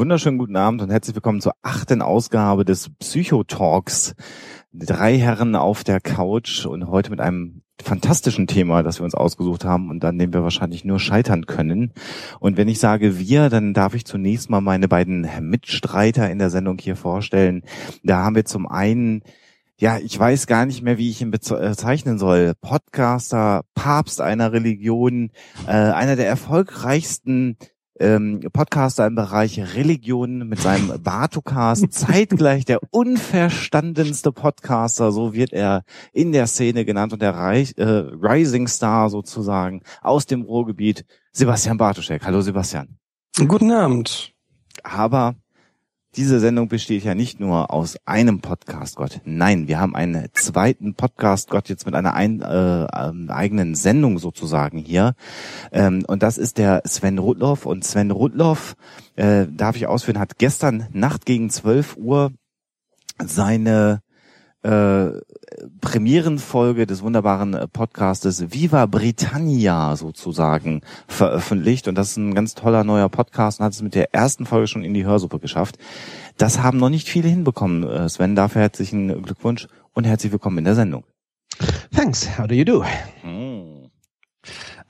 Wunderschönen guten Abend und herzlich willkommen zur achten Ausgabe des Psychotalks. Drei Herren auf der Couch und heute mit einem fantastischen Thema, das wir uns ausgesucht haben und an dem wir wahrscheinlich nur scheitern können. Und wenn ich sage wir, dann darf ich zunächst mal meine beiden Mitstreiter in der Sendung hier vorstellen. Da haben wir zum einen ja, ich weiß gar nicht mehr, wie ich ihn bezeichnen soll. Podcaster, Papst einer Religion, äh, einer der erfolgreichsten ähm, Podcaster im Bereich Religion mit seinem Bartucast, zeitgleich der unverstandenste Podcaster, so wird er in der Szene genannt und der Reich, äh, Rising Star sozusagen aus dem Ruhrgebiet, Sebastian Bartuschek. Hallo Sebastian. Guten Abend. Aber diese Sendung besteht ja nicht nur aus einem Podcast Gott. Nein, wir haben einen zweiten Podcast Gott jetzt mit einer ein, äh, äh, eigenen Sendung sozusagen hier. Ähm, und das ist der Sven Rudloff. Und Sven Rudloff, äh, darf ich ausführen, hat gestern Nacht gegen 12 Uhr seine äh, Premierenfolge des wunderbaren äh, Podcastes Viva Britannia sozusagen veröffentlicht. Und das ist ein ganz toller neuer Podcast und hat es mit der ersten Folge schon in die Hörsuppe geschafft. Das haben noch nicht viele hinbekommen, äh, Sven. Dafür herzlichen Glückwunsch und herzlich willkommen in der Sendung. Thanks. How do you do? Hm.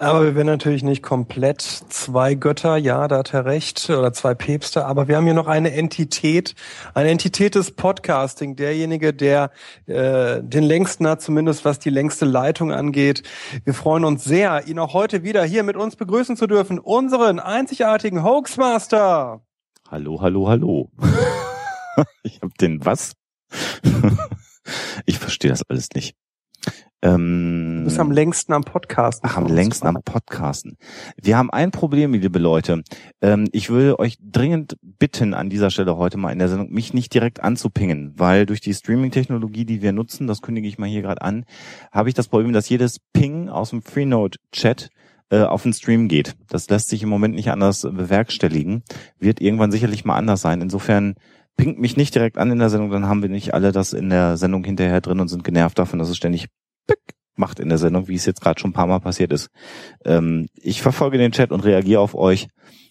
Aber wir werden natürlich nicht komplett zwei Götter, ja, da hat er recht, oder zwei Päpste, aber wir haben hier noch eine Entität, eine Entität des Podcasting, derjenige, der äh, den längsten hat, zumindest was die längste Leitung angeht. Wir freuen uns sehr, ihn auch heute wieder hier mit uns begrüßen zu dürfen, unseren einzigartigen Hoaxmaster. Hallo, hallo, hallo. ich hab den was? ich verstehe das alles nicht. Ähm, du bist am längsten am Podcasten. Ach, am längsten am Podcasten. Wir haben ein Problem, liebe Leute. Ähm, ich würde euch dringend bitten, an dieser Stelle heute mal in der Sendung, mich nicht direkt anzupingen, weil durch die Streaming-Technologie, die wir nutzen, das kündige ich mal hier gerade an, habe ich das Problem, dass jedes Ping aus dem Freenode-Chat äh, auf den Stream geht. Das lässt sich im Moment nicht anders bewerkstelligen. Wird irgendwann sicherlich mal anders sein. Insofern pingt mich nicht direkt an in der Sendung, dann haben wir nicht alle das in der Sendung hinterher drin und sind genervt davon, dass es ständig macht in der Sendung, wie es jetzt gerade schon ein paar Mal passiert ist. Ähm, ich verfolge den Chat und reagiere auf euch.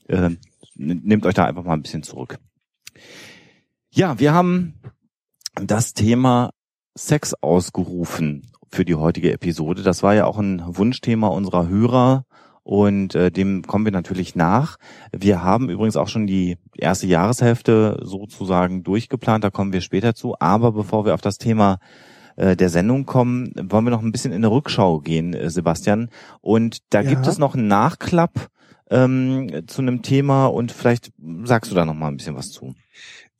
Äh, nehmt euch da einfach mal ein bisschen zurück. Ja, wir haben das Thema Sex ausgerufen für die heutige Episode. Das war ja auch ein Wunschthema unserer Hörer und äh, dem kommen wir natürlich nach. Wir haben übrigens auch schon die erste Jahreshälfte sozusagen durchgeplant, da kommen wir später zu. Aber bevor wir auf das Thema äh, der Sendung kommen, wollen wir noch ein bisschen in eine Rückschau gehen, äh, Sebastian. Und da ja. gibt es noch einen Nachklapp ähm, zu einem Thema und vielleicht sagst du da noch mal ein bisschen was zu.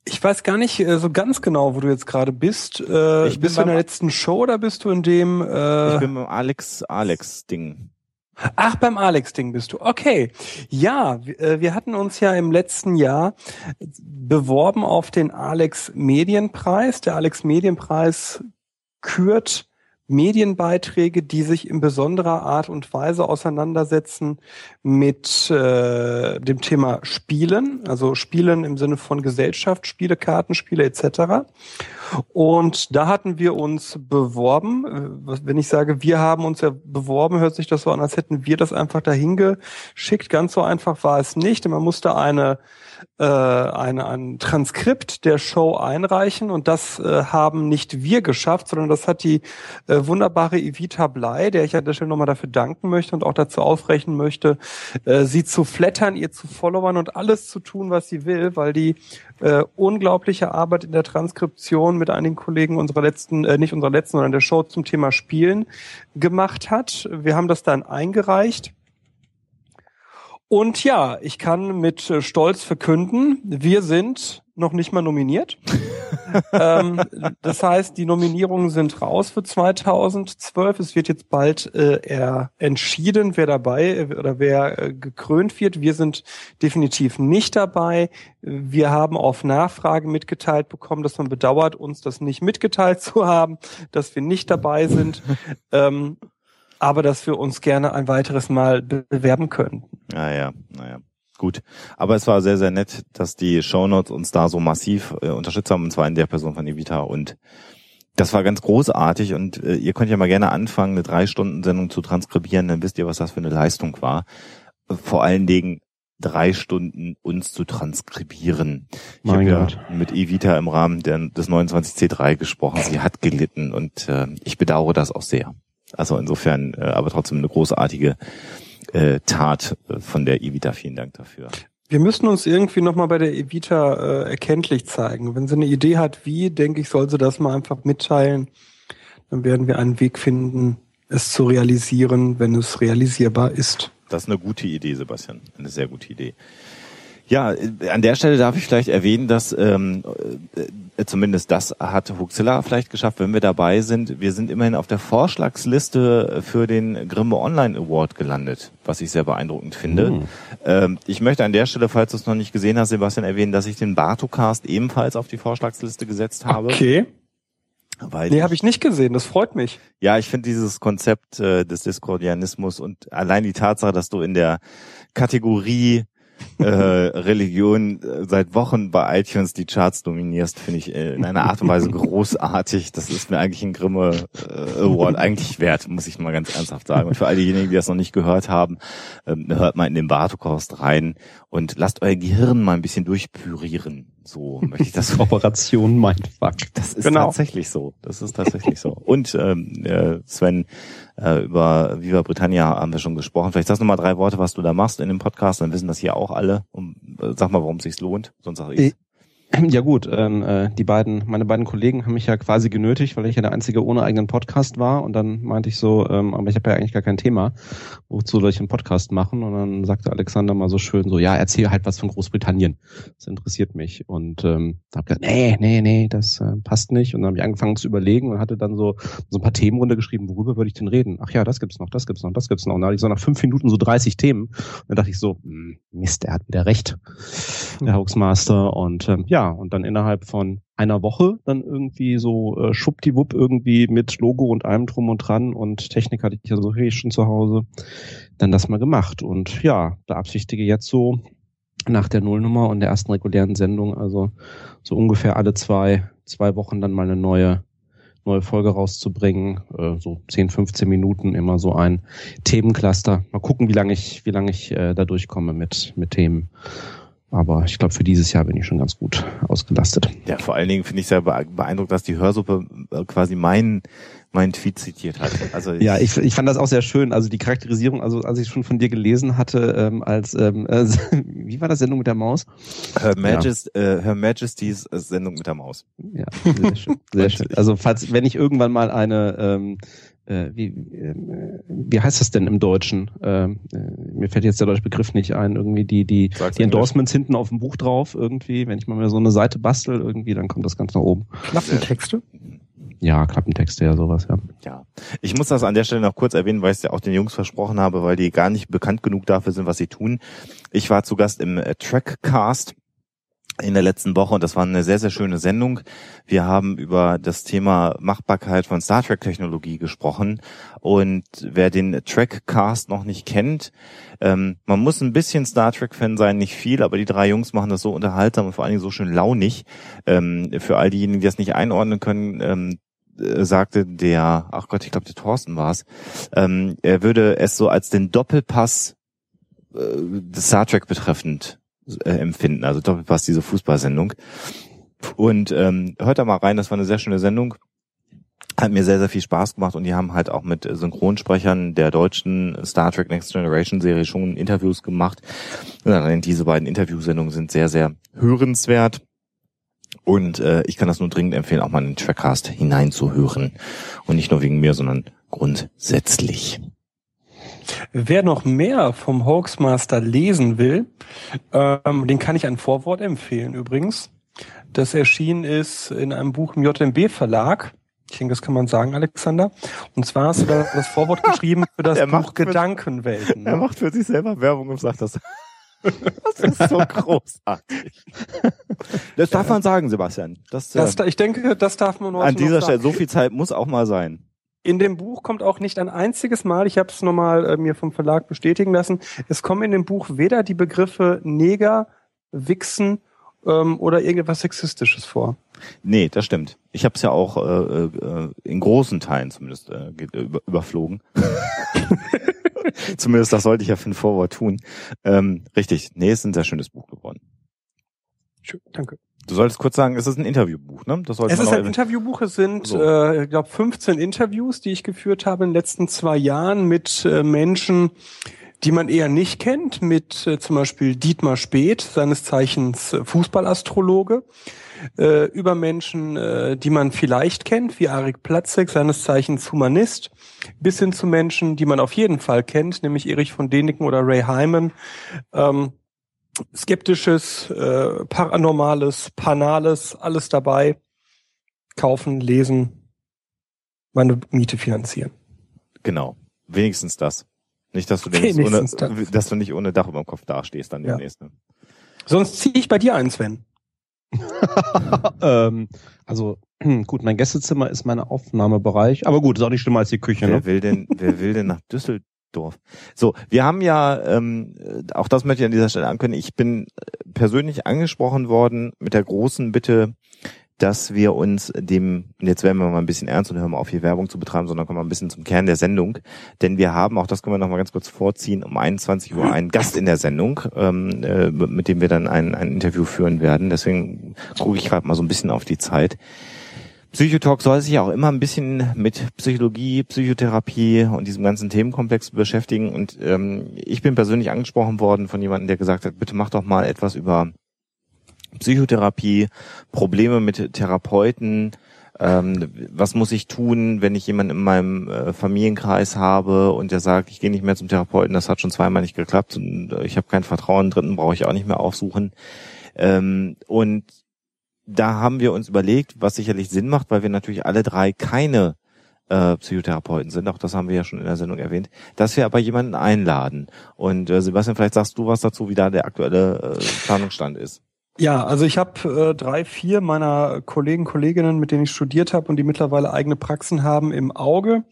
Ich weiß gar nicht äh, so ganz genau, wo du jetzt gerade bist. Äh, ich bist du in der letzten Show oder bist du in dem? Äh ich bin beim Alex Alex Ding. Ach, beim Alex-Ding bist du. Okay. Ja, äh, wir hatten uns ja im letzten Jahr beworben auf den Alex Medienpreis. Der Alex Medienpreis kürt Medienbeiträge, die sich in besonderer Art und Weise auseinandersetzen mit äh, dem Thema Spielen, also Spielen im Sinne von Gesellschaft, Spiele, Kartenspiele etc. Und da hatten wir uns beworben. Wenn ich sage, wir haben uns ja beworben, hört sich das so an, als hätten wir das einfach dahin geschickt. Ganz so einfach war es nicht. Man musste eine äh, eine, ein Transkript der Show einreichen und das äh, haben nicht wir geschafft, sondern das hat die äh, wunderbare Evita Blei, der ich an der Stelle nochmal dafür danken möchte und auch dazu aufrechnen möchte, äh, sie zu flattern, ihr zu followern und alles zu tun, was sie will, weil die äh, unglaubliche Arbeit in der Transkription mit einigen Kollegen unserer letzten, äh, nicht unserer letzten, sondern der Show zum Thema Spielen gemacht hat. Wir haben das dann eingereicht und ja, ich kann mit äh, Stolz verkünden, wir sind noch nicht mal nominiert. ähm, das heißt, die Nominierungen sind raus für 2012. Es wird jetzt bald äh, entschieden, wer dabei äh, oder wer äh, gekrönt wird. Wir sind definitiv nicht dabei. Wir haben auf Nachfrage mitgeteilt bekommen, dass man bedauert, uns das nicht mitgeteilt zu haben, dass wir nicht dabei sind. ähm, aber dass wir uns gerne ein weiteres Mal bewerben können. Naja, naja. Gut. Aber es war sehr, sehr nett, dass die Shownotes uns da so massiv äh, unterstützt haben, und zwar in der Person von Evita. Und das war ganz großartig. Und äh, ihr könnt ja mal gerne anfangen, eine Drei-Stunden-Sendung zu transkribieren, dann wisst ihr, was das für eine Leistung war. Vor allen Dingen drei Stunden uns zu transkribieren. Ich habe ja mit Evita im Rahmen der, des 29C3 gesprochen. Sie hat gelitten und äh, ich bedauere das auch sehr. Also insofern, äh, aber trotzdem eine großartige äh, Tat äh, von der Evita. Vielen Dank dafür. Wir müssen uns irgendwie nochmal bei der Evita äh, erkenntlich zeigen. Wenn sie eine Idee hat, wie, denke ich, soll sie das mal einfach mitteilen. Dann werden wir einen Weg finden, es zu realisieren, wenn es realisierbar ist. Das ist eine gute Idee, Sebastian. Eine sehr gute Idee. Ja, an der Stelle darf ich vielleicht erwähnen, dass ähm, äh, zumindest das hat Huxilla vielleicht geschafft, wenn wir dabei sind. Wir sind immerhin auf der Vorschlagsliste für den Grimme Online Award gelandet, was ich sehr beeindruckend finde. Mhm. Ähm, ich möchte an der Stelle, falls du es noch nicht gesehen hast, Sebastian, erwähnen, dass ich den Bartocast ebenfalls auf die Vorschlagsliste gesetzt habe. Okay. Weil nee, habe ich nicht gesehen. Das freut mich. Ja, ich finde dieses Konzept äh, des Diskordianismus und allein die Tatsache, dass du in der Kategorie äh, Religion äh, seit Wochen bei iTunes die Charts dominierst, finde ich äh, in einer Art und Weise großartig. Das ist mir eigentlich ein Grimme äh, Award eigentlich wert, muss ich mal ganz ernsthaft sagen. Und für all diejenigen, die das noch nicht gehört haben, ähm, hört mal in den Bartokost rein und lasst euer Gehirn mal ein bisschen durchpürieren. So möchte ich das. Operation Mindfuck. Das ist genau. tatsächlich so. Das ist tatsächlich so. Und ähm, äh, Sven, äh, über Viva Britannia haben wir schon gesprochen. Vielleicht sagst du mal drei Worte, was du da machst in dem Podcast, dann wissen das hier auch alle. Und, äh, sag mal, warum es sich lohnt, sonst sag ich. Ja gut, ähm, äh, die beiden, meine beiden Kollegen haben mich ja quasi genötigt, weil ich ja der einzige ohne eigenen Podcast war und dann meinte ich so, ähm, aber ich habe ja eigentlich gar kein Thema, wozu soll ich einen Podcast machen? Und dann sagte Alexander mal so schön so, ja, erzähl halt was von Großbritannien, das interessiert mich. Und ähm, da habe gesagt, nee, nee, nee, das äh, passt nicht. Und dann habe ich angefangen zu überlegen und hatte dann so so ein paar Themen runtergeschrieben, worüber würde ich denn reden? Ach ja, das gibt's noch, das gibt's noch, das gibt's noch. Und dann hatte ich so nach fünf Minuten so 30 Themen. Und dann dachte ich so, hm, Mist, er hat wieder recht, der Hoaxmaster. Und ähm, ja, und dann innerhalb von einer Woche dann irgendwie so äh, schuppdiwupp irgendwie mit Logo und allem drum und dran und Technik hatte ich ja so richtig schon zu Hause, dann das mal gemacht. Und ja, beabsichtige jetzt so nach der Nullnummer und der ersten regulären Sendung, also so ungefähr alle zwei, zwei Wochen dann mal eine neue neue Folge rauszubringen, äh, so 10, 15 Minuten immer so ein Themencluster. Mal gucken, wie lange ich, wie lange ich äh, da durchkomme mit mit Themen. Aber ich glaube, für dieses Jahr bin ich schon ganz gut ausgelastet. Ja, vor allen Dingen finde ich sehr beeindruckt, dass die Hörsuppe äh, quasi meinen mein Tweet zitiert hat. Also ich ja, ich, ich fand das auch sehr schön. Also die Charakterisierung, also als ich schon von dir gelesen hatte, ähm, als ähm, äh, wie war das Sendung mit der Maus? Her, Majest, ja. äh, Her Majesty's Sendung mit der Maus. Ja, sehr schön. Sehr schön. Also falls, wenn ich irgendwann mal eine ähm, äh, wie, äh, wie heißt das denn im Deutschen? Äh, äh, mir fällt jetzt der deutsche Begriff nicht ein. Irgendwie die, die, die Endorsements hinten auf dem Buch drauf, irgendwie, wenn ich mal so eine Seite bastel, irgendwie, dann kommt das ganz nach oben. Klappentexte? Ja, Klappentexte, ja, sowas, ja. Ja. Ich muss das an der Stelle noch kurz erwähnen, weil ich es ja auch den Jungs versprochen habe, weil die gar nicht bekannt genug dafür sind, was sie tun. Ich war zu Gast im äh, Trackcast in der letzten Woche und das war eine sehr, sehr schöne Sendung. Wir haben über das Thema Machbarkeit von Star Trek Technologie gesprochen und wer den Trackcast noch nicht kennt, ähm, man muss ein bisschen Star Trek Fan sein, nicht viel, aber die drei Jungs machen das so unterhaltsam und vor allen Dingen so schön launig. Ähm, für all diejenigen, die das nicht einordnen können, ähm, äh, sagte der, ach Gott, ich glaube der Thorsten war es, ähm, er würde es so als den Doppelpass äh, des Star Trek betreffend äh, empfinden. Also Doppelpass, diese Fußballsendung. Und ähm, hört da mal rein, das war eine sehr schöne Sendung. Hat mir sehr, sehr viel Spaß gemacht und die haben halt auch mit Synchronsprechern der deutschen Star Trek Next Generation Serie schon Interviews gemacht. Und diese beiden Interviewsendungen sind sehr, sehr hörenswert. Und äh, ich kann das nur dringend empfehlen, auch mal in den Trackcast hineinzuhören. Und nicht nur wegen mir, sondern grundsätzlich. Wer noch mehr vom Hoaxmaster lesen will, ähm, den kann ich ein Vorwort empfehlen übrigens. das erschienen ist in einem Buch im JMB Verlag. Ich denke, das kann man sagen, Alexander. Und zwar hast du da das Vorwort geschrieben für das Buch für- Gedankenwelten. Er macht für sich selber Werbung und sagt das. Das ist so großartig. Das darf man sagen, Sebastian. Das, Das, äh, ich denke, das darf man heute an dieser. Stelle, so viel Zeit muss auch mal sein. In dem Buch kommt auch nicht ein einziges Mal, ich habe es nochmal äh, mir vom Verlag bestätigen lassen, es kommen in dem Buch weder die Begriffe Neger, Wichsen ähm, oder irgendetwas Sexistisches vor. Nee, das stimmt. Ich habe es ja auch äh, äh, in großen Teilen zumindest äh, ge- über, überflogen. zumindest das sollte ich ja für ein Vorwort tun. Ähm, richtig. Nee, ist ein sehr schönes Buch geworden. Schön, danke. Du solltest kurz sagen, es ist ein Interviewbuch, ne? Das sollte Es ist ein Interviewbuch, es sind, So. äh, ich glaube, 15 Interviews, die ich geführt habe in den letzten zwei Jahren mit äh, Menschen, die man eher nicht kennt, mit äh, zum Beispiel Dietmar Speth, seines Zeichens äh, Fußballastrologe, äh, über Menschen, äh, die man vielleicht kennt, wie Arik Platzek, seines Zeichens Humanist, bis hin zu Menschen, die man auf jeden Fall kennt, nämlich Erich von Däniken oder Ray Hyman. Ähm, Skeptisches, äh, Paranormales, Panales, alles dabei. Kaufen, lesen, meine Miete finanzieren. Genau. Wenigstens das. Nicht, dass du ohne, das. dass du nicht ohne Dach über dem Kopf dastehst dann Ja. demnächst. Ne? Sonst ziehe ich bei dir ein, Sven. ähm, also gut, mein Gästezimmer ist mein Aufnahmebereich, aber gut, ist auch nicht schlimmer als die Küche. Wer Ne? will denn, wer will denn nach Düsseldorf? So, wir haben ja, ähm, äh, auch das möchte ich an dieser Stelle ankündigen, ich bin persönlich angesprochen worden mit der großen Bitte, dass wir uns dem, jetzt werden wir mal ein bisschen ernst und hören mal auf, hier Werbung zu betreiben, sondern kommen wir ein bisschen zum Kern der Sendung. Denn wir haben, auch das können wir noch mal ganz kurz vorziehen, um 21 Uhr einen Gast in der Sendung, ähm, äh, mit dem wir dann ein, ein Interview führen werden. Deswegen gucke ich gerade mal so ein bisschen auf die Zeit. Psychotalk soll sich ja auch immer ein bisschen mit Psychologie, Psychotherapie und diesem ganzen Themenkomplex beschäftigen. Und ähm, ich bin persönlich angesprochen worden von jemandem, der gesagt hat, bitte mach doch mal etwas über Psychotherapie, Probleme mit Therapeuten, ähm, was muss ich tun, wenn ich jemanden in meinem äh, Familienkreis habe und der sagt, ich gehe nicht mehr zum Therapeuten, das hat schon zweimal nicht geklappt und äh, ich habe kein Vertrauen, dritten brauche ich auch nicht mehr aufsuchen. Ähm, und da haben wir uns überlegt, was sicherlich Sinn macht, weil wir natürlich alle drei keine äh, Psychotherapeuten sind, auch das haben wir ja schon in der Sendung erwähnt, dass wir aber jemanden einladen. Und äh, Sebastian, vielleicht sagst du was dazu, wie da der aktuelle äh, Planungsstand ist. Ja, also ich habe äh, drei, vier meiner Kollegen, Kolleginnen, mit denen ich studiert habe und die mittlerweile eigene Praxen haben, im Auge.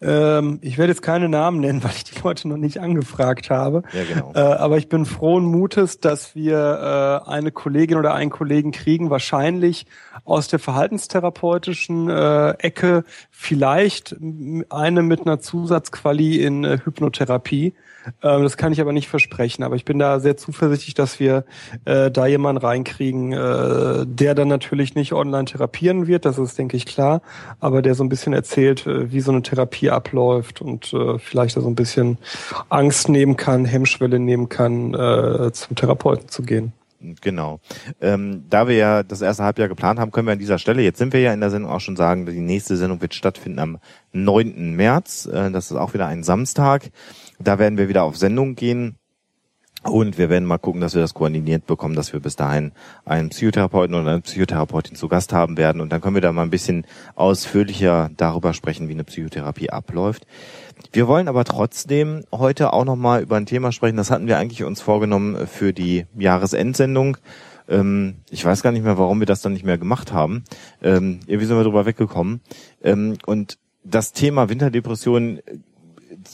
Ähm, ich werde jetzt keine Namen nennen, weil ich die Leute noch nicht angefragt habe. Ja, genau. Äh, aber ich bin frohen Mutes, dass wir äh, eine Kollegin oder einen Kollegen kriegen, wahrscheinlich aus der verhaltenstherapeutischen äh, Ecke, vielleicht eine mit einer Zusatzquali in äh, Hypnotherapie. Ähm, das kann ich aber nicht versprechen. Aber ich bin da sehr zuversichtlich, dass wir äh, da jemanden reinkriegen, äh, der dann natürlich nicht online therapieren wird, das ist, denke ich, klar, aber der so ein bisschen erzählt, äh, wie so eine Therapie abläuft und äh, vielleicht da so ein bisschen Angst nehmen kann, Hemmschwelle nehmen kann, äh, zum Therapeuten zu gehen. Genau. Ähm, da wir ja das erste Halbjahr geplant haben, können wir an dieser Stelle, jetzt sind wir ja in der Sendung auch schon sagen, die nächste Sendung wird stattfinden am 9. März. Äh, das ist auch wieder ein Samstag. Da werden wir wieder auf Sendung gehen. Und wir werden mal gucken, dass wir das koordiniert bekommen, dass wir bis dahin einen Psychotherapeuten oder eine Psychotherapeutin zu Gast haben werden. Und dann können wir da mal ein bisschen ausführlicher darüber sprechen, wie eine Psychotherapie abläuft. Wir wollen aber trotzdem heute auch nochmal über ein Thema sprechen. Das hatten wir eigentlich uns vorgenommen für die Jahresendsendung. Ähm, ich weiß gar nicht mehr, warum wir das dann nicht mehr gemacht haben. Ähm, irgendwie sind wir drüber weggekommen. Ähm, und das Thema Winterdepression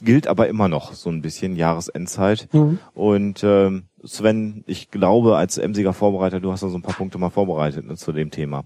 gilt aber immer noch so ein bisschen Jahresendzeit. Und ähm, Sven, ich glaube, als emsiger Vorbereiter, du hast da so ein paar Punkte mal vorbereitet ne, zu dem Thema.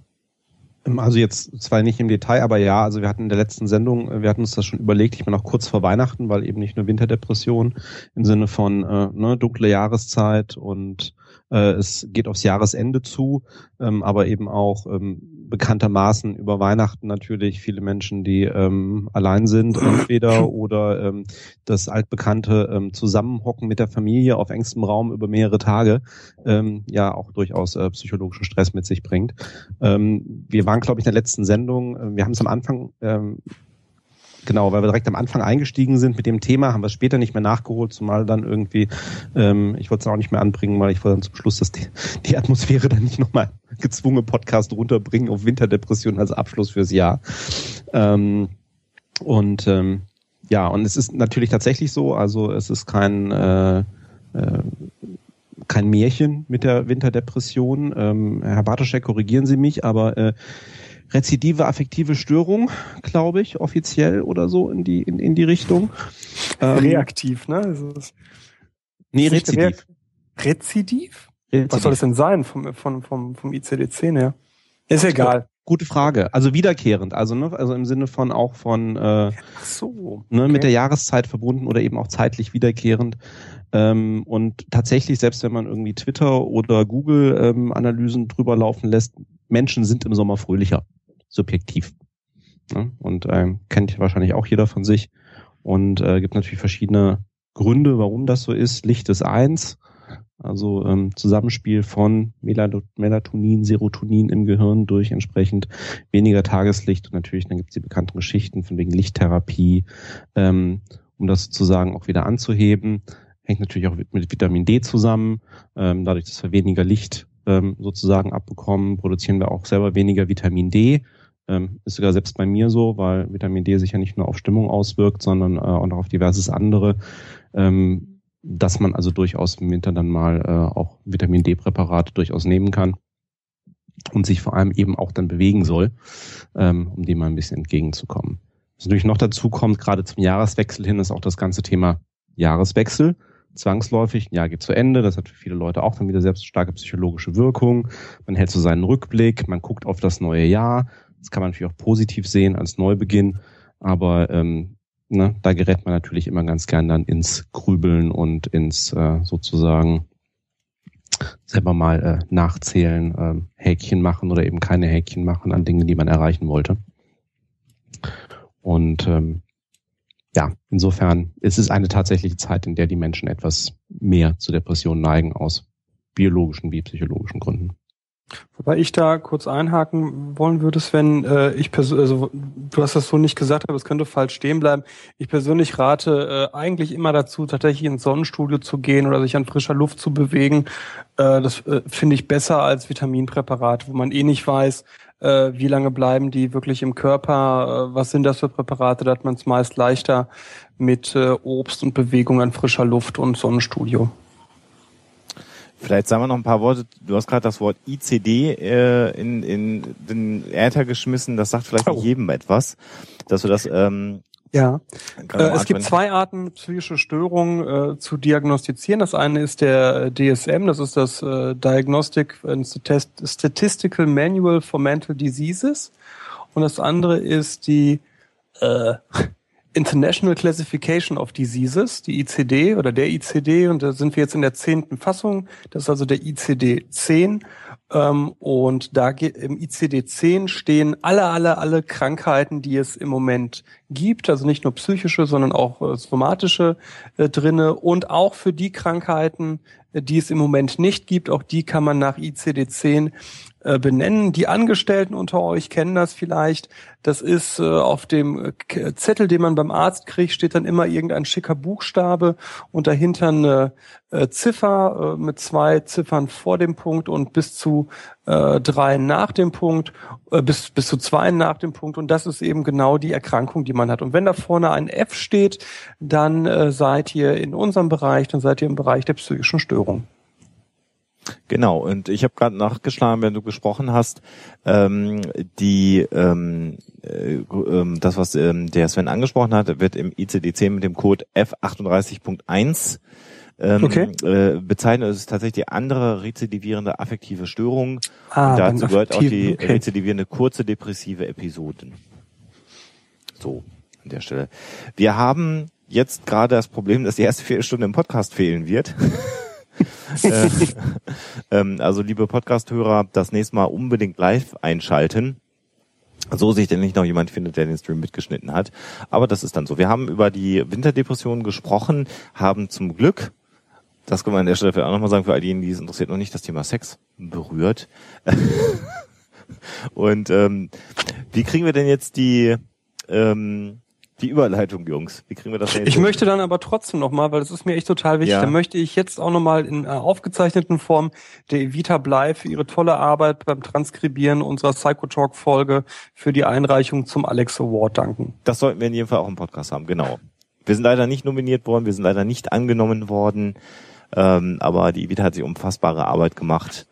Ähm, Also jetzt zwar nicht im Detail, aber ja, also wir hatten in der letzten Sendung, äh, wir hatten uns das schon überlegt, ich bin auch kurz vor Weihnachten, weil eben nicht nur Winterdepression im Sinne von äh, ne, dunkle Jahreszeit und äh, es geht aufs Jahresende zu, ähm, aber eben auch ähm, bekanntermaßen über Weihnachten natürlich viele Menschen, die ähm, allein sind entweder oder ähm, das altbekannte ähm, Zusammenhocken mit der Familie auf engstem Raum über mehrere Tage ähm, ja auch durchaus äh, psychologischen Stress mit sich bringt. Ähm, wir waren, glaube ich, in der letzten Sendung, äh, wir haben es am Anfang, ähm, genau, weil wir direkt am Anfang eingestiegen sind mit dem Thema, haben wir es später nicht mehr nachgeholt, zumal dann irgendwie, ähm, ich wollte es auch nicht mehr anbringen, weil ich wollte dann zum Schluss, dass die, die Atmosphäre dann nicht nochmal gezwungene Podcast runterbringen auf Winterdepression als Abschluss fürs Jahr. Ähm, und ähm, ja, und es ist natürlich tatsächlich so, also es ist kein äh, äh, kein Märchen mit der Winterdepression. Ähm, Herr Bartoschek, korrigieren Sie mich, aber äh, rezidive affektive Störung, glaube ich, offiziell oder so in die in, in die Richtung. Ähm, Reaktiv, ne? Also nee, rezidiv. Rezidiv? Rezidiv? Was soll das denn sein vom, vom, vom, vom ICD-10 her? Ist egal. Gute Frage. Also wiederkehrend, also ne, also im Sinne von auch von äh, Ach so, okay. ne, mit der Jahreszeit verbunden oder eben auch zeitlich wiederkehrend. Ähm, und tatsächlich, selbst wenn man irgendwie Twitter oder Google-Analysen ähm, drüber laufen lässt, Menschen sind im Sommer fröhlicher, subjektiv. Ja, und ähm, kennt wahrscheinlich auch jeder von sich. Und äh, gibt natürlich verschiedene Gründe, warum das so ist. Licht ist eins, also ähm, Zusammenspiel von Melatonin, Serotonin im Gehirn durch entsprechend weniger Tageslicht und natürlich dann gibt es die bekannten Geschichten von wegen Lichttherapie, ähm, um das sozusagen auch wieder anzuheben hängt natürlich auch mit Vitamin D zusammen. Ähm, dadurch, dass wir weniger Licht ähm, sozusagen abbekommen, produzieren wir auch selber weniger Vitamin D. Ähm, ist sogar selbst bei mir so, weil Vitamin D sich ja nicht nur auf Stimmung auswirkt, sondern äh, auch auf diverses andere. Ähm, dass man also durchaus im Winter dann mal äh, auch Vitamin D-Präparate durchaus nehmen kann und sich vor allem eben auch dann bewegen soll, ähm, um dem mal ein bisschen entgegenzukommen. Was natürlich noch dazu kommt, gerade zum Jahreswechsel hin, ist auch das ganze Thema Jahreswechsel zwangsläufig, ein Jahr geht zu Ende, das hat für viele Leute auch dann wieder selbst starke psychologische Wirkung. Man hält so seinen Rückblick, man guckt auf das neue Jahr. Das kann man natürlich auch positiv sehen als Neubeginn, aber ähm, ne, da gerät man natürlich immer ganz gern dann ins Grübeln und ins äh, sozusagen selber mal äh, nachzählen, äh, Häkchen machen oder eben keine Häkchen machen an Dingen, die man erreichen wollte. Und ähm, ja, insofern ist es eine tatsächliche Zeit, in der die Menschen etwas mehr zu Depressionen neigen aus biologischen wie psychologischen Gründen. Wobei ich da kurz einhaken wollen würde, wenn äh, ich persönlich, also du hast das so nicht gesagt, aber es könnte falsch stehen bleiben. Ich persönlich rate äh, eigentlich immer dazu, tatsächlich ins Sonnenstudio zu gehen oder sich an frischer Luft zu bewegen. Äh, das äh, finde ich besser als Vitaminpräparate, wo man eh nicht weiß, äh, wie lange bleiben die wirklich im Körper, äh, was sind das für Präparate, da hat man es meist leichter mit äh, Obst und Bewegung an frischer Luft und Sonnenstudio. Vielleicht sagen wir noch ein paar Worte. Du hast gerade das Wort ICD äh, in, in den Äther geschmissen. Das sagt vielleicht oh. nicht jedem etwas, dass du das ähm, ja, äh, es gibt zwei Arten, psychische Störungen äh, zu diagnostizieren. Das eine ist der DSM, das ist das äh, Diagnostic and Statistical Manual for Mental Diseases. Und das andere ist die äh, International Classification of Diseases, die ICD oder der ICD. Und da sind wir jetzt in der zehnten Fassung. Das ist also der ICD 10. Ähm, und da im ICD-10 stehen alle, alle, alle Krankheiten, die es im Moment gibt, also nicht nur psychische, sondern auch äh, somatische äh, drinne und auch für die Krankheiten, äh, die es im Moment nicht gibt, auch die kann man nach ICD-10 äh, benennen. Die Angestellten unter euch kennen das vielleicht. Das ist äh, auf dem äh, Zettel, den man beim Arzt kriegt, steht dann immer irgendein schicker Buchstabe und dahinter eine Ziffer mit zwei Ziffern vor dem Punkt und bis zu drei nach dem Punkt, bis, bis zu zwei nach dem Punkt. Und das ist eben genau die Erkrankung, die man hat. Und wenn da vorne ein F steht, dann seid ihr in unserem Bereich, dann seid ihr im Bereich der psychischen Störung. Genau, und ich habe gerade nachgeschlagen, wenn du gesprochen hast, ähm, die ähm, äh, ähm, das, was ähm, der Sven angesprochen hat, wird im ICD-10 mit dem Code F38.1 ähm, okay. äh, bezeichnet. Es ist tatsächlich die andere rezidivierende affektive Störung. Ah, und dazu gehört auch die okay. rezidivierende kurze depressive Episoden. So, an der Stelle. Wir haben jetzt gerade das Problem, dass die erste Viertelstunde im Podcast fehlen wird. Äh, ähm, also liebe Podcast-Hörer, das nächste Mal unbedingt live einschalten. So sich denn nicht noch jemand findet, der den Stream mitgeschnitten hat. Aber das ist dann so. Wir haben über die Winterdepression gesprochen, haben zum Glück, das können wir an der Stelle auch nochmal sagen, für all diejenigen, die es interessiert, noch nicht das Thema Sex berührt. Und ähm, wie kriegen wir denn jetzt die ähm, Die Überleitung, Jungs. Wie kriegen wir das denn Ich möchte dann aber trotzdem nochmal, weil das ist mir echt total wichtig, Ja. dann möchte ich jetzt auch nochmal in äh, aufgezeichneten Form der Evita Blei für ihre tolle Arbeit beim Transkribieren unserer Psychotalk-Folge für die Einreichung zum Alex Award danken. Das sollten wir in jedem Fall auch im Podcast haben, genau. Wir sind leider nicht nominiert worden, wir sind leider nicht angenommen worden, ähm, aber die Evita hat sich unfassbare Arbeit gemacht,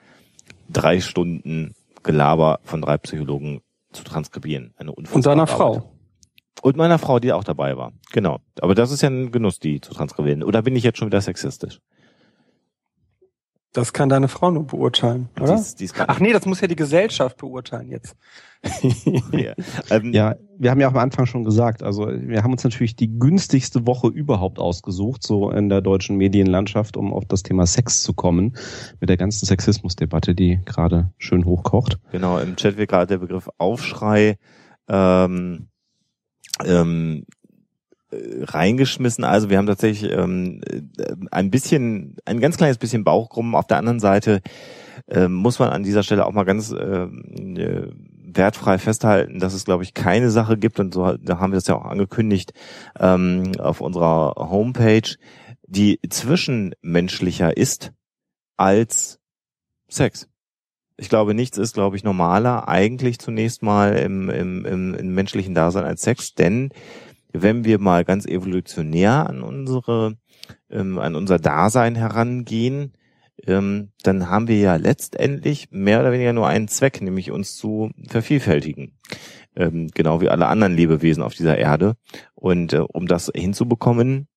drei Stunden Gelaber von drei Psychologen zu transkribieren. Eine unfassbare Und deiner Arbeit. Frau. Und meiner Frau, die auch dabei war. Genau. Aber das ist ja ein Genuss, die zu transkribieren. Oder bin ich jetzt schon wieder sexistisch? Das kann deine Frau nur beurteilen, Die oder? ist, die ist Ach nee, das muss ja die Gesellschaft beurteilen jetzt. ja. ähm, Ja, wir haben ja auch am Anfang schon gesagt, also wir haben uns natürlich die günstigste Woche überhaupt ausgesucht, so in der deutschen Medienlandschaft, um auf das Thema Sex zu kommen, mit der ganzen Sexismusdebatte, die gerade schön hochkocht. Genau, im Chat wird gerade der Begriff Aufschrei ähm, ähm, äh, reingeschmissen. Also wir haben tatsächlich ähm, äh, ein bisschen, ein ganz kleines bisschen Bauchkrummen. Auf der anderen Seite ähm, muss man an dieser Stelle auch mal ganz ähm, äh, wertfrei festhalten, dass es, glaube ich, keine Sache gibt, und so da haben wir das ja auch angekündigt ähm, auf unserer Homepage, die zwischenmenschlicher ist als Sex. Ich glaube, nichts ist, glaube ich, normaler eigentlich zunächst mal im, im, im, im menschlichen Dasein als Sex, denn wenn wir mal ganz evolutionär an unsere, ähm, an unser Dasein herangehen, ähm, dann haben wir ja letztendlich mehr oder weniger nur einen Zweck, nämlich uns zu vervielfältigen. Ähm, genau wie alle anderen Lebewesen auf dieser Erde. Und äh, um das hinzubekommen,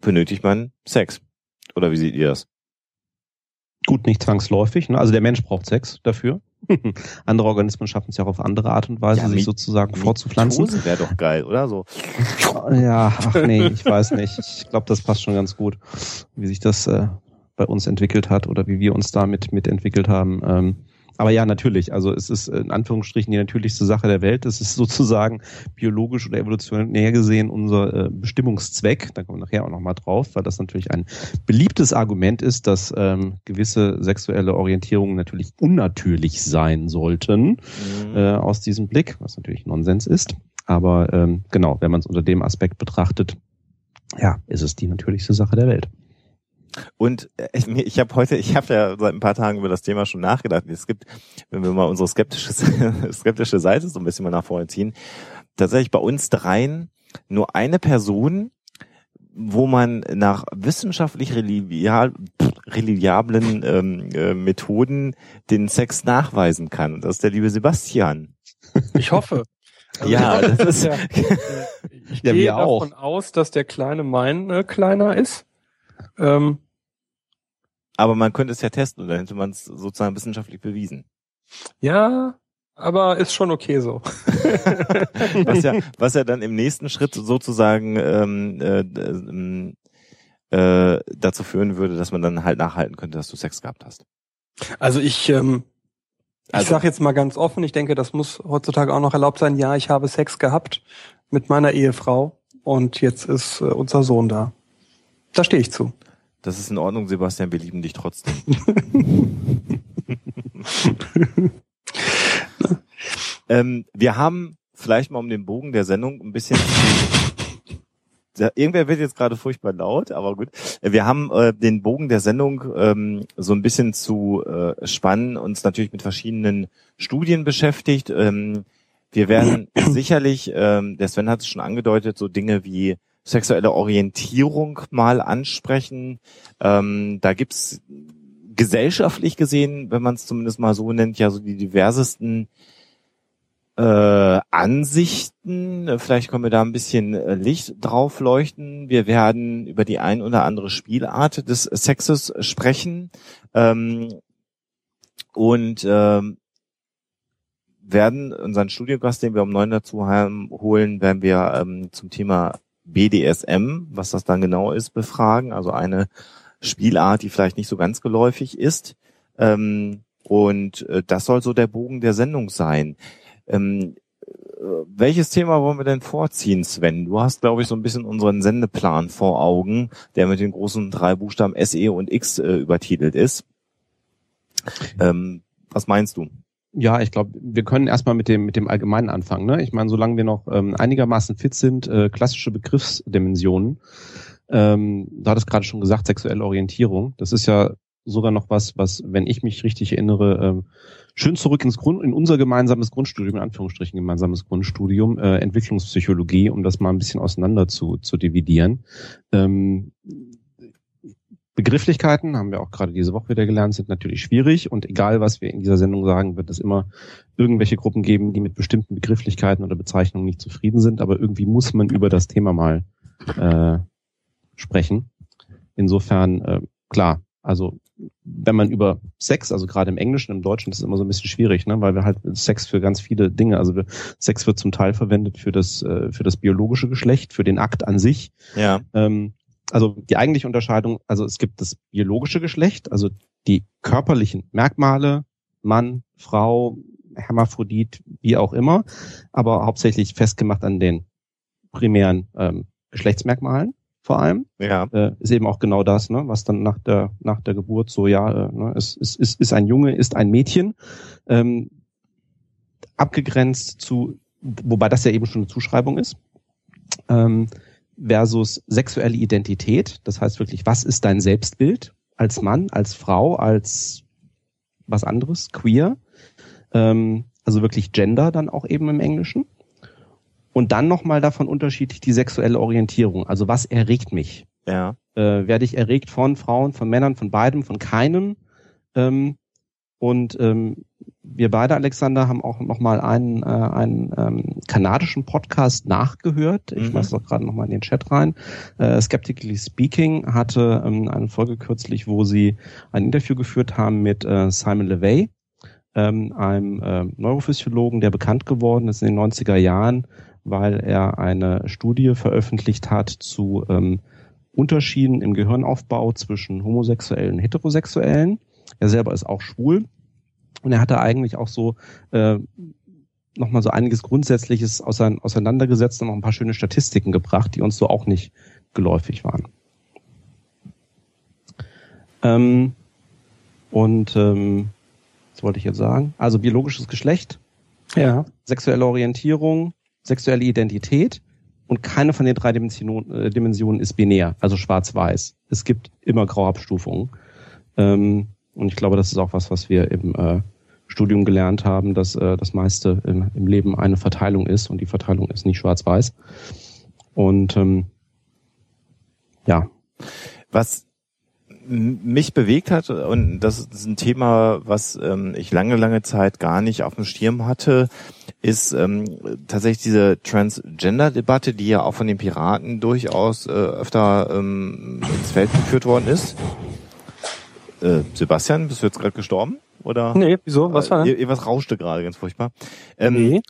benötigt man Sex. Oder wie seht ihr das? Gut, nicht zwangsläufig, ne? also der Mensch braucht Sex dafür. andere Organismen schaffen es ja auch auf andere Art und Weise, Ja, sich sozusagen fortzupflanzen. Mitose wäre doch geil, oder so? Ja, ach nee, ich weiß nicht. Ich glaube, das passt schon ganz gut, wie sich das äh, bei uns entwickelt hat oder wie wir uns damit mitentwickelt haben. Ähm, aber ja, natürlich. Also es ist in Anführungsstrichen die natürlichste Sache der Welt. Es ist sozusagen biologisch oder evolutionär gesehen unser äh, Bestimmungszweck. Da kommen wir nachher auch nochmal drauf, weil das natürlich ein beliebtes Argument ist, dass ähm, gewisse sexuelle Orientierungen natürlich unnatürlich sein sollten Mhm. äh, aus diesem Blick, was natürlich Nonsens ist. Aber ähm, genau, wenn man es unter dem Aspekt betrachtet, ja, ist es die natürlichste Sache der Welt. Und äh, ich, ich habe heute, ich habe ja seit ein paar Tagen über das Thema schon nachgedacht. Es gibt, wenn wir mal unsere skeptische, skeptische Seite so ein bisschen mal nach vorne ziehen, tatsächlich bei uns dreien nur eine Person, wo man nach wissenschaftlich relivial, reliablen ähm, äh, Methoden den Sex nachweisen kann. Und das ist der liebe Sebastian. Ich hoffe. Ja, das ist- ja. Ich Ja, gehe wir auch. davon aus, dass der kleine mein äh, kleiner ist. Ähm, Aber man könnte es ja testen und dann hätte man es sozusagen wissenschaftlich bewiesen. ja, aber ist schon okay so. was ja, was ja dann im nächsten Schritt sozusagen ähm, äh, ähm, äh, dazu führen würde, dass man dann halt nachhalten könnte, dass du Sex gehabt hast. Also ich, ähm, ich Also- sage jetzt mal ganz offen, ich denke, das muss heutzutage auch noch erlaubt sein. Ja, ich habe Sex gehabt mit meiner Ehefrau und jetzt ist äh, unser Sohn da. Da stehe ich zu. Das ist in Ordnung, Sebastian, wir lieben dich trotzdem. ähm, wir haben vielleicht mal um den Bogen der Sendung ein bisschen Irgendwer wird jetzt gerade furchtbar laut, aber gut. Wir haben äh, den Bogen der Sendung ähm, so ein bisschen zu äh, spannen, uns natürlich mit verschiedenen Studien beschäftigt. Ähm, wir werden sicherlich, ähm, der Sven hat es schon angedeutet, so Dinge wie sexuelle Orientierung mal ansprechen. Ähm, da gibt's gesellschaftlich gesehen, wenn man es zumindest mal so nennt, ja so die diversesten äh, Ansichten. Vielleicht können wir da ein bisschen äh, Licht drauf leuchten. Wir werden über die ein oder andere Spielart des Sexes sprechen ähm, und ähm, werden unseren Studiogast, den wir um neun dazu haben, holen, werden wir ähm, zum Thema BDSM, was das dann genau ist, befragen. Also eine Spielart, die vielleicht nicht so ganz geläufig ist. Ähm, und äh, das soll so der Bogen der Sendung sein. Ähm, äh, welches Thema wollen wir denn vorziehen, Sven? Du hast, glaube ich, so ein bisschen unseren Sendeplan vor Augen, der mit den großen drei Buchstaben SE und X äh, übertitelt ist. Ähm, was meinst du? Ja, ich glaube, wir können erstmal mit dem mit dem Allgemeinen anfangen. Ne? Ich meine, solange wir noch ähm, einigermaßen fit sind, äh, klassische Begriffsdimensionen. Ähm, du hattest gerade schon gesagt, sexuelle Orientierung. Das ist ja sogar noch was, was, wenn ich mich richtig erinnere, ähm, schön zurück ins Grund, in unser gemeinsames Grundstudium, in Anführungsstrichen gemeinsames Grundstudium, äh, Entwicklungspsychologie, um das mal ein bisschen auseinander zu, zu dividieren. Ähm, Begrifflichkeiten, haben wir auch gerade diese Woche wieder gelernt, sind natürlich schwierig und egal, was wir in dieser Sendung sagen, wird es immer irgendwelche Gruppen geben, die mit bestimmten Begrifflichkeiten oder Bezeichnungen nicht zufrieden sind, aber irgendwie muss man über das Thema mal äh, sprechen. Insofern, äh, klar, also wenn man über Sex, also gerade im Englischen, im Deutschen, das ist immer so ein bisschen schwierig, ne? weil wir halt Sex für ganz viele Dinge, also wir, Sex wird zum Teil verwendet für das, äh, für das biologische Geschlecht, für den Akt an sich. Ja. Ähm, also die eigentliche Unterscheidung, also es gibt das biologische Geschlecht, also die körperlichen Merkmale, Mann, Frau, Hermaphrodit, wie auch immer, aber hauptsächlich festgemacht an den primären ähm, Geschlechtsmerkmalen vor allem. Ja. Äh, ist eben auch genau das, ne, was dann nach der nach der Geburt so ja, äh, ne, ist, ist, ist, ist ein Junge, ist ein Mädchen, ähm, abgegrenzt zu, wobei das ja eben schon eine Zuschreibung ist. Ähm, versus sexuelle Identität. Das heißt wirklich, was ist dein Selbstbild als Mann, als Frau, als was anderes, queer? Ähm, also wirklich Gender dann auch eben im Englischen. Und dann nochmal davon unterschiedlich die sexuelle Orientierung. Also was erregt mich? Ja. Äh, werde ich erregt von Frauen, von Männern, von beidem, von keinem? Ähm, und ähm, wir beide, Alexander, haben auch nochmal einen, äh, einen ähm, kanadischen Podcast nachgehört. Ich mhm. mache es auch gerade nochmal in den Chat rein. Äh, Skeptically Speaking hatte ähm, eine Folge kürzlich, wo sie ein Interview geführt haben mit äh, Simon LeVay, ähm, einem äh, Neurophysiologen, der bekannt geworden ist in den 90er Jahren, weil er eine Studie veröffentlicht hat zu ähm, Unterschieden im Gehirnaufbau zwischen Homosexuellen und Heterosexuellen er selber ist auch schwul und er hatte eigentlich auch so äh, nochmal so einiges Grundsätzliches auseinandergesetzt und noch ein paar schöne Statistiken gebracht, die uns so auch nicht geläufig waren. Ähm, und ähm, was wollte ich jetzt sagen? Also biologisches Geschlecht, ja. sexuelle Orientierung, sexuelle Identität und keine von den drei Dimensionen, äh, Dimensionen ist binär, also schwarz-weiß. Es gibt immer Grauabstufungen. Ähm, und ich glaube, das ist auch was, was wir im äh, Studium gelernt haben, dass äh, das meiste im, im Leben eine Verteilung ist und die Verteilung ist nicht schwarz-weiß. Und ähm, ja. Was mich bewegt hat, und das ist ein Thema, was ähm, ich lange, lange Zeit gar nicht auf dem Schirm hatte, ist ähm, tatsächlich diese Transgender-Debatte, die ja auch von den Piraten durchaus äh, öfter ähm, ins Feld geführt worden ist. Äh, Sebastian, bist du jetzt gerade gestorben? Oder? Nee, wieso? Was war denn? Irgendwas rauschte gerade ganz furchtbar. Ähm, nee.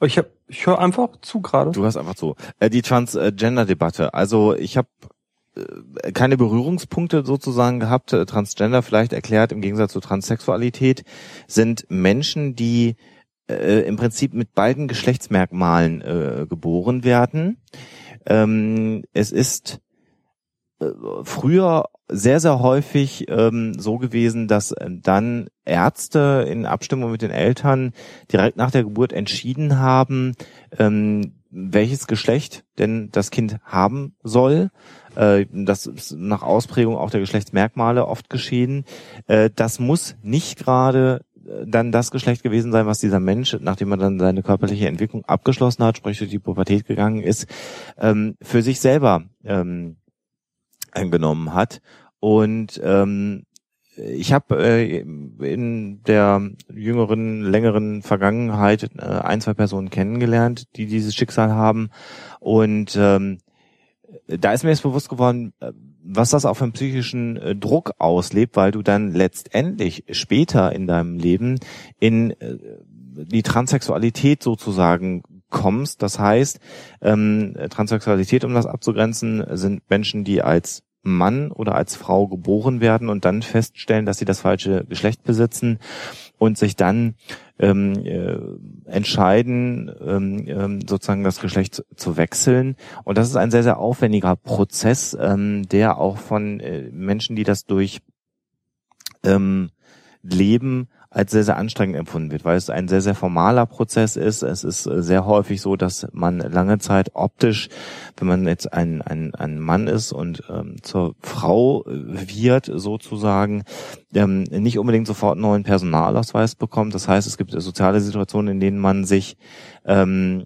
Ich hab, ich höre einfach zu gerade. Du hörst einfach zu. Äh, die Transgender-Debatte. Also ich habe äh, keine Berührungspunkte sozusagen gehabt. Äh, Transgender vielleicht erklärt im Gegensatz zu Transsexualität sind Menschen, die äh, im Prinzip mit beiden Geschlechtsmerkmalen äh, geboren werden. Ähm, es ist äh, früher sehr, sehr häufig ähm, so gewesen, dass äh, dann Ärzte in Abstimmung mit den Eltern direkt nach der Geburt entschieden haben, ähm, welches Geschlecht denn das Kind haben soll. Äh, das ist nach Ausprägung auch der Geschlechtsmerkmale oft geschehen. Äh, das muss nicht gerade äh, dann das Geschlecht gewesen sein, was dieser Mensch, nachdem er dann seine körperliche Entwicklung abgeschlossen hat, sprich durch die Pubertät gegangen ist, ähm, für sich selber ähm, eingenommen hat. Und ähm, ich habe äh, in der jüngeren, längeren Vergangenheit äh, ein, zwei Personen kennengelernt, die dieses Schicksal haben. Und ähm, da ist mir jetzt bewusst geworden, äh, was das für einen psychischen äh, Druck auslebt, weil du dann letztendlich später in deinem Leben in äh, die Transsexualität sozusagen kommst. Das heißt, ähm, Transsexualität, um das abzugrenzen, sind Menschen, die als Mann oder als Frau geboren werden und dann feststellen, dass sie das falsche Geschlecht besitzen und sich dann ähm, äh, entscheiden, ähm, ähm, sozusagen das Geschlecht zu wechseln. Und das ist ein sehr, sehr aufwendiger Prozess, ähm, der auch von äh, Menschen, die das durch ähm, Leben als sehr, sehr anstrengend empfunden wird, weil es ein sehr, sehr formaler Prozess ist. Es ist äh, sehr häufig so, dass man lange Zeit optisch, wenn man jetzt ein, ein, ein Mann ist und ähm, zur Frau wird sozusagen, ähm, nicht unbedingt sofort einen neuen Personalausweis bekommt. Das heißt, es gibt soziale Situationen, in denen man sich ähm,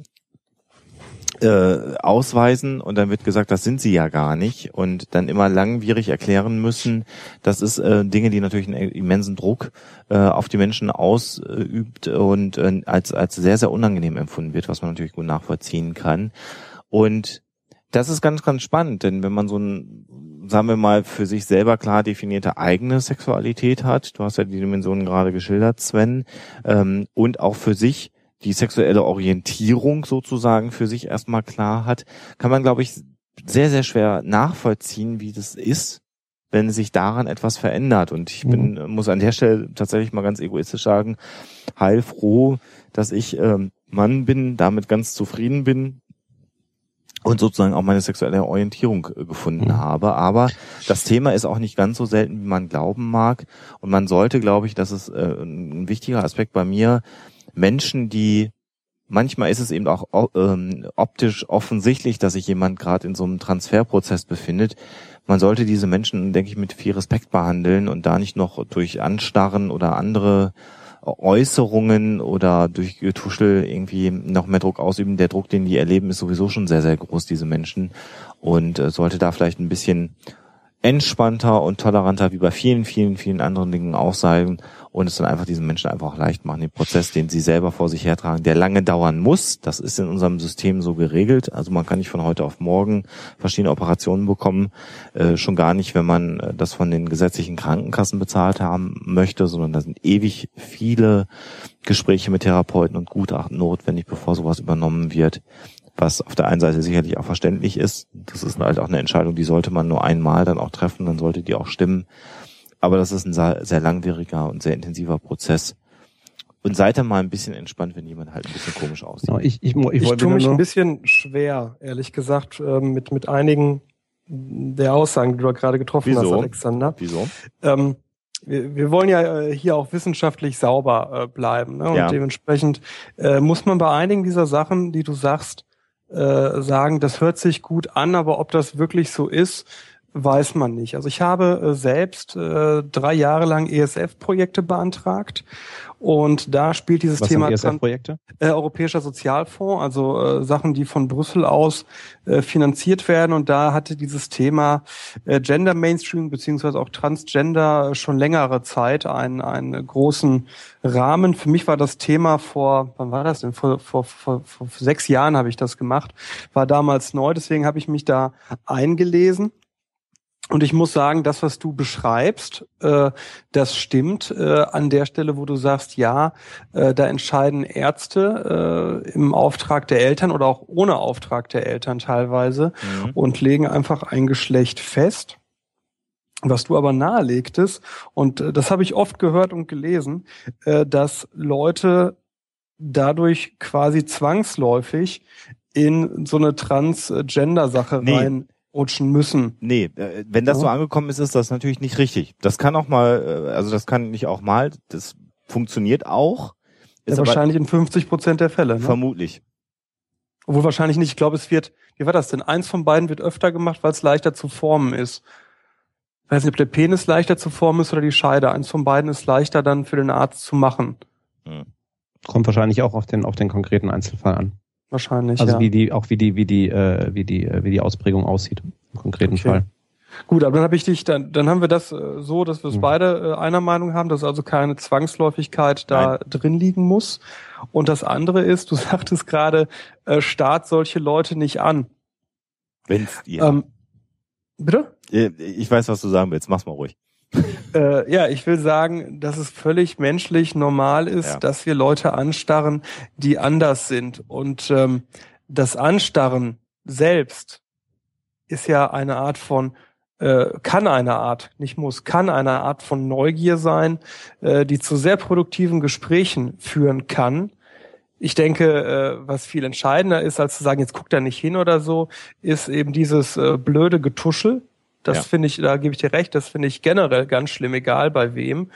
äh, ausweisen und dann wird gesagt, das sind sie ja gar nicht und dann immer langwierig erklären müssen, das ist äh, Dinge, die natürlich einen immensen Druck äh, auf die Menschen ausübt und äh, als als sehr sehr unangenehm empfunden wird, was man natürlich gut nachvollziehen kann und das ist ganz ganz spannend, denn wenn man so ein sagen wir mal, für sich selber klar definierte eigene Sexualität hat. Du hast ja die Dimensionen gerade geschildert, Sven. Ähm, und auch für sich die sexuelle Orientierung sozusagen für sich erstmal klar hat, kann man, glaube ich, sehr, sehr schwer nachvollziehen, wie das ist, wenn sich daran etwas verändert. Und ich bin, mhm. muss an der Stelle tatsächlich mal ganz egoistisch sagen, heilfroh, dass ich ähm, Mann bin, damit ganz zufrieden bin und sozusagen auch meine sexuelle Orientierung äh, gefunden mhm. habe. Aber das Thema ist auch nicht ganz so selten, wie man glauben mag. Und man sollte, glaube ich, das ist äh, ein wichtiger Aspekt bei mir, Menschen, die manchmal ist es eben auch ähm, optisch offensichtlich, dass sich jemand gerade in so einem Transferprozess befindet. Man sollte diese Menschen, denke ich, mit viel Respekt behandeln und da nicht noch durch Anstarren oder andere Äußerungen oder durch Getuschel irgendwie noch mehr Druck ausüben. Der Druck, den die erleben, ist sowieso schon sehr, sehr groß, diese Menschen. Und äh, sollte da vielleicht ein bisschen entspannter und toleranter wie bei vielen, vielen, vielen anderen Dingen auch sein und es dann einfach diesen Menschen einfach auch leicht machen, den Prozess, den sie selber vor sich hertragen, der lange dauern muss. Das ist in unserem System so geregelt. Also man kann nicht von heute auf morgen verschiedene Operationen bekommen, äh, schon gar nicht, wenn man äh, das von den gesetzlichen Krankenkassen bezahlt haben möchte, sondern da sind ewig viele Gespräche mit Therapeuten und Gutachten notwendig, bevor sowas übernommen wird was auf der einen Seite sicherlich auch verständlich ist. Das ist halt auch eine Entscheidung, die sollte man nur einmal dann auch treffen, dann sollte die auch stimmen. Aber das ist ein sehr langwieriger und sehr intensiver Prozess. Und seid dann mal ein bisschen entspannt, wenn jemand halt ein bisschen komisch aussieht. No, ich ich, ich, ich tue mich ein bisschen schwer, ehrlich gesagt, ähm, mit, mit einigen der Aussagen, die du gerade getroffen Wieso? hast, Alexander. Wieso? Ähm, wir, wir wollen ja äh, hier auch wissenschaftlich sauber äh, bleiben. Ne? Und Ja. dementsprechend äh, muss man bei einigen dieser Sachen, die du sagst, äh, sagen, das hört sich gut an, aber ob das wirklich so ist, weiß man nicht. Also ich habe äh, selbst äh, drei Jahre lang ESF-Projekte beantragt und da spielt dieses Was Thema ESF-Projekte? äh, Europäischer Sozialfonds, also äh, Sachen, die von Brüssel aus äh, finanziert werden. Und da hatte dieses Thema äh, Gender Mainstream beziehungsweise auch Transgender schon längere Zeit einen, einen großen Rahmen. Für mich war das Thema vor, wann war das denn? Vor, vor, vor, vor sechs Jahren habe ich das gemacht, war damals neu, deswegen habe ich mich da eingelesen. Und ich muss sagen, das, was du beschreibst, äh, das stimmt äh, an der Stelle, wo du sagst, ja, äh, da entscheiden Ärzte äh, im Auftrag der Eltern oder auch ohne Auftrag der Eltern teilweise Mhm. und legen einfach ein Geschlecht fest. Was du aber nahelegtest, und äh, das habe ich oft gehört und gelesen, äh, dass Leute dadurch quasi zwangsläufig in so eine Transgender-Sache Nee. Reinrutschen müssen. Nee, äh, wenn das so Ja. angekommen ist, ist das natürlich nicht richtig. Das kann auch mal, äh, also das kann nicht auch mal, das funktioniert auch. Ja, Ist aber wahrscheinlich in 50 Prozent der Fälle. Ne? vermutlich. Obwohl wahrscheinlich nicht. Ich glaube, es wird, wie war das denn? Eins von beiden wird öfter gemacht, weil es leichter zu formen ist. Ich weiß nicht, ob der Penis leichter zu formen ist oder die Scheide. Eins von beiden ist leichter dann für den Arzt zu machen. Kommt wahrscheinlich auch auf den, auf den konkreten Einzelfall an. Wahrscheinlich, Also ja. wie die, auch wie die, wie die, äh, wie die, äh, wie die Ausprägung aussieht im konkreten Okay. Fall. Gut, aber dann habe ich dich, dann, dann haben wir das äh, so, dass wir es Mhm. beide äh, einer Meinung haben, dass also keine Zwangsläufigkeit da drin liegen muss. Und das andere ist, du sagtest gerade, äh, Staat solche Leute nicht an. Wenn's, ja. Ähm, bitte? Äh, ich weiß, was du sagen willst. Mach's mal ruhig. Äh, ja, ich will sagen, dass es völlig menschlich normal ist, Ja. dass wir Leute anstarren, die anders sind. Und ähm, das Anstarren selbst ist ja eine Art von, äh, kann eine Art, nicht muss, kann eine Art von Neugier sein, äh, die zu sehr produktiven Gesprächen führen kann. Ich denke, äh, was viel entscheidender ist, als zu sagen, jetzt guckt er nicht hin oder so, ist eben dieses äh, blöde Getuschel. Das Ja. finde ich, da gebe ich dir recht, das finde ich generell ganz schlimm, egal bei wem.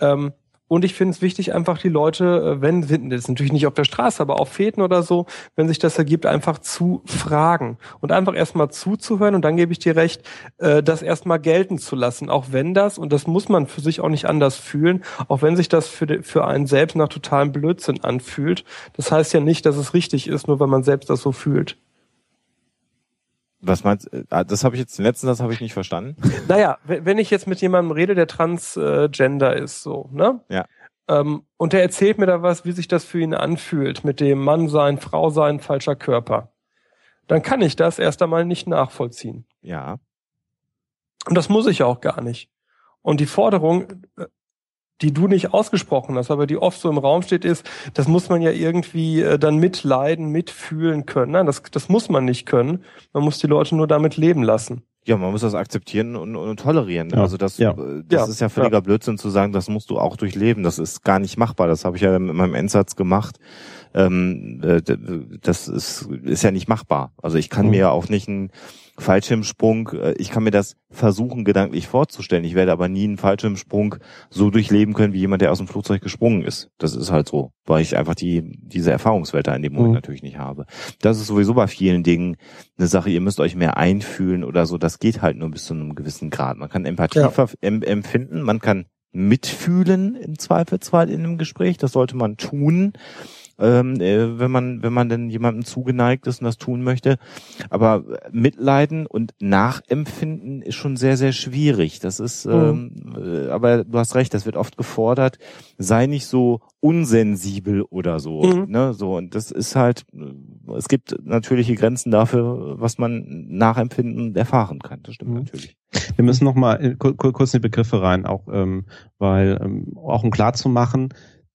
Ähm, und ich finde es wichtig, einfach die Leute, äh, wenn, das ist natürlich nicht auf der Straße, aber auf Fäden oder so, wenn sich das ergibt, einfach zu fragen und einfach erstmal zuzuhören und dann gebe ich dir recht, äh, das erstmal gelten zu lassen, auch wenn das, und das muss man für sich auch nicht anders fühlen, auch wenn sich das für, für einen selbst nach totalem Blödsinn anfühlt. Das heißt ja nicht, dass es richtig ist, nur weil man selbst das so fühlt. Was meinst du? Ah, das habe ich jetzt, den letzten Satz habe ich nicht verstanden. Naja, wenn ich jetzt mit jemandem rede, der transgender ist, so, ne? Ja. Ähm, und der erzählt mir da was, wie sich das für ihn anfühlt, mit dem Mann sein, Frau sein, falscher Körper. Dann kann ich das erst einmal nicht nachvollziehen. Ja. Und das muss ich auch gar nicht. Und die Forderung, äh, die du nicht ausgesprochen hast, aber die oft so im Raum steht, ist, das muss man ja irgendwie äh, dann mitleiden, mitfühlen können. Nein, das, das muss man nicht können. Man muss die Leute nur damit leben lassen. Ja, man muss das akzeptieren und, und tolerieren. Ja. Also das, Ja. äh, das Ja. ist ja völliger Blödsinn zu sagen, das musst du auch durchleben. Das ist gar nicht machbar. Das habe ich ja mit meinem Endsatz gemacht. Ähm, äh, das ist, ist ja nicht machbar. Also ich kann Mhm. mir ja auch nicht einen Fallschirmsprung, äh, ich kann mir das versuchen, gedanklich vorzustellen. Ich werde aber nie einen Fallschirmsprung so durchleben können, wie jemand, der aus dem Flugzeug gesprungen ist. Das ist halt so, weil ich einfach die, diese Erfahrungswelt da in dem Moment Mhm. natürlich nicht habe. Das ist sowieso bei vielen Dingen eine Sache, ihr müsst euch mehr einfühlen oder so. Das geht halt nur bis zu einem gewissen Grad. Man kann Empathie Ja. empfinden, man kann mitfühlen im Zweifelsfall in einem Gespräch. Das sollte man tun, ähm, äh, wenn man wenn man denn jemandem zugeneigt ist und das tun möchte. Aber mitleiden und nachempfinden ist schon sehr sehr schwierig. Das ist, ähm, äh, aber du hast recht, das wird oft gefordert. Sei nicht so unsensibel oder so. Mhm. Ne, so und das ist halt. äh, Es gibt natürliche Grenzen dafür, was man nachempfinden und erfahren kann. Das stimmt Mhm. natürlich. Wir müssen noch mal kur- kur- kurz in die Begriffe rein, auch ähm, weil ähm, auch um klar zu machen,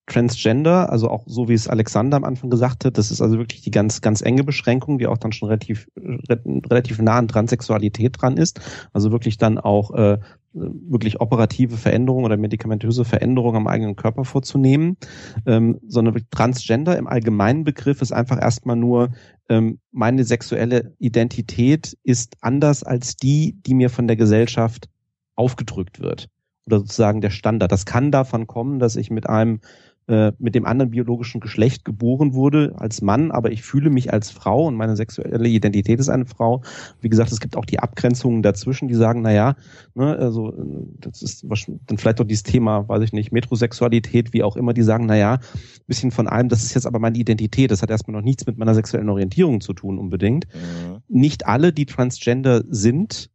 Transgender, also auch so wie es Alexander am Anfang gesagt hat, das ist also wirklich die ganz ganz enge Beschränkung, die auch dann schon relativ relativ nah an Transsexualität dran ist, also wirklich dann auch äh, wirklich operative Veränderungen oder medikamentöse Veränderungen am eigenen Körper vorzunehmen, ähm, sondern Transgender im allgemeinen Begriff ist einfach erstmal nur ähm, meine sexuelle Identität ist anders als die, die mir von der Gesellschaft aufgedrückt wird. Oder sozusagen der Standard. Das kann davon kommen, dass ich mit einem äh, mit dem anderen biologischen Geschlecht geboren wurde als Mann, aber ich fühle mich als Frau und meine sexuelle Identität ist eine Frau. Wie gesagt, es gibt auch die Abgrenzungen dazwischen, die sagen, na ja, ne, also äh, das ist dann vielleicht auch dieses Thema, weiß ich nicht, Metrosexualität, wie auch immer, die sagen, na ja, bisschen von allem, das ist jetzt aber meine Identität, das hat erstmal noch nichts mit meiner sexuellen Orientierung zu tun unbedingt. Mhm. Nicht alle, die Transgender sind,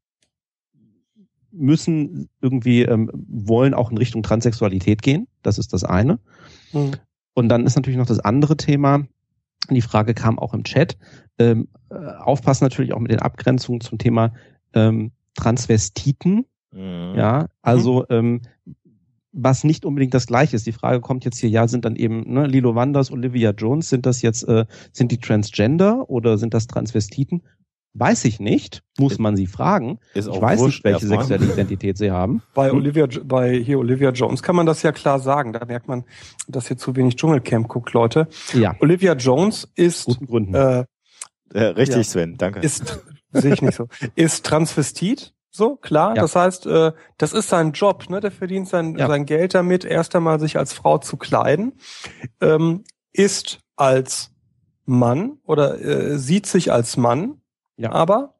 müssen irgendwie ähm, wollen auch in Richtung Transsexualität gehen. Das ist das eine. Mhm. Und dann ist natürlich noch das andere Thema. Die Frage kam auch im Chat. Ähm, äh, aufpassen natürlich auch mit den Abgrenzungen zum Thema ähm, Transvestiten. Mhm. Ja, also ähm, was nicht unbedingt das Gleiche ist. Die Frage kommt jetzt hier, ja, sind dann eben ne, Lilo Wanders, Olivia Jones, sind das jetzt, äh, sind die Transgender oder sind das Transvestiten? Weiß ich nicht, muss man sie fragen. Ist Ich auch weiß wurscht nicht, welche sexuelle Identität sie haben. Bei? Olivia, bei hier Olivia Jones kann man das ja klar sagen. Da merkt man, dass ihr zu wenig Dschungelcamp guckt, Leute. Ja, Olivia Jones ist, guten Gründen. äh, Äh, richtig, Ja. Sven, danke. ist, sehe ich nicht so, ist Transvestit. So, klar. Ja. Das heißt, äh, das ist sein Job, ne? Der verdient sein, Ja. sein Geld damit, erst einmal sich als Frau zu kleiden, ähm, ist als Mann oder äh, sieht sich als Mann, Ja. aber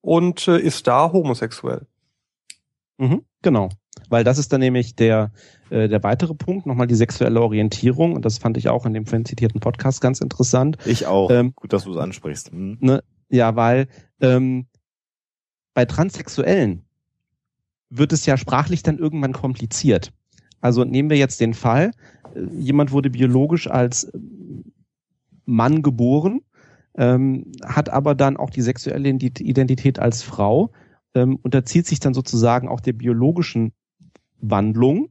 und äh, ist da homosexuell. Mhm, genau. Weil das ist dann nämlich der, äh, der weitere Punkt, nochmal die sexuelle Orientierung. Und das fand ich auch in dem vorhin zitierten Podcast ganz interessant. ich auch. Ähm, Gut, dass du es ansprichst. Hm. Ne, ja, weil ähm, bei Transsexuellen wird es ja sprachlich dann irgendwann kompliziert. Also nehmen wir jetzt den Fall, äh, jemand wurde biologisch als Mann geboren, ähm, hat aber dann auch die sexuelle Ident- Identität als Frau, ähm, unterzieht sich dann sozusagen auch der biologischen Wandlung.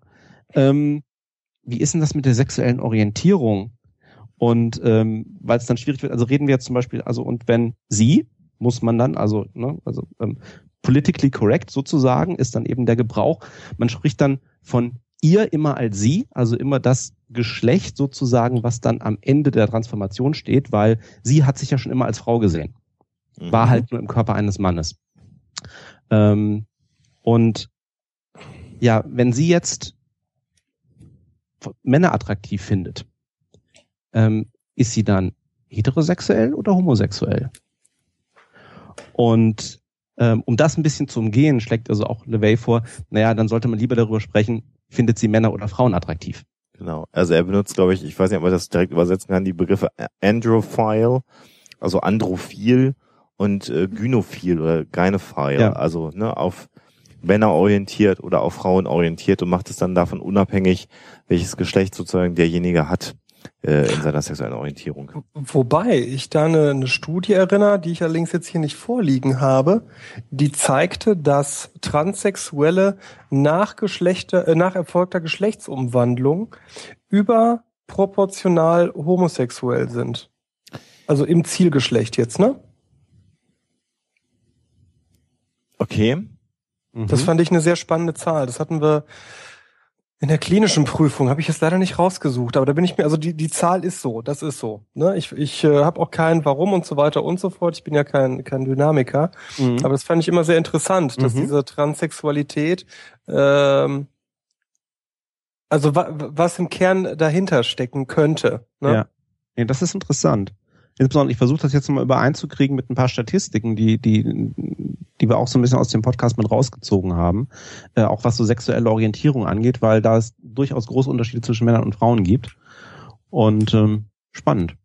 Ähm, wie ist denn das mit der sexuellen Orientierung? Und ähm, weil es dann schwierig wird, also reden wir jetzt zum Beispiel, also und wenn sie, muss man dann, also, ne, also ähm, politically correct sozusagen, ist dann eben der Gebrauch, man spricht dann von ihr immer als sie, also immer das Geschlecht sozusagen, was dann am Ende der Transformation steht, weil sie hat sich ja schon immer als Frau gesehen Mhm. war halt nur im Körper eines Mannes. Ähm, und ja, wenn sie jetzt Männer attraktiv findet, ähm, ist sie dann heterosexuell oder homosexuell? Und ähm, um das ein bisschen zu umgehen, schlägt also auch LeVay vor, naja, dann sollte man lieber darüber sprechen, findet sie Männer oder Frauen attraktiv. Genau. Also er benutzt, glaube ich, ich weiß nicht, ob man das direkt übersetzen kann, die Begriffe Androphile, also Androphil und äh, Gynophil oder Gynophile, ja. also ne, auf Männer orientiert oder auf Frauen orientiert und macht es dann davon unabhängig, welches Geschlecht sozusagen derjenige hat äh, in seiner sexuellen Orientierung. Wobei ich da eine, eine Studie erinnere, die ich allerdings jetzt hier nicht vorliegen habe, die zeigte, dass Transsexuelle nach, Geschlechter, äh, nach erfolgter Geschlechtsumwandlung überproportional homosexuell sind. Also im Zielgeschlecht jetzt, ne? Okay. Das mhm. fand ich eine sehr spannende Zahl. Das hatten wir in der klinischen Prüfung habe ich es leider nicht rausgesucht, aber da bin ich mir, also die, die Zahl ist so, das ist so. Ne? Ich, ich äh, habe auch kein Warum und so weiter und so fort. Ich bin ja kein, kein Dynamiker. Mhm. Aber das fand ich immer sehr interessant, dass mhm. diese Transsexualität, ähm, also wa was im Kern dahinter stecken könnte. Ne? Ja. ja, das ist interessant. Insbesondere, ich versuche das jetzt mal übereinzukriegen mit ein paar Statistiken, die, die, die wir auch so ein bisschen aus dem Podcast mit rausgezogen haben, äh, auch was so sexuelle Orientierung angeht, weil da es durchaus große Unterschiede zwischen Männern und Frauen gibt. Und ähm, spannend.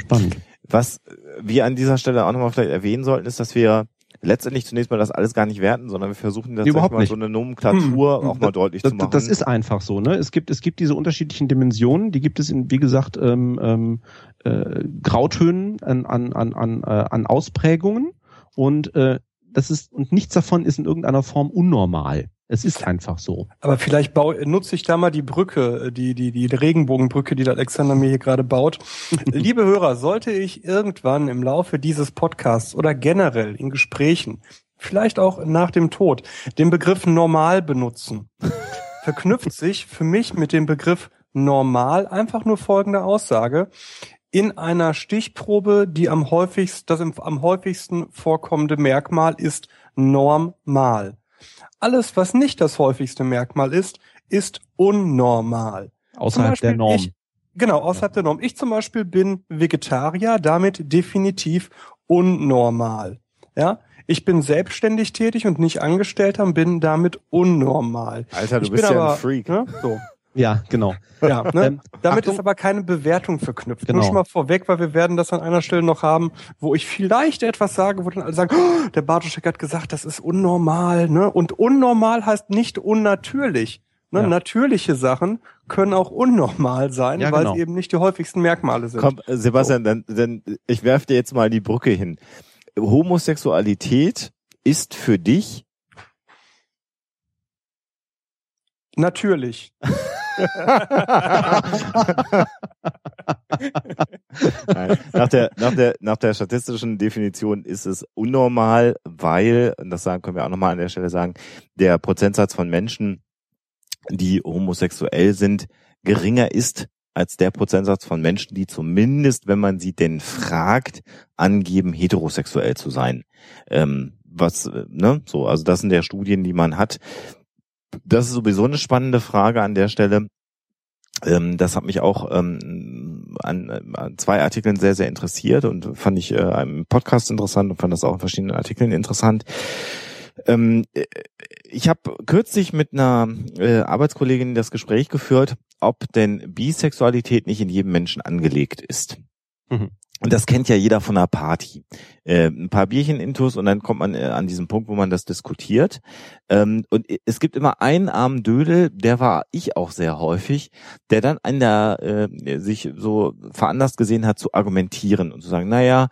Spannend. Was wir an dieser Stelle auch nochmal vielleicht erwähnen sollten, ist, dass wir letztendlich zunächst mal das alles gar nicht werten, sondern wir versuchen das Überhaupt mal nicht. so eine Nomenklatur hm. auch mal deutlich das, zu machen. Das ist einfach so, ne? Es gibt es gibt diese unterschiedlichen Dimensionen, die gibt es in wie gesagt ähm, ähm, äh, Grautönen an an an an, äh, an Ausprägungen und äh, das ist und nichts davon ist in irgendeiner Form unnormal. Es ist einfach so. Aber vielleicht bau, nutze ich da mal die Brücke, die, die, die Regenbogenbrücke, die der Alexander mir hier gerade baut. Liebe Hörer, sollte ich irgendwann im Laufe dieses Podcasts oder generell in Gesprächen, vielleicht auch nach dem Tod, den Begriff normal benutzen, verknüpft sich für mich mit dem Begriff normal einfach nur folgende Aussage. In einer Stichprobe, die am häufigsten, das am häufigsten vorkommende Merkmal ist normal. Alles, was nicht das häufigste Merkmal ist, ist unnormal. Außerhalb der Norm. Ich, genau, außerhalb ja. der Norm. Ich zum Beispiel bin Vegetarier, damit definitiv unnormal. Ja, ich bin selbstständig tätig und nicht Angestellter und bin damit unnormal. Alter, du ich bist ja aber, ein Freak. Ne, so. Ja, genau. Ja, ne? ähm, Damit Achtung. ist aber keine Bewertung verknüpft. Genau. Nur schon mal vorweg, weil wir werden das an einer Stelle noch haben, wo ich vielleicht etwas sage, wo dann alle sagen, oh, der Bartoschek hat gesagt, das ist unnormal. Ne? Und unnormal heißt nicht unnatürlich. Ne? Ja. Natürliche Sachen können auch unnormal sein, ja, weil genau. sie eben nicht die häufigsten Merkmale sind. Komm, Sebastian, so. dann, dann ich werf dir jetzt mal die Brücke hin. Homosexualität ist für dich natürlich. nach, der, nach, der, nach der statistischen Definition ist es unnormal, weil, und das sagen, können wir auch nochmal an der Stelle sagen, der Prozentsatz von Menschen, die homosexuell sind, geringer ist als der Prozentsatz von Menschen, die zumindest, wenn man sie denn fragt, angeben, heterosexuell zu sein. Ähm, was, ne, so, also das sind der Studien, die man hat das ist sowieso eine spannende Frage an der Stelle. Ähm, das hat mich auch ähm, an, an zwei Artikeln sehr, sehr interessiert und fand ich äh, im Podcast interessant und fand das auch in verschiedenen Artikeln interessant. Ähm, äh, ich habe kürzlich mit einer äh, Arbeitskollegin das Gespräch geführt, ob denn Bisexualität nicht in jedem Menschen angelegt ist. Mhm. Und das kennt ja jeder von einer Party. Äh, ein paar Bierchen intus und dann kommt man äh, an diesen Punkt, wo man das diskutiert. Ähm, und es gibt immer einen armen Dödel, der war ich auch sehr häufig, der dann an der äh, sich so veranlasst gesehen hat zu argumentieren und zu sagen, naja,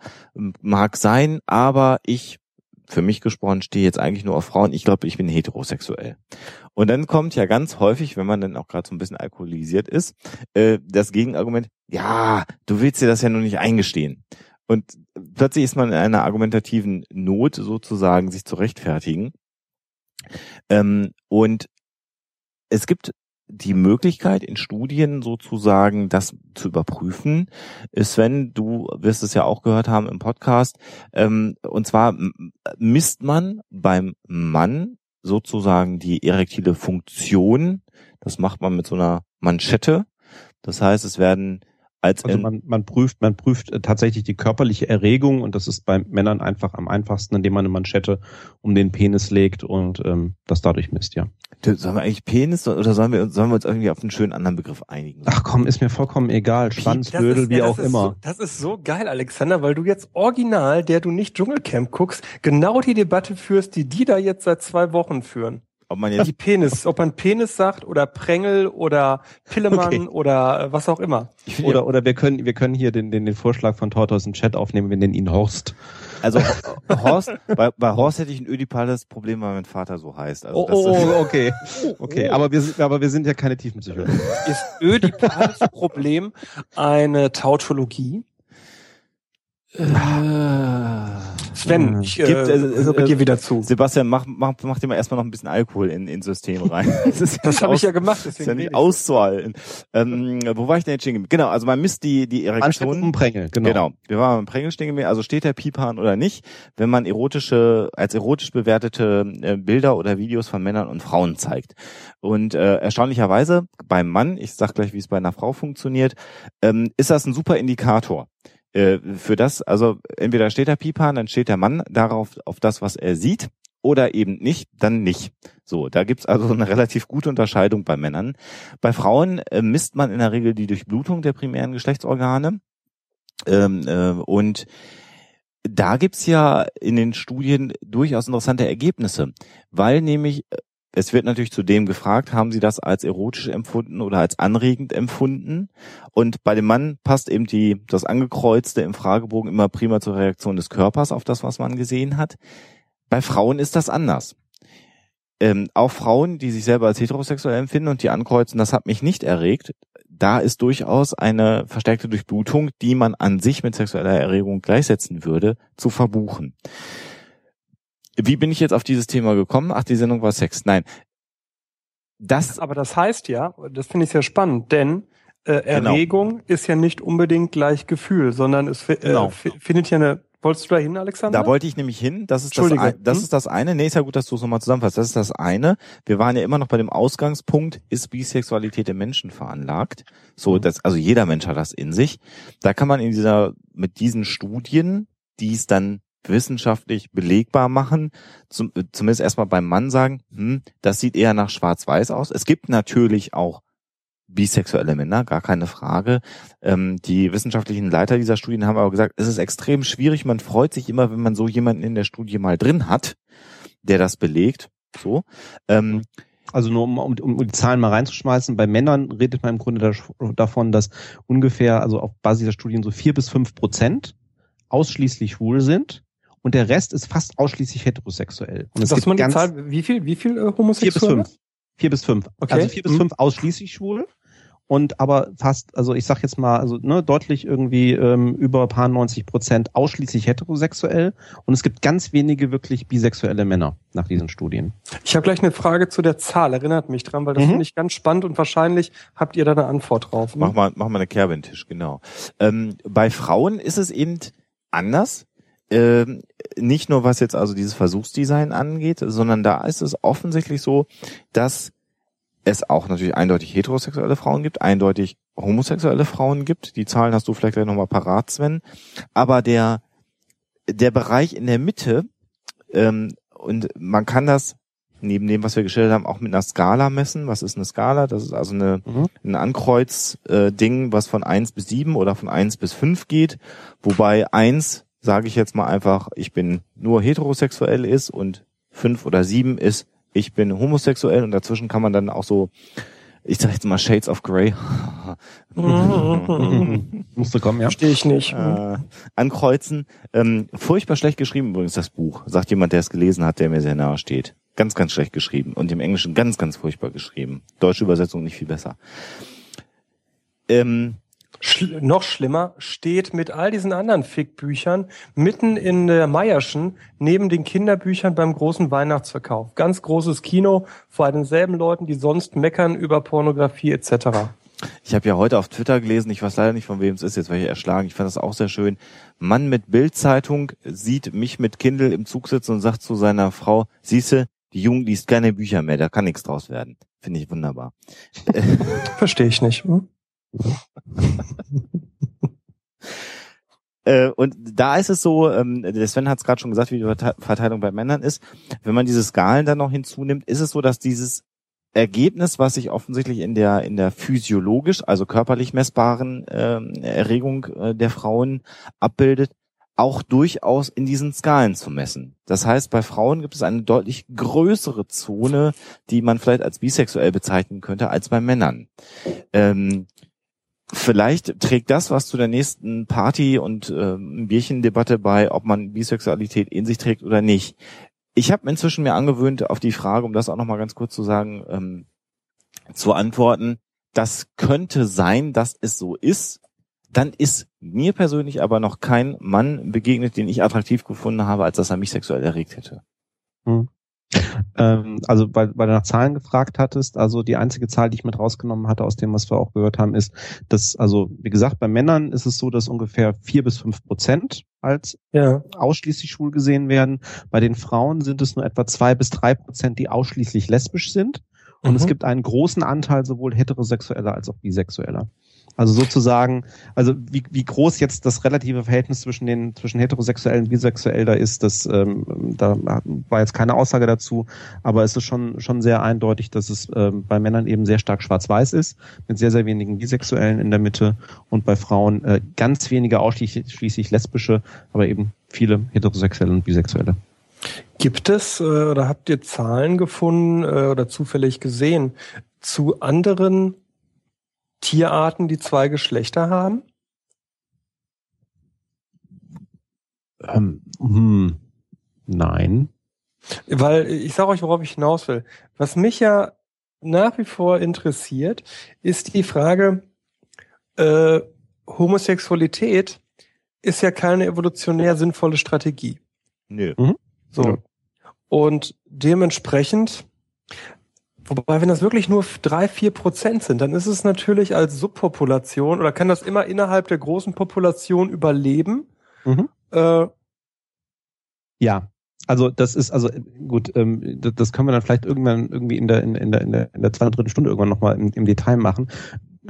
mag sein, aber ich für mich gesprochen, stehe jetzt eigentlich nur auf Frauen. Ich glaube, ich bin heterosexuell. Und dann kommt ja ganz häufig, wenn man dann auch gerade so ein bisschen alkoholisiert ist, äh, das Gegenargument, ja, du willst dir das ja nur nicht eingestehen. Und plötzlich ist man in einer argumentativen Not sozusagen, sich zu rechtfertigen. Ähm, und es gibt die Möglichkeit in Studien sozusagen das zu überprüfen. Sven, du wirst es ja auch gehört haben im Podcast. Ähm, und zwar misst man beim Mann sozusagen die erektile Funktion. Das macht man mit so einer Manschette. Das heißt, es werden als also man, man prüft, man prüft äh, tatsächlich die körperliche Erregung und das ist bei Männern einfach am einfachsten, indem man eine Manschette um den Penis legt und ähm, das dadurch misst, ja. Sollen wir eigentlich Penis oder sollen wir, sollen wir uns irgendwie auf einen schönen anderen Begriff einigen? Ach komm, ist mir vollkommen egal. Schwanz, Blödel, wie ja, auch immer. So, das ist so geil, Alexander, weil du jetzt original, der du nicht Dschungelcamp guckst, genau die Debatte führst, die die da jetzt seit zwei Wochen führen. Ob man jetzt die Penis, ob man Penis sagt oder Prängel oder Pillemann okay. oder äh, was auch immer. Oder, oder wir können, wir können hier den, den, den Vorschlag von Tortos im Chat aufnehmen, wir nennen ihn Horst. Also Horst, bei, bei Horst hätte ich ein ödipales Problem, weil mein Vater so heißt. Also oh, oh, oh, okay. Okay, oh. aber wir sind, aber wir sind ja keine Tiefenpsychologen. Ist ödipales Problem eine Tautologie? Sven, ich äh, Gibt, äh, dir wieder zu. Sebastian, mach, mach, mach dir mal erstmal noch ein bisschen Alkohol in, in System rein. Das, das habe ich ja gemacht. Deswegen ist ja nicht auszuhalten. Ähm, wo war ich denn jetzt stehen Genau, also man misst die, die Erektion. Prängel, genau. Genau. Wir waren beim Prängel stehen geblieben. Also steht der Pipan oder nicht, wenn man erotische, als erotisch bewertete äh, Bilder oder Videos von Männern und Frauen zeigt. Und äh, erstaunlicherweise beim Mann, ich sag gleich, wie es bei einer Frau funktioniert, ähm, ist das ein super Indikator äh, für das, also entweder steht der Pipan, dann steht der Mann darauf, auf das, was er sieht, oder eben nicht, dann nicht. So, da gibt's also eine relativ gute Unterscheidung bei Männern. Bei Frauen äh, misst man in der Regel die Durchblutung der primären Geschlechtsorgane. Ähm, äh, und da gibt's ja in den Studien durchaus interessante Ergebnisse, weil nämlich äh, es wird natürlich zudem gefragt, haben Sie das als erotisch empfunden oder als anregend empfunden? Und bei dem Mann passt eben die, das Angekreuzte im Fragebogen immer prima zur Reaktion des Körpers auf das, was man gesehen hat. Bei Frauen ist das anders. Ähm, auch Frauen, die sich selber als heterosexuell empfinden und die ankreuzen, das hat mich nicht erregt, da ist durchaus eine verstärkte Durchblutung, die man an sich mit sexueller Erregung gleichsetzen würde, zu verbuchen. Wie bin ich jetzt auf dieses Thema gekommen? Ach, die Sendung war Sex. Nein. Das, aber das heißt ja, das finde ich sehr spannend, denn äh, genau. Erregung genau. ist ja nicht unbedingt gleich Gefühl, sondern es äh, genau. findet ja eine Wolltest du da hin, Alexander? Da wollte ich nämlich hin. Das ist das, ein, das hm? ist das eine. Nee, ist ja gut, dass du es nochmal zusammenfasst. Das ist das eine. Wir waren ja immer noch bei dem Ausgangspunkt, ist Bisexualität im Menschen veranlagt? So, mhm. das, also jeder Mensch hat das in sich. Da kann man in dieser, mit diesen Studien, die es dann wissenschaftlich belegbar machen, zum, zumindest erstmal beim Mann sagen, hm, das sieht eher nach Schwarz-Weiß aus. Es gibt natürlich auch bisexuelle Männer, gar keine Frage. Ähm, die wissenschaftlichen Leiter dieser Studien haben aber gesagt, es ist extrem schwierig. Man freut sich immer, wenn man so jemanden in der Studie mal drin hat, der das belegt. So. Ähm, also nur um, um, um die Zahlen mal reinzuschmeißen, bei Männern redet man im Grunde davon, dass ungefähr, also auf Basis der Studien so vier bis fünf Prozent ausschließlich schwul sind und der Rest ist fast ausschließlich heterosexuell. Und es gibt man die Zahl, wie viel, wie viel äh, Homosexuelle? Vier bis fünf. Vier bis fünf. Okay. Also vier bis mhm. fünf ausschließlich Schwule und aber fast, also ich sag jetzt mal, also ne, deutlich irgendwie ähm, über paar 90 Prozent ausschließlich heterosexuell und es gibt ganz wenige wirklich bisexuelle Männer nach diesen Studien. Ich habe gleich eine Frage zu der Zahl, erinnert mich dran, weil das mhm. finde ich ganz spannend und wahrscheinlich habt ihr da eine Antwort drauf. Ne? Mach mal, mach mal eine Kerbe in den Tisch, genau. Ähm, bei Frauen ist es eben anders. Ähm, nicht nur was jetzt also dieses Versuchsdesign angeht, sondern da ist es offensichtlich so, dass es auch natürlich eindeutig heterosexuelle Frauen gibt, eindeutig homosexuelle Frauen gibt. Die Zahlen hast du vielleicht gleich nochmal parat, Sven. Aber der, der Bereich in der Mitte, ähm, und man kann das neben dem, was wir gestellt haben, auch mit einer Skala messen. Was ist eine Skala? Das ist also eine, mhm. ein Ankreuz-Ding, äh, was von eins bis sieben oder von eins bis fünf geht, wobei eins sage ich jetzt mal einfach, ich bin nur heterosexuell ist und fünf oder sieben ist, ich bin homosexuell und dazwischen kann man dann auch so, ich sag jetzt mal Shades of Grey. Musste kommen, ja. Verstehe ich nicht. Äh, ankreuzen. Ähm, furchtbar schlecht geschrieben übrigens das Buch. Sagt jemand, der es gelesen hat, der mir sehr nahe steht. Ganz, ganz schlecht geschrieben. Und im Englischen ganz, ganz furchtbar geschrieben. Deutsche Übersetzung nicht viel besser. Ähm, Schl noch schlimmer, steht mit all diesen anderen Fickbüchern mitten in der Meierschen neben den Kinderbüchern beim großen Weihnachtsverkauf. Ganz großes Kino vor denselben Leuten, die sonst meckern über Pornografie etc. Ich habe ja heute auf Twitter gelesen, ich weiß leider nicht, von wem es ist, jetzt war ich erschlagen, ich fand das auch sehr schön. Mann mit Bildzeitung sieht mich mit Kindle im Zug sitzen und sagt zu seiner Frau, siehste, die Jugend liest keine Bücher mehr, da kann nichts draus werden. Finde ich wunderbar. Verstehe ich nicht. Hm? Äh, und da ist es so, ähm, der Sven hat es gerade schon gesagt, wie die Verteilung bei Männern ist. Wenn man diese Skalen dann noch hinzunimmt, ist es so, dass dieses Ergebnis, was sich offensichtlich in der in der physiologisch, also körperlich messbaren ähm, Erregung äh, der Frauen abbildet, auch durchaus in diesen Skalen zu messen. Das heißt, bei Frauen gibt es eine deutlich größere Zone, die man vielleicht als bisexuell bezeichnen könnte, als bei Männern. Ähm, vielleicht trägt das was zu der nächsten Party und ähm, Bierchendebatte bei, ob man Bisexualität in sich trägt oder nicht. Ich habe inzwischen mir angewöhnt, auf die Frage, um das auch nochmal ganz kurz zu sagen, ähm, zu antworten, das könnte sein, dass es so ist. Dann ist mir persönlich aber noch kein Mann begegnet, den ich attraktiv gefunden habe, als dass er mich sexuell erregt hätte. Hm. Ähm, also weil, weil du nach Zahlen gefragt hattest, also die einzige Zahl, die ich mit rausgenommen hatte aus dem, was wir auch gehört haben, ist, dass, also wie gesagt, bei Männern ist es so, dass ungefähr vier bis fünf Prozent als ja. ausschließlich schwul gesehen werden. Bei den Frauen sind es nur etwa zwei bis drei Prozent, die ausschließlich lesbisch sind. Und mhm. es gibt einen großen Anteil sowohl heterosexueller als auch bisexueller. Also sozusagen, also wie, wie groß jetzt das relative Verhältnis zwischen den zwischen heterosexuell und bisexuell da ist, das ähm, da war jetzt keine Aussage dazu, aber es ist schon schon sehr eindeutig, dass es ähm, bei Männern eben sehr stark schwarz-weiß ist, mit sehr sehr wenigen bisexuellen in der Mitte und bei Frauen äh, ganz wenige ausschließlich lesbische, aber eben viele heterosexuelle und bisexuelle. Gibt es äh, oder habt ihr Zahlen gefunden äh, oder zufällig gesehen zu anderen Tierarten, die zwei Geschlechter haben? Ähm, hm, nein. Weil ich sage euch, worauf ich hinaus will. Was mich ja nach wie vor interessiert, ist die Frage, äh, Homosexualität ist ja keine evolutionär sinnvolle Strategie. Nö. Mhm. So. Ja. Und dementsprechend Wobei, wenn das wirklich nur drei, vier Prozent sind, dann ist es natürlich als Subpopulation oder kann das immer innerhalb der großen Population überleben. Mhm. Äh, ja, also das ist also gut, ähm, das können wir dann vielleicht irgendwann irgendwie in der in, in der in der in der zweiten dritten Stunde irgendwann nochmal im, im Detail machen.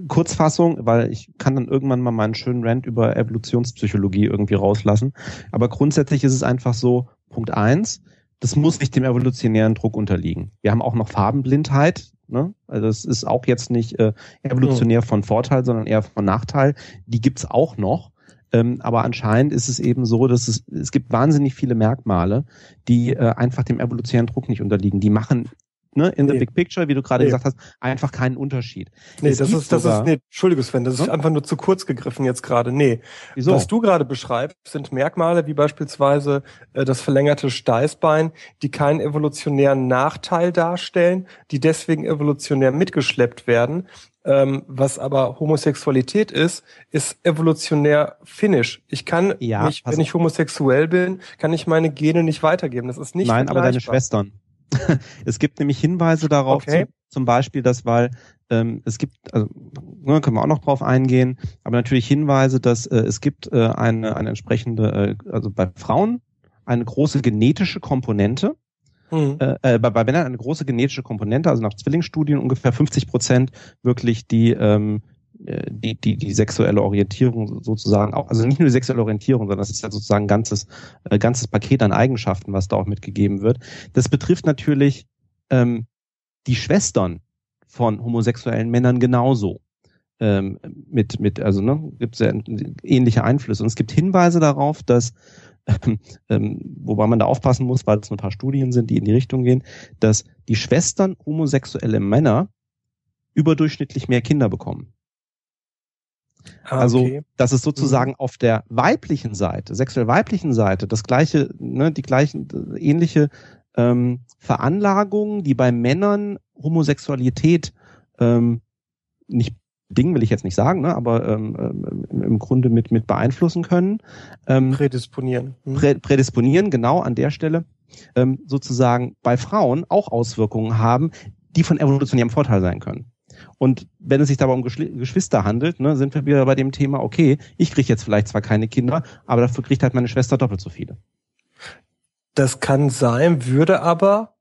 Kurzfassung, weil ich kann dann irgendwann mal meinen schönen Rant über Evolutionspsychologie irgendwie rauslassen. Aber grundsätzlich ist es einfach so, Punkt eins, das muss nicht dem evolutionären Druck unterliegen. Wir haben auch noch Farbenblindheit. Ne? Also das ist auch jetzt nicht äh, evolutionär von Vorteil, sondern eher von Nachteil. Die gibt's auch noch. Ähm, aber anscheinend ist es eben so, dass es, es gibt wahnsinnig viele Merkmale, die äh, einfach dem evolutionären Druck nicht unterliegen. Die machen ne, in nee. the big picture, wie du gerade nee. gesagt hast, einfach keinen Unterschied. Nee, es das ist, das sogar, ist, nee, Entschuldige Sven, das ist einfach nur zu kurz gegriffen jetzt gerade. Nee. Wieso? Was du gerade beschreibst, sind Merkmale wie beispielsweise äh, das verlängerte Steißbein, die keinen evolutionären Nachteil darstellen, die deswegen evolutionär mitgeschleppt werden. Ähm, was aber Homosexualität ist, ist evolutionär finnisch. Ich kann ja, mich, wenn ich homosexuell bin, kann ich meine Gene nicht weitergeben. Das ist nicht Nein, aber deine Schwestern. Es gibt nämlich Hinweise darauf, okay. zum, zum, Beispiel, dass weil ähm, es gibt, also ne, können wir auch noch drauf eingehen, aber natürlich Hinweise, dass äh, es gibt äh, eine, eine entsprechende, äh, also bei Frauen eine große genetische Komponente, Mhm. Äh, bei, bei Männern eine große genetische Komponente, also nach Zwillingsstudien ungefähr 50 Prozent wirklich die ähm, äh, die, die, die sexuelle Orientierung sozusagen auch, also nicht nur die sexuelle Orientierung, sondern das ist ja sozusagen ein ganzes, äh, ganzes Paket an Eigenschaften, was da auch mitgegeben wird. Das betrifft natürlich ähm, die Schwestern von homosexuellen Männern genauso. Ähm, mit, mit, also ne, gibt es ja ähnliche Einflüsse. Und es gibt Hinweise darauf, dass ähm, ähm, wobei man da aufpassen muss, weil es ein paar Studien sind, die in die Richtung gehen, dass die Schwestern homosexuelle Männer überdurchschnittlich mehr Kinder bekommen. Ah, also, okay. dass es sozusagen mhm. auf der weiblichen Seite, sexuell weiblichen Seite, das gleiche, ne, die gleichen, ähnliche ähm, Veranlagungen, die bei Männern Homosexualität ähm, nicht Ding will ich jetzt nicht sagen, ne, aber ähm, ähm, im Grunde mit, mit beeinflussen können. Ähm, prädisponieren. Mhm. Prä, prädisponieren, genau an der Stelle. Ähm, sozusagen bei Frauen auch Auswirkungen haben, die von evolutionärem Vorteil sein können. Und wenn es sich dabei um Geschwister handelt, ne, sind wir wieder bei dem Thema, okay, ich kriege jetzt vielleicht zwar keine Kinder, aber dafür kriegt halt meine Schwester doppelt so viele. Das kann sein, würde aber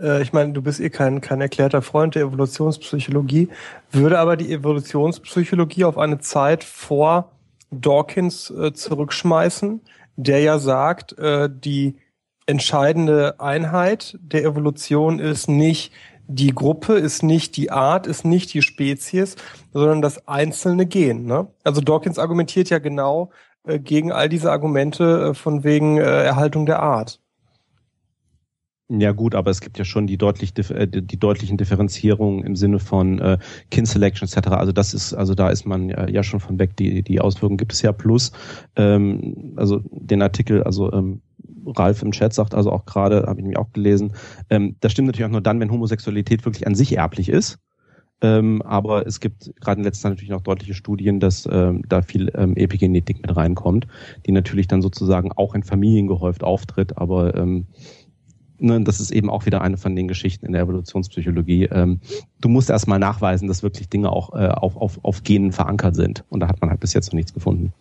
äh, ich meine, du bist eh kein, kein erklärter Freund der Evolutionspsychologie, würde aber die Evolutionspsychologie auf eine Zeit vor Dawkins äh, zurückschmeißen, der ja sagt, äh, die entscheidende Einheit der Evolution ist nicht die Gruppe, ist nicht die Art, ist nicht die Spezies, sondern das einzelne Gen. Ne? Also Dawkins argumentiert ja genau äh, gegen all diese Argumente äh, von wegen äh, Erhaltung der Art. Ja gut, aber es gibt ja schon die deutlich äh, die deutlichen Differenzierungen im Sinne von äh, Kin Selection etc. Also das ist also da ist man ja, ja schon von weg. Die die Auswirkungen gibt es ja plus ähm, also den Artikel also ähm, Ralf im Chat sagt also auch gerade habe ich nämlich auch gelesen. Ähm, das stimmt natürlich auch nur dann, wenn Homosexualität wirklich an sich erblich ist. Ähm, aber es gibt gerade in letzter Zeit natürlich noch deutliche Studien, dass ähm, da viel ähm, Epigenetik mit reinkommt, die natürlich dann sozusagen auch in Familien gehäuft auftritt, aber ähm, ne, das ist eben auch wieder eine von den Geschichten in der Evolutionspsychologie. Ähm, du musst erstmal nachweisen, dass wirklich Dinge auch äh, auf, auf, auf Genen verankert sind. Und da hat man halt bis jetzt noch nichts gefunden.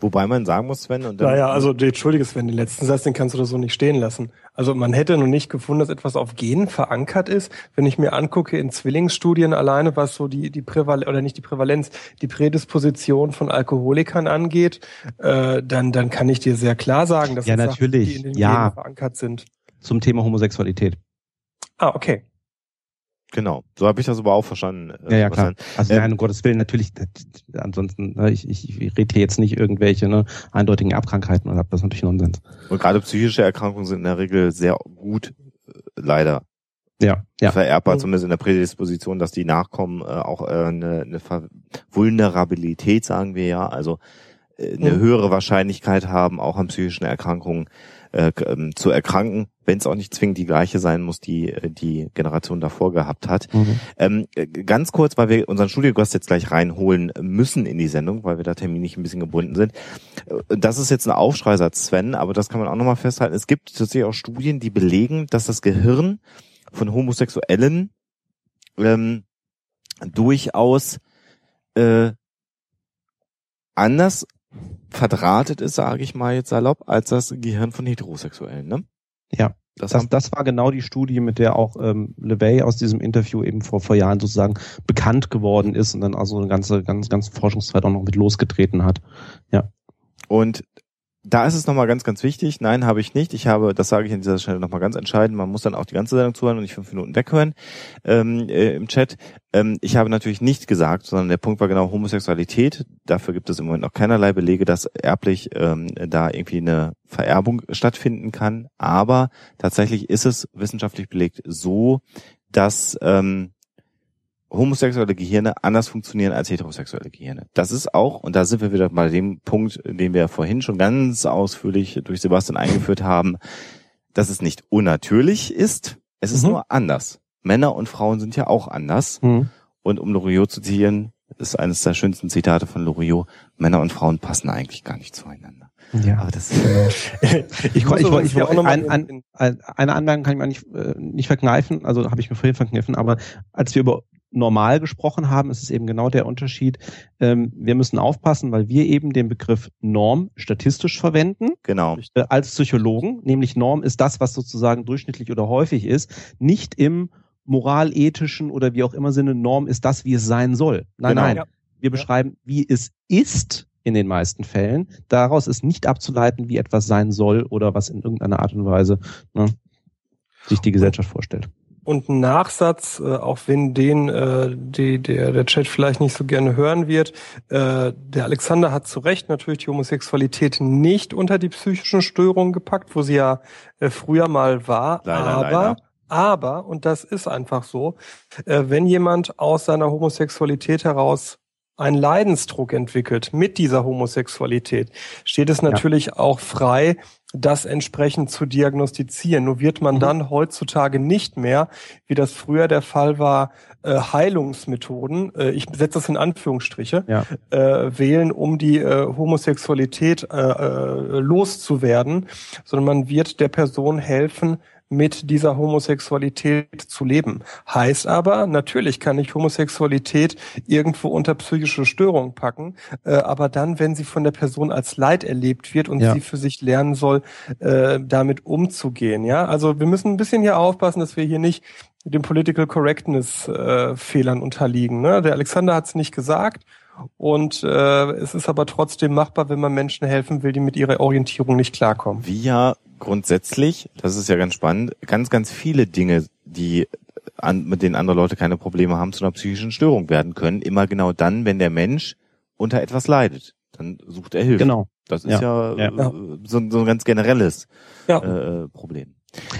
Wobei man sagen muss, Sven, und dann. Naja, also entschuldige Sven, den letzten Satz, den kannst du da so nicht stehen lassen. Also man hätte noch nicht gefunden, dass etwas auf Genen verankert ist. Wenn ich mir angucke in Zwillingsstudien alleine, was so die, die Prävalenz, oder nicht die Prävalenz, die Prädisposition von Alkoholikern angeht, äh, dann, dann kann ich dir sehr klar sagen, dass ja, das natürlich. Sachen, die in den ja. Genen verankert sind zum Thema Homosexualität. Ah, okay. Genau, so habe ich das aber auch verstanden. Äh, ja, ja, klar. Also ähm, nein, um Gottes Willen, natürlich, ansonsten, ne, ich, ich, ich rede hier jetzt nicht irgendwelche ne, eindeutigen Erbkrankheiten oder das ist natürlich Nonsens. Und gerade psychische Erkrankungen sind in der Regel sehr gut, äh, leider. Ja, ja. Vererbbar, mhm. zumindest in der Prädisposition, dass die Nachkommen äh, auch äh, eine, eine Vulnerabilität, sagen wir ja, also äh, eine mhm. höhere Wahrscheinlichkeit haben, auch an psychischen Erkrankungen äh, ähm, zu erkranken, wenn es auch nicht zwingend die gleiche sein muss, die äh, die Generation davor gehabt hat. Mhm. Ähm, äh, ganz kurz, weil wir unseren Studiogast jetzt gleich reinholen müssen in die Sendung, weil wir da terminlich ein bisschen gebunden sind. Das ist jetzt ein Aufschreisatz, Sven, aber das kann man auch nochmal festhalten. Es gibt tatsächlich auch Studien, die belegen, dass das Gehirn von Homosexuellen ähm, durchaus äh, anders verdrahtet ist, sage ich mal jetzt salopp, als das Gehirn von Heterosexuellen. Ne? Ja, das, das, das war genau die Studie, mit der auch ähm, LeVay aus diesem Interview eben vor, vor Jahren sozusagen bekannt geworden ist und dann also eine ganze, ganz, ganze Forschungszeit auch noch mit losgetreten hat. Ja. Und da ist es nochmal ganz, ganz wichtig. Nein, habe ich nicht. Ich habe, das sage ich an dieser Stelle nochmal ganz entscheidend, man muss dann auch die ganze Sendung zuhören und nicht fünf Minuten weghören ähm, äh, im Chat. Ähm, ich habe natürlich nicht gesagt, sondern der Punkt war genau Homosexualität. Dafür gibt es im Moment noch keinerlei Belege, dass erblich ähm, da irgendwie eine Vererbung stattfinden kann. Aber tatsächlich ist es wissenschaftlich belegt so, dass ähm, homosexuelle Gehirne anders funktionieren als heterosexuelle Gehirne. Das ist auch, und da sind wir wieder bei dem Punkt, den wir vorhin schon ganz ausführlich durch Sebastian eingeführt haben, dass es nicht unnatürlich ist, es ist mhm. nur anders. Männer und Frauen sind ja auch anders. Mhm. Und um Loriot zu zitieren, ist eines der schönsten Zitate von Loriot, Männer und Frauen passen eigentlich gar nicht zueinander. Ja, aber das ist, äh, ich, ich, ich, ich, ich ein, ein, eine Anmerkung kann ich mir nicht, äh, nicht verkneifen, also habe ich mir vorhin verkniffen, aber als wir über normal gesprochen haben, ist es eben genau der Unterschied. Ähm, wir müssen aufpassen, weil wir eben den Begriff Norm statistisch verwenden. Genau. Äh, als Psychologen, nämlich Norm ist das, was sozusagen durchschnittlich oder häufig ist, nicht im moralethischen oder wie auch immer Sinne Norm ist das, wie es sein soll. Nein, genau. nein. Ja. Wir beschreiben, wie es ist in den meisten Fällen. Daraus ist nicht abzuleiten, wie etwas sein soll oder was in irgendeiner Art und Weise ne, sich die Gesellschaft vorstellt. Und ein Nachsatz, äh, auch wenn den äh, die, der, der Chat vielleicht nicht so gerne hören wird, äh, der Alexander hat zu Recht natürlich die Homosexualität nicht unter die psychischen Störungen gepackt, wo sie ja äh, früher mal war. Leider, aber, leider. aber, und das ist einfach so, äh, wenn jemand aus seiner Homosexualität heraus einen Leidensdruck entwickelt mit dieser Homosexualität, steht es natürlich ja. auch frei, das entsprechend zu diagnostizieren. Nur wird man mhm. dann heutzutage nicht mehr, wie das früher der Fall war, äh, Heilungsmethoden, äh, ich setze das in Anführungsstriche, ja. äh, wählen, um die äh, Homosexualität äh, äh, loszuwerden, sondern man wird der Person helfen, mit dieser Homosexualität zu leben. Heißt aber, natürlich kann ich Homosexualität irgendwo unter psychische Störung packen, äh, aber dann, wenn sie von der Person als Leid erlebt wird und Ja. sie für sich lernen soll, äh, damit umzugehen. Ja, also wir müssen ein bisschen hier aufpassen, dass wir hier nicht dem Political Correctness äh, Fehlern unterliegen. Ne? Der Alexander hat es nicht gesagt. Und äh, es ist aber trotzdem machbar, wenn man Menschen helfen will, die mit ihrer Orientierung nicht klarkommen. Wie ja grundsätzlich, das ist ja ganz spannend, ganz, ganz viele Dinge, die an, mit denen andere Leute keine Probleme haben, zu einer psychischen Störung werden können. Immer genau dann, wenn der Mensch unter etwas leidet. Dann sucht er Hilfe. Genau. Das ist ja, Ja. äh, So, so ein ganz generelles Ja. äh, Problem.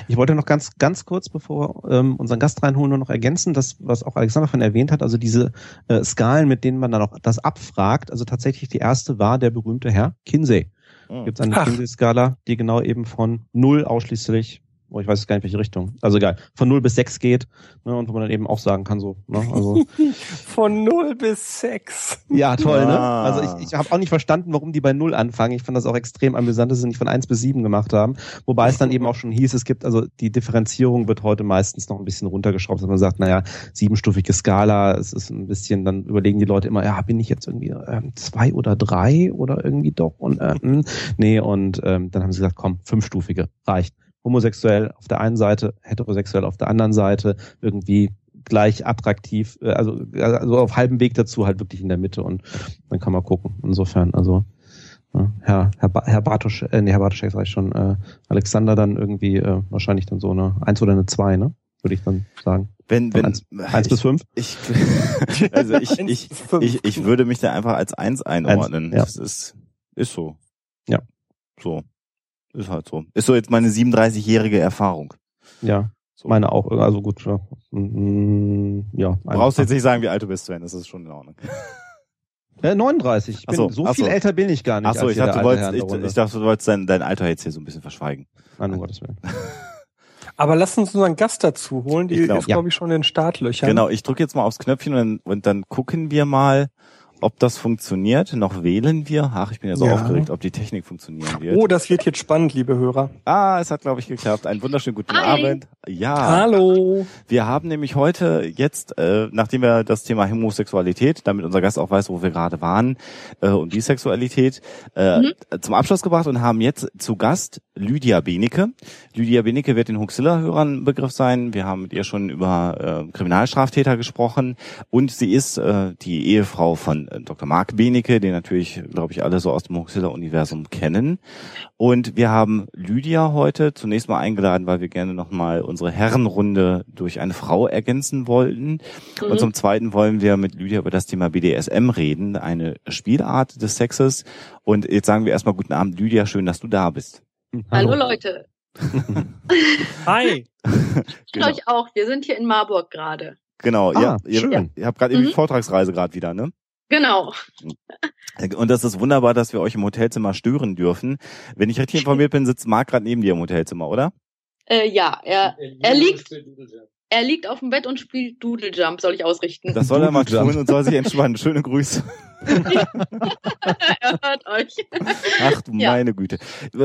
Ich wollte noch ganz, ganz kurz, bevor wir ähm, unseren Gast reinholen, nur noch ergänzen, das, was auch Alexander von erwähnt hat, also diese äh, Skalen, mit denen man dann auch das abfragt. Also tatsächlich die erste war der berühmte Herr Kinsey. Hm. Gibt es eine. Kinsey-Skala, die genau eben von null ausschließlich, ich weiß jetzt gar nicht, welche Richtung, also egal, von null bis sechs geht, ne, und wo man dann eben auch sagen kann, so, ne, also, Von 0 bis 6. ja, toll, ne? Ah. Also ich, ich habe auch nicht verstanden, warum die bei null anfangen. Ich fand das auch extrem amüsant, dass sie nicht von eins bis sieben gemacht haben. Wobei es dann eben auch schon hieß, es gibt, also die Differenzierung wird heute meistens noch ein bisschen runtergeschraubt, dass man sagt, naja, siebenstufige Skala, es ist ein bisschen, dann überlegen die Leute immer, ja, bin ich jetzt irgendwie ähm, zwei oder drei oder irgendwie doch und äh, hm, nee, und ähm, dann haben sie gesagt, komm, fünfstufige, reicht. Homosexuell auf der einen Seite, heterosexuell auf der anderen Seite, irgendwie gleich attraktiv, äh, also, also auf halbem Weg dazu halt wirklich in der Mitte und dann kann man gucken. Insofern, also ja, Herr Herr, ba Herr Bartosch, äh, nee, Herr Bartoschek sag ich schon, äh, Alexander dann irgendwie äh, wahrscheinlich dann so eine eins oder eine zwei, ne? Würde ich dann sagen. Wenn, wenn, eins, eins bis fünf? ich, also ich, ich, ich, ich würde mich da einfach als eins einordnen. Eins, ja. Das ist, ist so. Ja. So. Ist halt so. Ist so jetzt meine 37-jährige Erfahrung. Ja, So. meine auch. Also gut, ja. Mm, ja Du brauchst jetzt nicht sagen, wie alt du bist, Sven. Das ist schon in Ordnung. äh, 39. Ich bin, so, so viel so. älter bin ich gar nicht. Ach so, als ich dachte, du wolltest, ich, ich dachte, du wolltest dein, dein Alter jetzt hier so ein bisschen verschweigen. Nein, um Gottes Willen. Aber lass uns unseren Gast dazu holen. Die Ich glaub, ist, ja. glaube ich, schon in den Startlöchern. Genau, ich drücke jetzt mal aufs Knöpfchen und dann, und dann gucken wir mal, ob das funktioniert. Noch wählen wir. Ach, ich bin ja so Ja. aufgeregt, ob die Technik funktionieren wird. Oh, das wird jetzt spannend, liebe Hörer. Ah, es hat, glaube ich, geklappt. Einen wunderschönen guten Hi. Abend. Ja. Hallo. Wir haben nämlich heute jetzt, äh, nachdem wir das Thema Homosexualität, damit unser Gast auch weiß, wo wir gerade waren, äh, und Bisexualität, äh, Mhm. zum Abschluss gebracht und haben jetzt zu Gast Lydia Benecke. Lydia Benecke wird den Huxilla-Hörern Begriff sein. Wir haben mit ihr schon über äh, Kriminalstraftäter gesprochen und sie ist äh, die Ehefrau von Dr. Marc Benecke, den natürlich, glaube ich, alle so aus dem Huxilla-Universum kennen. Und wir haben Lydia heute zunächst mal eingeladen, weil wir gerne nochmal unsere Herrenrunde durch eine Frau ergänzen wollten. Mhm. Und zum Zweiten wollen wir mit Lydia über das Thema BDSM reden, eine Spielart des Sexes. Und jetzt sagen wir erstmal guten Abend, Lydia, schön, dass du da bist. Hallo Leute. Hi. Ich Genau. euch auch. Wir sind hier in Marburg gerade. Genau, Ah, ja, ihr, schön. ihr habt gerade eben Mhm. die Vortragsreise gerade wieder, ne? Genau. Und das ist wunderbar, dass wir euch im Hotelzimmer stören dürfen. Wenn ich richtig informiert bin, sitzt Marc gerade neben dir im Hotelzimmer, oder? Äh, ja, er, er liegt, er liegt auf dem Bett und spielt Doodle Jump, soll ich ausrichten. Das soll er mal tun und soll sich entspannen. Schöne Grüße. er hört euch. Ach du Ja. meine Güte.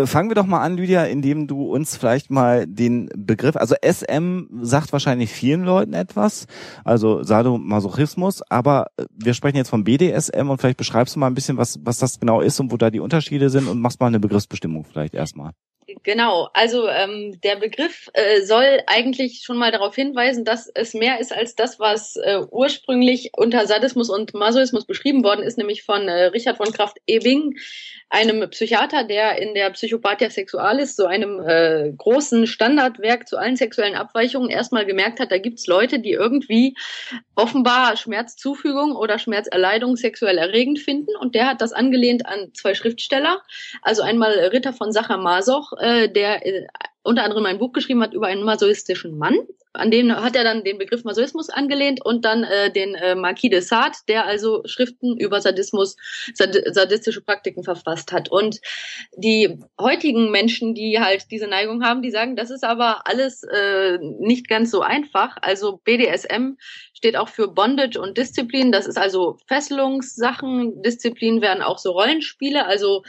Fangen wir doch mal an, Lydia, indem du uns vielleicht mal den Begriff, also SM sagt wahrscheinlich vielen Leuten etwas, also Sadomasochismus, aber äh, wir sprechen jetzt vom BDSM und vielleicht beschreibst du mal ein bisschen, was, was das genau ist und wo da die Unterschiede sind und machst mal eine Begriffsbestimmung vielleicht erstmal. Genau, also ähm, der Begriff äh, soll eigentlich schon mal darauf hinweisen, dass es mehr ist als das, was äh, ursprünglich unter Sadismus und Masochismus beschrieben worden ist, nämlich von äh, Richard von Kraft-Ebing, einem Psychiater, der in der Psychopathia Sexualis, so einem äh, großen Standardwerk zu allen sexuellen Abweichungen, erstmal gemerkt hat, da gibt's Leute, die irgendwie offenbar Schmerzzufügung oder Schmerzerleidung sexuell erregend finden. Und der hat das angelehnt an zwei Schriftsteller, also einmal Ritter von Sacher-Masoch, äh, der äh, unter anderem ein Buch geschrieben hat über einen masochistischen Mann. An den hat er dann den Begriff Masochismus angelehnt und dann äh, den äh, Marquis de Sade, der also Schriften über Sadismus, sad sadistische Praktiken verfasst hat. Und die heutigen Menschen, die halt diese Neigung haben, die sagen, das ist aber alles äh, nicht ganz so einfach. Also BDSM steht auch für Bondage und Disziplin. Das ist also Fesselungssachen. Disziplin werden auch so Rollenspiele, also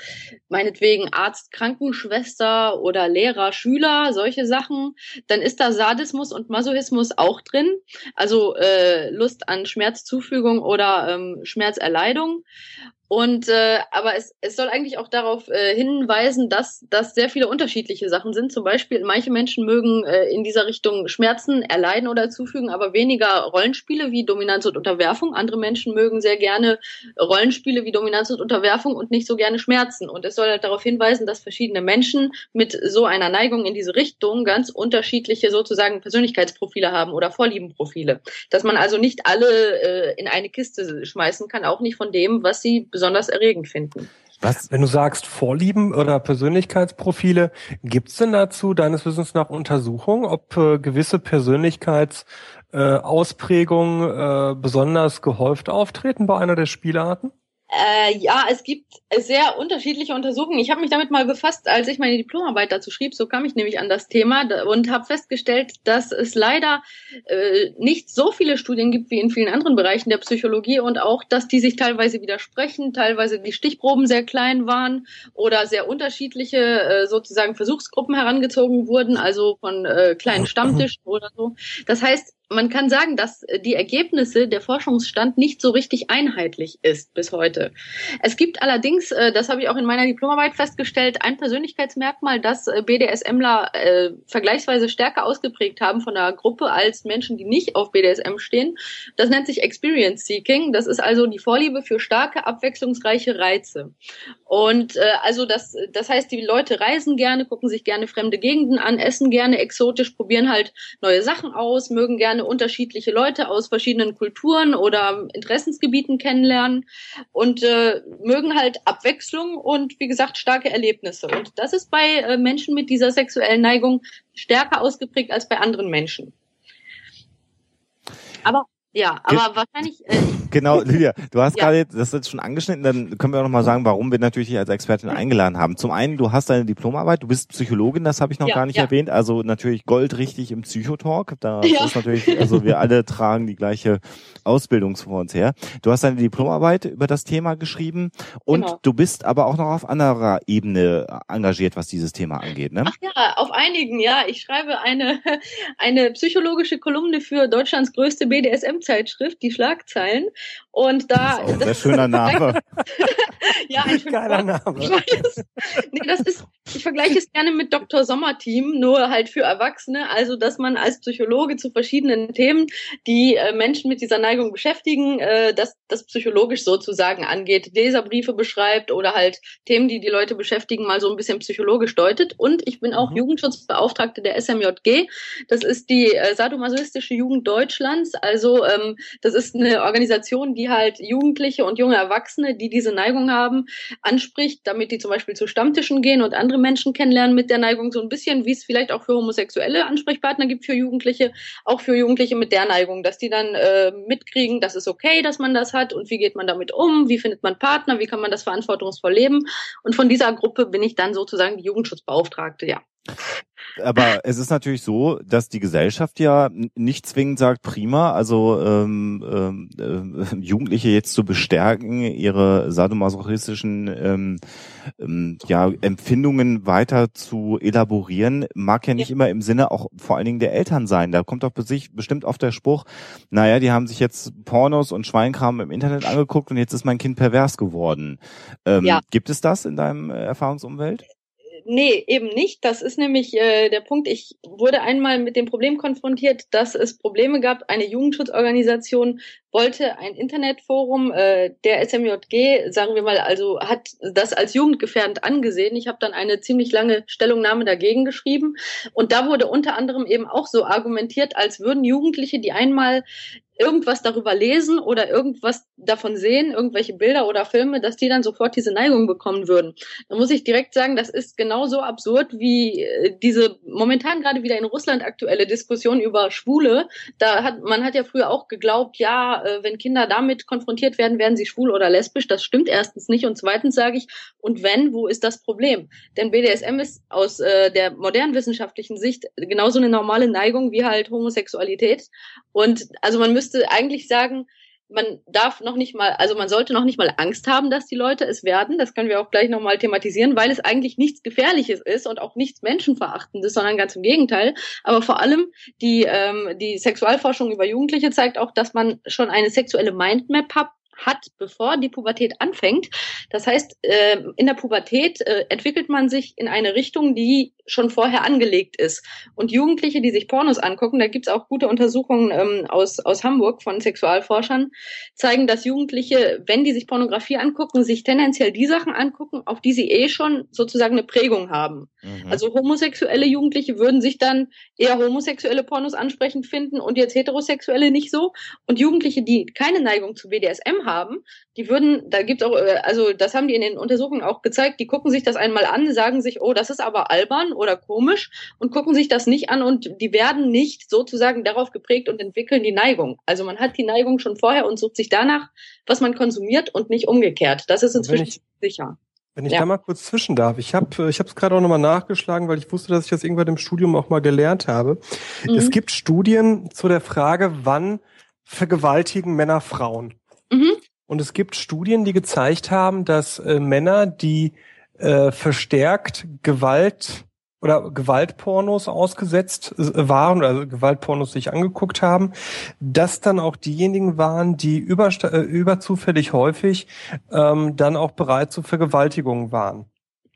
meinetwegen Arzt, Krankenschwester oder Lehrer, Schüler, solche Sachen. Dann ist da Sadismus und Masochismus auch drin, also äh, Lust an Schmerzzufügung oder ähm, Schmerzerleidung. Und äh, aber es, es soll eigentlich auch darauf äh, hinweisen, dass das sehr viele unterschiedliche Sachen sind. Zum Beispiel, manche Menschen mögen äh, in dieser Richtung Schmerzen erleiden oder zufügen, aber weniger Rollenspiele wie Dominanz und Unterwerfung. Andere Menschen mögen sehr gerne Rollenspiele wie Dominanz und Unterwerfung und nicht so gerne Schmerzen. Und es soll halt darauf hinweisen, dass verschiedene Menschen mit so einer Neigung in diese Richtung ganz unterschiedliche sozusagen Persönlichkeitsprofile haben oder Vorliebenprofile. Dass man also nicht alle äh, in eine Kiste schmeißen kann, auch nicht von dem, was sie besonders erregend finden. Was? Wenn du sagst Vorlieben oder Persönlichkeitsprofile, gibt's denn dazu deines Wissens nach Untersuchungen, ob äh, gewisse Persönlichkeitsausprägungen äh, äh, besonders gehäuft auftreten bei einer der Spielarten? Äh, ja, es gibt sehr unterschiedliche Untersuchungen. Ich habe mich damit mal befasst, als ich meine Diplomarbeit dazu schrieb. So kam ich nämlich an das Thema und habe festgestellt, dass es leider äh, nicht so viele Studien gibt wie in vielen anderen Bereichen der Psychologie und auch, dass die sich teilweise widersprechen, teilweise die Stichproben sehr klein waren oder sehr unterschiedliche äh, sozusagen Versuchsgruppen herangezogen wurden, also von äh, kleinen Stammtischen oder so. Das heißt, man kann sagen, dass die Ergebnisse der Forschungsstand nicht so richtig einheitlich ist bis heute. Es gibt allerdings, äh, das habe ich auch in meiner Diplomarbeit festgestellt, ein Persönlichkeitsmerkmal, das äh, BDSMler äh, vergleichsweise stärker ausgeprägt haben von der Gruppe als Menschen, die nicht auf BDSM stehen. Das nennt sich Experience Seeking. Das ist also die Vorliebe für starke, abwechslungsreiche Reize. Und äh, also das, das heißt, die Leute reisen gerne, gucken sich gerne fremde Gegenden an, essen gerne exotisch, probieren halt neue Sachen aus, mögen gerne gerne unterschiedliche Leute aus verschiedenen Kulturen oder Interessensgebieten kennenlernen und äh, mögen halt Abwechslung und wie gesagt starke Erlebnisse. Und das ist bei äh, Menschen mit dieser sexuellen Neigung stärker ausgeprägt als bei anderen Menschen. Aber ja, aber wahrscheinlich. Äh, genau, Lydia, du hast ja. gerade das jetzt schon angeschnitten, dann können wir auch nochmal sagen, warum wir natürlich dich als Expertin eingeladen haben. Zum einen, du hast deine Diplomarbeit, du bist Psychologin, das habe ich noch ja, gar nicht ja. erwähnt, also natürlich goldrichtig im Psychotalk. Da ist natürlich, also wir alle tragen die gleiche Ausbildung vor uns her. Du hast deine Diplomarbeit über das Thema geschrieben und genau. du bist aber auch noch auf anderer Ebene engagiert, was dieses Thema angeht, ne? Ach ja, auf einigen, ja. Ich schreibe eine, eine psychologische Kolumne für Deutschlands größte BDSM Zeitschrift, die Schlagzeilen. Und da. Das ist auch ein sehr schöner Name. ja, ein geiler Name. nee, das ist, ich vergleiche es gerne mit Dr. Sommerteam, nur halt für Erwachsene. Also, dass man als Psychologe zu verschiedenen Themen, die äh, Menschen mit dieser Neigung beschäftigen, äh, dass das psychologisch sozusagen angeht, Leserbriefe beschreibt oder halt Themen, die die Leute beschäftigen, mal so ein bisschen psychologisch deutet. Und ich bin auch mhm. Jugendschutzbeauftragte der SMJG. Das ist die äh, sadomasochistische Jugend Deutschlands. Also äh, ähm, das ist eine Organisation, die halt Jugendliche und junge Erwachsene, die diese Neigung haben, anspricht, damit die zum Beispiel zu Stammtischen gehen und andere Menschen kennenlernen mit der Neigung, so ein bisschen, wie es vielleicht auch für homosexuelle Ansprechpartner gibt für Jugendliche, auch für Jugendliche mit der Neigung, dass die dann äh, mitkriegen, das ist okay, dass man das hat und wie geht man damit um, wie findet man Partner, wie kann man das verantwortungsvoll leben. Und von dieser Gruppe bin ich dann sozusagen die Jugendschutzbeauftragte, ja. Aber es ist natürlich so, dass die Gesellschaft ja nicht zwingend sagt, prima, also ähm, äh, Jugendliche jetzt zu bestärken, ihre sadomasochistischen ähm, ähm, ja, Empfindungen weiter zu elaborieren, mag ja nicht ja. immer im Sinne auch vor allen Dingen der Eltern sein. Da kommt doch bestimmt oft der Spruch, naja, die haben sich jetzt Pornos und Schweinkram im Internet angeguckt und jetzt ist mein Kind pervers geworden. Ähm, ja. Gibt es das in deinem Erfahrungsumfeld? Nee, eben nicht. Das ist nämlich äh, der Punkt. Ich wurde einmal mit dem Problem konfrontiert, dass es Probleme gab. Eine Jugendschutzorganisation wollte ein Internetforum äh, der SMJG, sagen wir mal, also hat das als jugendgefährdend angesehen. Ich habe dann eine ziemlich lange Stellungnahme dagegen geschrieben. Und da wurde unter anderem eben auch so argumentiert, als würden Jugendliche, die einmal irgendwas darüber lesen oder irgendwas davon sehen, irgendwelche Bilder oder Filme, dass die dann sofort diese Neigung bekommen würden. Da muss ich direkt sagen, das ist genauso absurd wie äh, diese momentan gerade wieder in Russland aktuelle Diskussion über Schwule. Da hat man hat ja früher auch geglaubt, ja, äh, wenn Kinder damit konfrontiert werden, werden sie schwul oder lesbisch. Das stimmt erstens nicht und zweitens sage ich, und wenn, wo ist das Problem? Denn BDSM ist aus äh, der modernen wissenschaftlichen Sicht genauso eine normale Neigung wie halt Homosexualität und also man müsste müsste eigentlich sagen, man darf noch nicht mal, also man sollte noch nicht mal Angst haben, dass die Leute es werden. Das können wir auch gleich nochmal thematisieren, weil es eigentlich nichts Gefährliches ist und auch nichts Menschenverachtendes, sondern ganz im Gegenteil. Aber vor allem die, ähm, die Sexualforschung über Jugendliche zeigt auch, dass man schon eine sexuelle Mindmap hat, hat, bevor die Pubertät anfängt. Das heißt, äh, in der Pubertät äh, entwickelt man sich in eine Richtung, die schon vorher angelegt ist. Und Jugendliche, die sich Pornos angucken, da gibt's auch gute Untersuchungen ähm, aus, aus Hamburg von Sexualforschern, zeigen, dass Jugendliche, wenn die sich Pornografie angucken, sich tendenziell die Sachen angucken, auf die sie eh schon sozusagen eine Prägung haben. Mhm. Also homosexuelle Jugendliche würden sich dann eher homosexuelle Pornos ansprechend finden und jetzt heterosexuelle nicht so. Und Jugendliche, die keine Neigung zu BDSM haben, die würden, da gibt's auch, äh, also das haben die in den Untersuchungen auch gezeigt, die gucken sich das einmal an, sagen sich, oh, das ist aber albern oder komisch und gucken sich das nicht an und die werden nicht sozusagen darauf geprägt und entwickeln die Neigung. Also man hat die Neigung schon vorher und sucht sich danach, was man konsumiert und nicht umgekehrt. Das ist inzwischen ich, sicher. Wenn ich ja. da mal kurz zwischen darf, ich habe äh, ich es gerade auch nochmal nachgeschlagen, weil ich wusste, dass ich das irgendwann im Studium auch mal gelernt habe. Mhm. Es gibt Studien zu der Frage, wann vergewaltigen Männer Frauen. Mhm. Und es gibt Studien, die gezeigt haben, dass äh, Männer, die äh, verstärkt Gewalt oder Gewaltpornos ausgesetzt äh, waren oder also Gewaltpornos sich angeguckt haben, dass dann auch diejenigen waren, die über, äh, überzufällig häufig ähm, dann auch bereit zu Vergewaltigungen waren.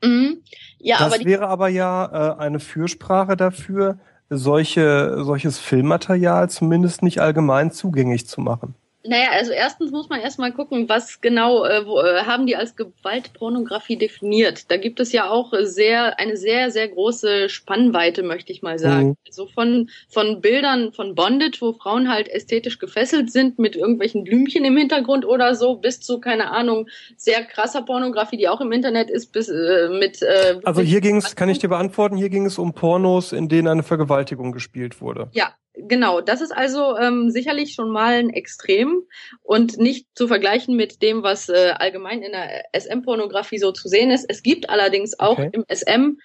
Mhm. Ja, das aber wäre aber ja äh, eine Fürsprache dafür, solche, solches Filmmaterial zumindest nicht allgemein zugänglich zu machen. Naja, also erstens muss man erstmal gucken, was genau äh, wo, äh, haben die als Gewaltpornografie definiert. Da gibt es ja auch sehr eine sehr sehr große Spannweite, möchte ich mal sagen. Mhm. So also von von Bildern von Bondage, wo Frauen halt ästhetisch gefesselt sind mit irgendwelchen Blümchen im Hintergrund oder so, bis zu keine Ahnung sehr krasser Pornografie, die auch im Internet ist, bis äh, mit. Äh, also hier ging es, kann ich dir beantworten, hier ging es um Pornos, in denen eine Vergewaltigung gespielt wurde. Ja, Genau, das ist also ähm, sicherlich schon mal ein Extrem und nicht zu vergleichen mit dem, was äh, allgemein in der SM-Pornografie so zu sehen ist. Es gibt allerdings auch okay. im SM,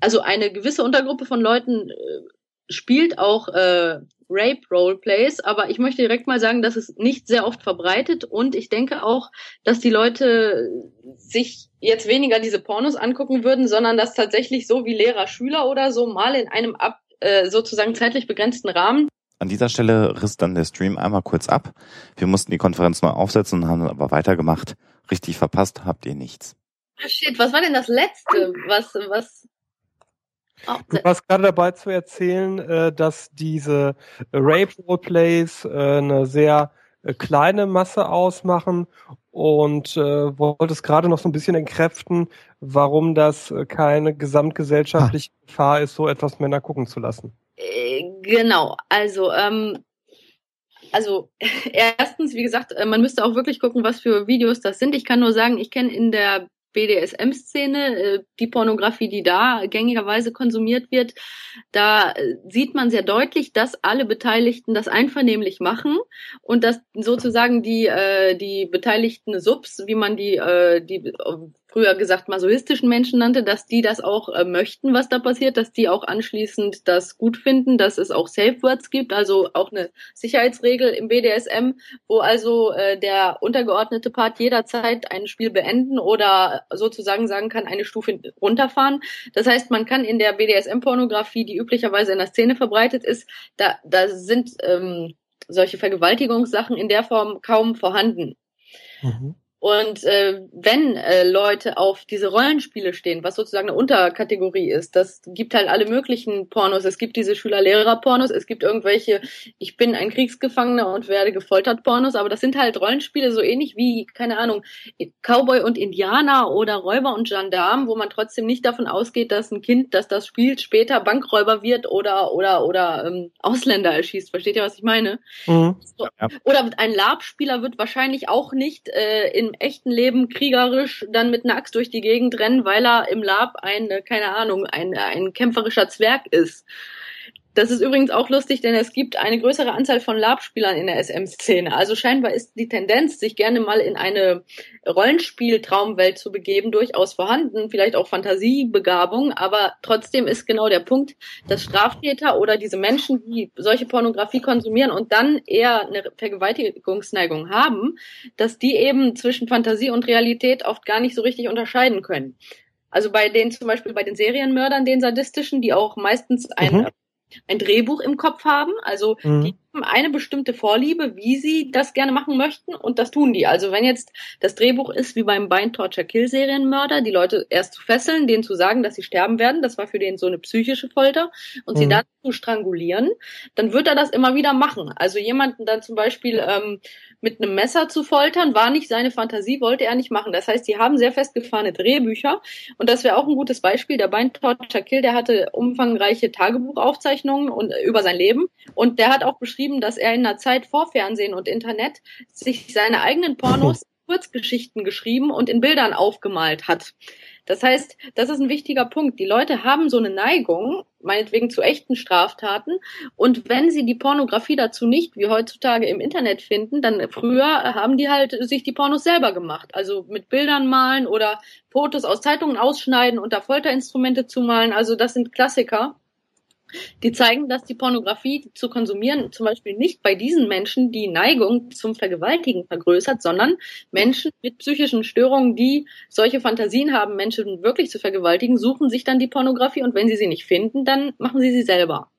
also eine gewisse Untergruppe von Leuten äh, spielt auch äh, Rape Roleplays, aber ich möchte direkt mal sagen, dass es nicht sehr oft verbreitet und ich denke auch, dass die Leute sich jetzt weniger diese Pornos angucken würden, sondern dass tatsächlich so wie Lehrer, Schüler oder so mal in einem Ab äh, sozusagen zeitlich begrenzten Rahmen. An dieser Stelle riss dann der Stream einmal kurz ab. Wir mussten die Konferenz neu aufsetzen und haben aber weitergemacht. Richtig verpasst habt ihr nichts. Ah, shit, was war denn das letzte? Was, was? Oh, du warst gerade dabei zu erzählen, äh, dass diese Rape Roleplays äh, eine sehr kleine Masse ausmachen und äh, wolltest gerade noch so ein bisschen entkräften, warum das äh, keine gesamtgesellschaftliche ah. Gefahr ist, so etwas Männer gucken zu lassen. Äh, genau, also ähm, also erstens, wie gesagt, äh, man müsste auch wirklich gucken, was für Videos das sind. Ich kann nur sagen, ich kenne in der BDSM-Szene, äh, die Pornografie, die da gängigerweise konsumiert wird, da äh, sieht man sehr deutlich, dass alle Beteiligten das einvernehmlich machen und dass sozusagen die, äh, die beteiligten Subs, wie man die, die früher gesagt masochistischen Menschen nannte, dass die das auch äh, möchten, was da passiert, dass die auch anschließend das gut finden, dass es auch Safe Words gibt, also auch eine Sicherheitsregel im BDSM, wo also äh, der untergeordnete Part jederzeit ein Spiel beenden oder sozusagen sagen kann, eine Stufe runterfahren. Das heißt, man kann in der BDSM-Pornografie, die üblicherweise in der Szene verbreitet ist, da, da sind ähm, solche Vergewaltigungssachen in der Form kaum vorhanden. Mhm. Und äh, wenn äh, Leute auf diese Rollenspiele stehen, was sozusagen eine Unterkategorie ist, das gibt halt alle möglichen Pornos. Es gibt diese Schüler-Lehrer-Pornos, es gibt irgendwelche, ich bin ein Kriegsgefangener und werde gefoltert Pornos, aber das sind halt Rollenspiele so ähnlich wie, keine Ahnung, Cowboy und Indianer oder Räuber und Gendarm, wo man trotzdem nicht davon ausgeht, dass ein Kind, das das spielt, später Bankräuber wird oder oder oder ähm, Ausländer erschießt. Versteht ihr, was ich meine? Mhm. So. Ja. Oder ein Lab-Spieler wird wahrscheinlich auch nicht äh, in echten Leben kriegerisch dann mit einer Axt durch die Gegend rennen, weil er im Lab ein, keine Ahnung, ein, ein kämpferischer Zwerg ist. Das ist übrigens auch lustig, denn es gibt eine größere Anzahl von LARP-Spielern in der SM-Szene. Also scheinbar ist die Tendenz, sich gerne mal in eine Rollenspiel-Traumwelt zu begeben, durchaus vorhanden. Vielleicht auch Fantasiebegabung, aber trotzdem ist genau der Punkt, dass Straftäter oder diese Menschen, die solche Pornografie konsumieren und dann eher eine Vergewaltigungsneigung haben, dass die eben zwischen Fantasie und Realität oft gar nicht so richtig unterscheiden können. Also bei den zum Beispiel bei den Serienmördern, den sadistischen, die auch meistens ein mhm ein Drehbuch im Kopf haben. Also mhm. die eine bestimmte Vorliebe, wie sie das gerne machen möchten und das tun die. Also wenn jetzt das Drehbuch ist wie beim Bind Torture Kill Serienmörder, die Leute erst zu fesseln, denen zu sagen, dass sie sterben werden, das war für den so eine psychische Folter und mhm. sie dann zu strangulieren, dann wird er das immer wieder machen. Also jemanden dann zum Beispiel ähm, mit einem Messer zu foltern, war nicht seine Fantasie, wollte er nicht machen. Das heißt, sie haben sehr festgefahrene Drehbücher und das wäre auch ein gutes Beispiel. Der Bind Torture Kill, der hatte umfangreiche Tagebuchaufzeichnungen und, äh, über sein Leben und der hat auch beschrieben, dass er in der Zeit vor Fernsehen und Internet sich seine eigenen Pornos Kurzgeschichten geschrieben und in Bildern aufgemalt hat. Das heißt, das ist ein wichtiger Punkt. Die Leute haben so eine Neigung, meinetwegen zu echten Straftaten. Und wenn sie die Pornografie dazu nicht wie heutzutage im Internet finden, dann früher haben die halt sich die Pornos selber gemacht. Also mit Bildern malen oder Fotos aus Zeitungen ausschneiden und da Folterinstrumente zumalen. Also das sind Klassiker die zeigen, dass die Pornografie zu konsumieren zum Beispiel nicht bei diesen Menschen die Neigung zum Vergewaltigen vergrößert, sondern Menschen mit psychischen Störungen, die solche Fantasien haben, Menschen wirklich zu vergewaltigen, suchen sich dann die Pornografie und wenn sie sie nicht finden, dann machen sie sie selber.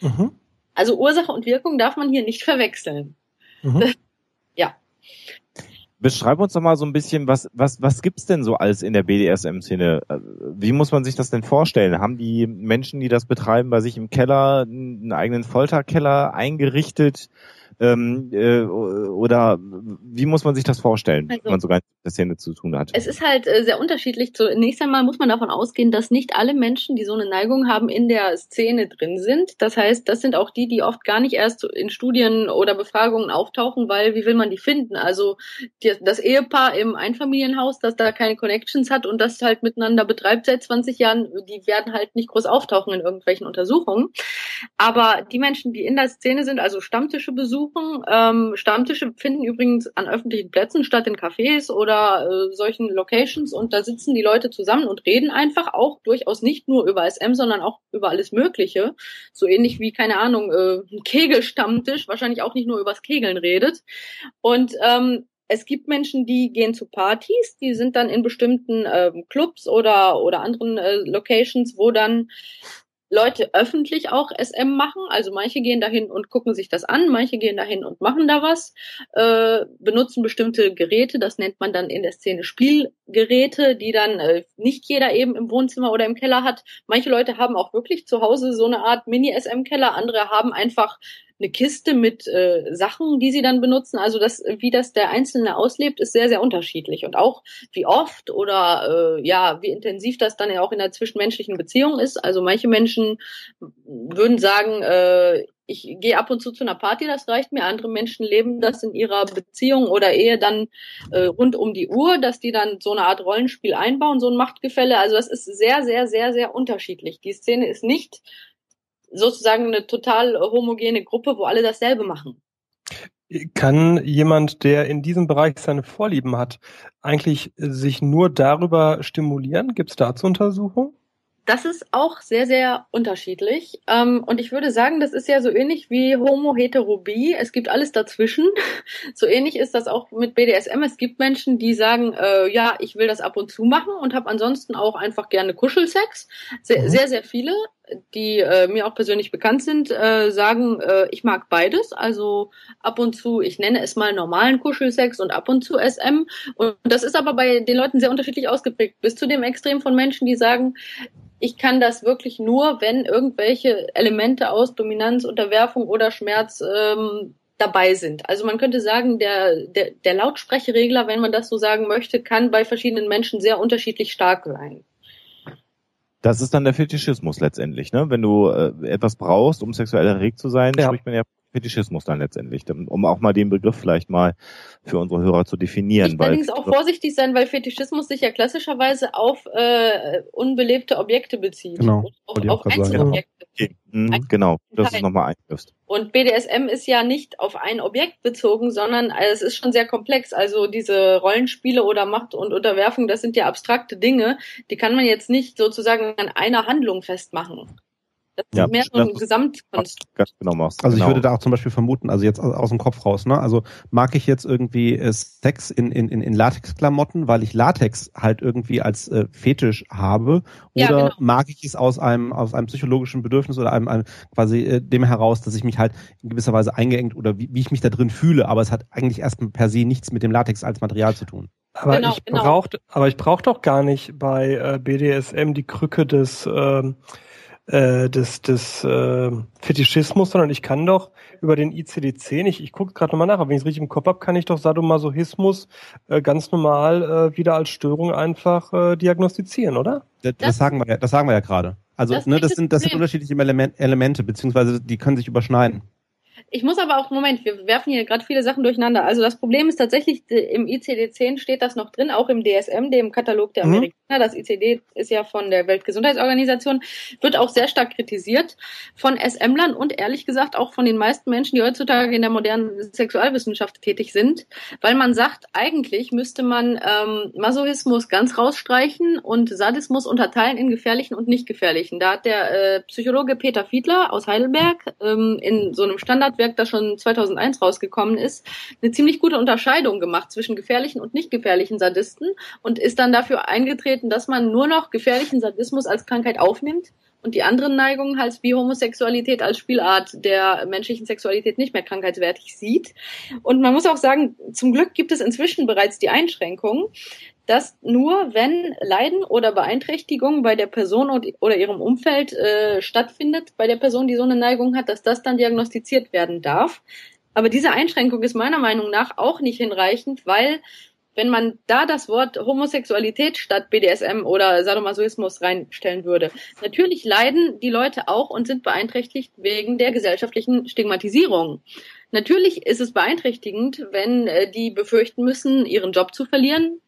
Mhm. Also Ursache und Wirkung darf man hier nicht verwechseln. Mhm. ja. Beschreib uns doch mal so ein bisschen, was, was, was gibt's denn so alles in der BDSM-Szene? Äh, wie muss man sich das denn vorstellen? Haben die Menschen, die das betreiben, bei sich im Keller einen eigenen Folterkeller eingerichtet? Ähm, äh, oder wie muss man sich das vorstellen, also, wenn man sogar mit der Szene zu tun hat? Es ist halt äh, sehr unterschiedlich. Zunächst einmal muss man davon ausgehen, dass nicht alle Menschen, die so eine Neigung haben, in der Szene drin sind. Das heißt, das sind auch die, die oft gar nicht erst in Studien oder Befragungen auftauchen, weil wie will man die finden? Also die, das Ehepaar im Einfamilienhaus, das da keine Connections hat und das halt miteinander betreibt seit 20 Jahren, die werden halt nicht groß auftauchen in irgendwelchen Untersuchungen. Aber die Menschen, die in der Szene sind, also Stammtische besuchen, besuchen. Ähm, Stammtische finden übrigens an öffentlichen Plätzen statt, in Cafés oder äh, solchen Locations und da sitzen die Leute zusammen und reden einfach auch durchaus nicht nur über SM, sondern auch über alles Mögliche. So ähnlich wie, keine Ahnung, äh, ein Kegelstammtisch wahrscheinlich auch nicht nur übers Kegeln redet. Und ähm, es gibt Menschen, die gehen zu Partys, die sind dann in bestimmten äh, Clubs oder oder anderen äh, Locations, wo dann Leute öffentlich auch SM machen. Also manche gehen dahin und gucken sich das an, manche gehen dahin und machen da was, äh, benutzen bestimmte Geräte, das nennt man dann in der Szene Spielgeräte, die dann äh, nicht jeder eben im Wohnzimmer oder im Keller hat. Manche Leute haben auch wirklich zu Hause so eine Art Mini-SM-Keller, andere haben einfach eine Kiste mit äh, Sachen, die sie dann benutzen. Also das, wie das der Einzelne auslebt, ist sehr, sehr unterschiedlich. Und auch wie oft oder äh, ja, wie intensiv das dann ja auch in der zwischenmenschlichen Beziehung ist. Also manche Menschen würden sagen, äh, ich gehe ab und zu zu einer Party, das reicht mir. Andere Menschen leben das in ihrer Beziehung oder Ehe dann äh, rund um die Uhr, dass die dann so eine Art Rollenspiel einbauen, so ein Machtgefälle. Also das ist sehr, sehr, sehr, sehr unterschiedlich. Die Szene ist nicht sozusagen eine total homogene Gruppe, wo alle dasselbe machen. Kann jemand, der in diesem Bereich seine Vorlieben hat, eigentlich sich nur darüber stimulieren? Gibt es dazu Untersuchungen? Das ist auch sehr, sehr unterschiedlich. Ähm, und ich würde sagen, das ist ja so ähnlich wie Homo, Hetero, Bi. Es gibt alles dazwischen. So ähnlich ist das auch mit BDSM. Es gibt Menschen, die sagen, äh, ja, ich will das ab und zu machen und habe ansonsten auch einfach gerne Kuschelsex. Sehr, mhm. sehr, sehr viele, die äh, mir auch persönlich bekannt sind, äh, sagen, äh, ich mag beides. Also ab und zu, ich nenne es mal normalen Kuschelsex und ab und zu SM. Und das ist aber bei den Leuten sehr unterschiedlich ausgeprägt. Bis zu dem Extrem von Menschen, die sagen, ich kann das wirklich nur, wenn irgendwelche Elemente aus Dominanz, Unterwerfung oder Schmerz ähm, dabei sind. Also man könnte sagen, der, der, der Lautsprecheregler, wenn man das so sagen möchte, kann bei verschiedenen Menschen sehr unterschiedlich stark sein. Das ist dann der Fetischismus letztendlich, ne? Wenn du äh, etwas brauchst, um sexuell erregt zu sein, ja. spricht man ja Fetischismus dann letztendlich, um auch mal den Begriff vielleicht mal für unsere Hörer zu definieren. Ich allerdings auch vorsichtig sein, weil Fetischismus sich ja klassischerweise auf äh, unbelebte Objekte bezieht. Genau. Auf, auf Einzelobjekte. Okay. Mhm, genau, das ist nochmal einwirfst. Und BDSM ist ja nicht auf ein Objekt bezogen, sondern äh, es ist schon sehr komplex. Also diese Rollenspiele oder Macht und Unterwerfung, das sind ja abstrakte Dinge, die kann man jetzt nicht sozusagen an einer Handlung festmachen. Das Ja, ist mehr so ein das- Gesamtkonstrukt. Ganz genau machst. Also ich genau. würde da auch zum Beispiel vermuten, also jetzt aus, aus dem Kopf raus, ne? Also mag ich jetzt irgendwie äh, Sex in, in, in in Latex-Klamotten, weil ich Latex halt irgendwie als äh, Fetisch habe, Ja, oder genau. mag ich es aus einem aus einem psychologischen Bedürfnis oder einem, einem quasi äh, dem heraus, dass ich mich halt in gewisser Weise eingeengt oder wie, wie ich mich da drin fühle, aber es hat eigentlich erstmal per se nichts mit dem Latex als Material zu tun. Aber Genau, ich genau. braucht, aber ich brauche doch gar nicht bei äh, BDSM die Krücke des ähm, äh, des des äh, Fetischismus, sondern ich kann doch über den ICD-10, ich, ich gucke gerade nochmal nach, aber wenn ich es richtig im Kopf habe, kann ich doch Sadomasochismus äh, ganz normal äh, wieder als Störung einfach äh, diagnostizieren, oder? Das, das, sagen wir ja, das sagen wir ja gerade. Also Das ne, das sind das sind unterschiedliche Element, Elemente beziehungsweise die können sich überschneiden. Ich muss aber auch, Moment, wir werfen hier gerade viele Sachen durcheinander. Also das Problem ist tatsächlich, im ICD-10 steht das noch drin, auch im DSM, dem Katalog der Mhm. Amerikaner. Das ICD ist ja von der Weltgesundheitsorganisation, wird auch sehr stark kritisiert von SMlern und ehrlich gesagt auch von den meisten Menschen, die heutzutage in der modernen Sexualwissenschaft tätig sind, weil man sagt, eigentlich müsste man ähm, Masochismus ganz rausstreichen und Sadismus unterteilen in gefährlichen und nicht gefährlichen. Da hat der äh, Psychologe Peter Fiedler aus Heidelberg ähm, in so einem Standardwerk, das schon 2001 rausgekommen ist, eine ziemlich gute Unterscheidung gemacht zwischen gefährlichen und nicht gefährlichen Sadisten und ist dann dafür eingetreten, dass man nur noch gefährlichen Sadismus als Krankheit aufnimmt und die anderen Neigungen halt wie Homosexualität als Spielart der menschlichen Sexualität nicht mehr krankheitswertig sieht. Und man muss auch sagen, zum Glück gibt es inzwischen bereits die Einschränkung, dass nur wenn Leiden oder Beeinträchtigung bei der Person oder ihrem Umfeld äh, stattfindet, bei der Person, die so eine Neigung hat, dass das dann diagnostiziert werden darf. Aber diese Einschränkung ist meiner Meinung nach auch nicht hinreichend, weil wenn man da das Wort Homosexualität statt BDSM oder Sadomasochismus reinstellen würde, natürlich leiden die Leute auch und sind beeinträchtigt wegen der gesellschaftlichen Stigmatisierung. Natürlich ist es beeinträchtigend, wenn äh, die befürchten müssen, ihren Job zu verlieren,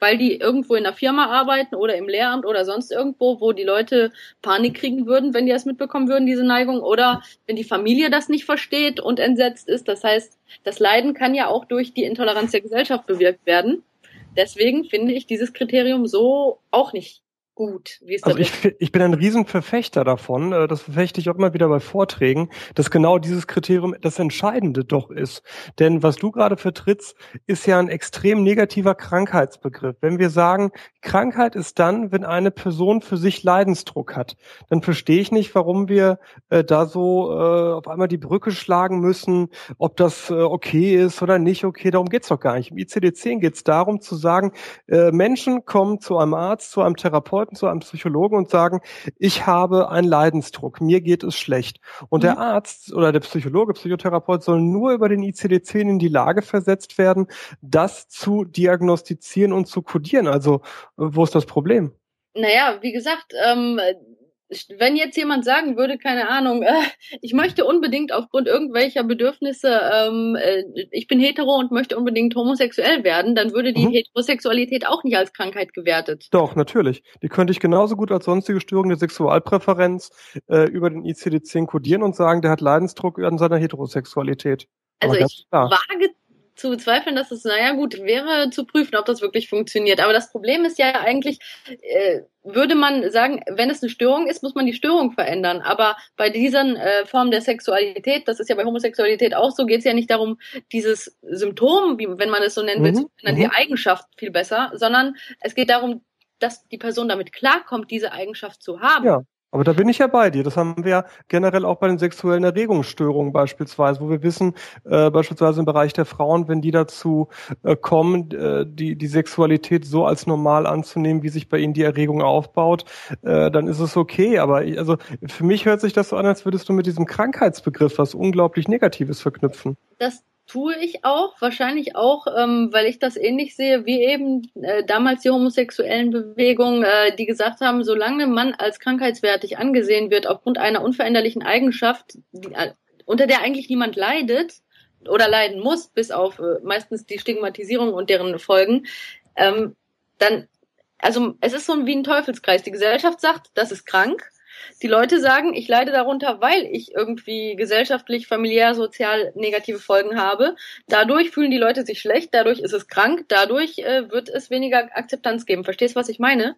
weil die irgendwo in einer Firma arbeiten oder im Lehramt oder sonst irgendwo, wo die Leute Panik kriegen würden, wenn die das mitbekommen würden, diese Neigung, oder wenn die Familie das nicht versteht und entsetzt ist. Das heißt, das Leiden kann ja auch durch die Intoleranz der Gesellschaft bewirkt werden. Deswegen finde ich dieses Kriterium so auch nicht gut, wie es da Also ich, ich bin ein Riesenverfechter davon, äh, das verfechte ich auch immer wieder bei Vorträgen, dass genau dieses Kriterium das Entscheidende doch ist. Denn was du gerade vertrittst, ist ja ein extrem negativer Krankheitsbegriff. Wenn wir sagen, Krankheit ist dann, wenn eine Person für sich Leidensdruck hat, dann verstehe ich nicht, warum wir äh, da so äh, auf einmal die Brücke schlagen müssen, ob das äh, okay ist oder nicht okay. Darum geht's doch gar nicht. Im ICD-10 geht's darum zu sagen, äh, Menschen kommen zu einem Arzt, zu einem Therapeuten, zu einem Psychologen und sagen, ich habe einen Leidensdruck, mir geht es schlecht. Und der Arzt oder der Psychologe, Psychotherapeut soll nur über den ICD-10 in die Lage versetzt werden, das zu diagnostizieren und zu kodieren. Also wo ist das Problem? Naja, wie gesagt, ähm, wenn jetzt jemand sagen würde, keine Ahnung, äh, ich möchte unbedingt aufgrund irgendwelcher Bedürfnisse, ähm, äh, ich bin hetero und möchte unbedingt homosexuell werden, dann würde die Mhm. Heterosexualität auch nicht als Krankheit gewertet. Doch, natürlich. Die könnte ich genauso gut als sonstige Störung der Sexualpräferenz äh, über den ICD-10 kodieren und sagen, der hat Leidensdruck an seiner Heterosexualität. Also ich wage zu bezweifeln, dass es, naja gut, wäre zu prüfen, ob das wirklich funktioniert. Aber das Problem ist ja eigentlich, äh, würde man sagen, wenn es eine Störung ist, muss man die Störung verändern. Aber bei diesen äh, Formen der Sexualität, das ist ja bei Homosexualität auch so, geht es ja nicht darum, dieses Symptom, wie, wenn man es so nennen will, Mhm, zu verändern, die mhm. Eigenschaft viel besser, sondern es geht darum, dass die Person damit klarkommt, diese Eigenschaft zu haben. Ja. Aber da bin ich ja bei dir. Das haben wir ja generell auch bei den sexuellen Erregungsstörungen beispielsweise, wo wir wissen, äh, beispielsweise im Bereich der Frauen, wenn die dazu äh, kommen, äh, die, die Sexualität so als normal anzunehmen, wie sich bei ihnen die Erregung aufbaut, äh, dann ist es okay. Aber ich, also für mich hört sich das so an, als würdest du mit diesem Krankheitsbegriff was unglaublich Negatives verknüpfen. Das tue ich auch, wahrscheinlich auch, ähm, weil ich das ähnlich sehe wie eben äh, damals die homosexuellen Bewegungen, äh, die gesagt haben, solange man als krankheitswertig angesehen wird aufgrund einer unveränderlichen Eigenschaft, die, äh, unter der eigentlich niemand leidet oder leiden muss, bis auf äh, meistens die Stigmatisierung und deren Folgen, ähm, dann, also es ist so wie ein Teufelskreis. Die Gesellschaft sagt, das ist krank. Die Leute sagen, ich leide darunter, weil ich irgendwie gesellschaftlich, familiär, sozial negative Folgen habe. Dadurch fühlen die Leute sich schlecht, dadurch ist es krank, dadurch äh, wird es weniger Akzeptanz geben. Verstehst du, was ich meine?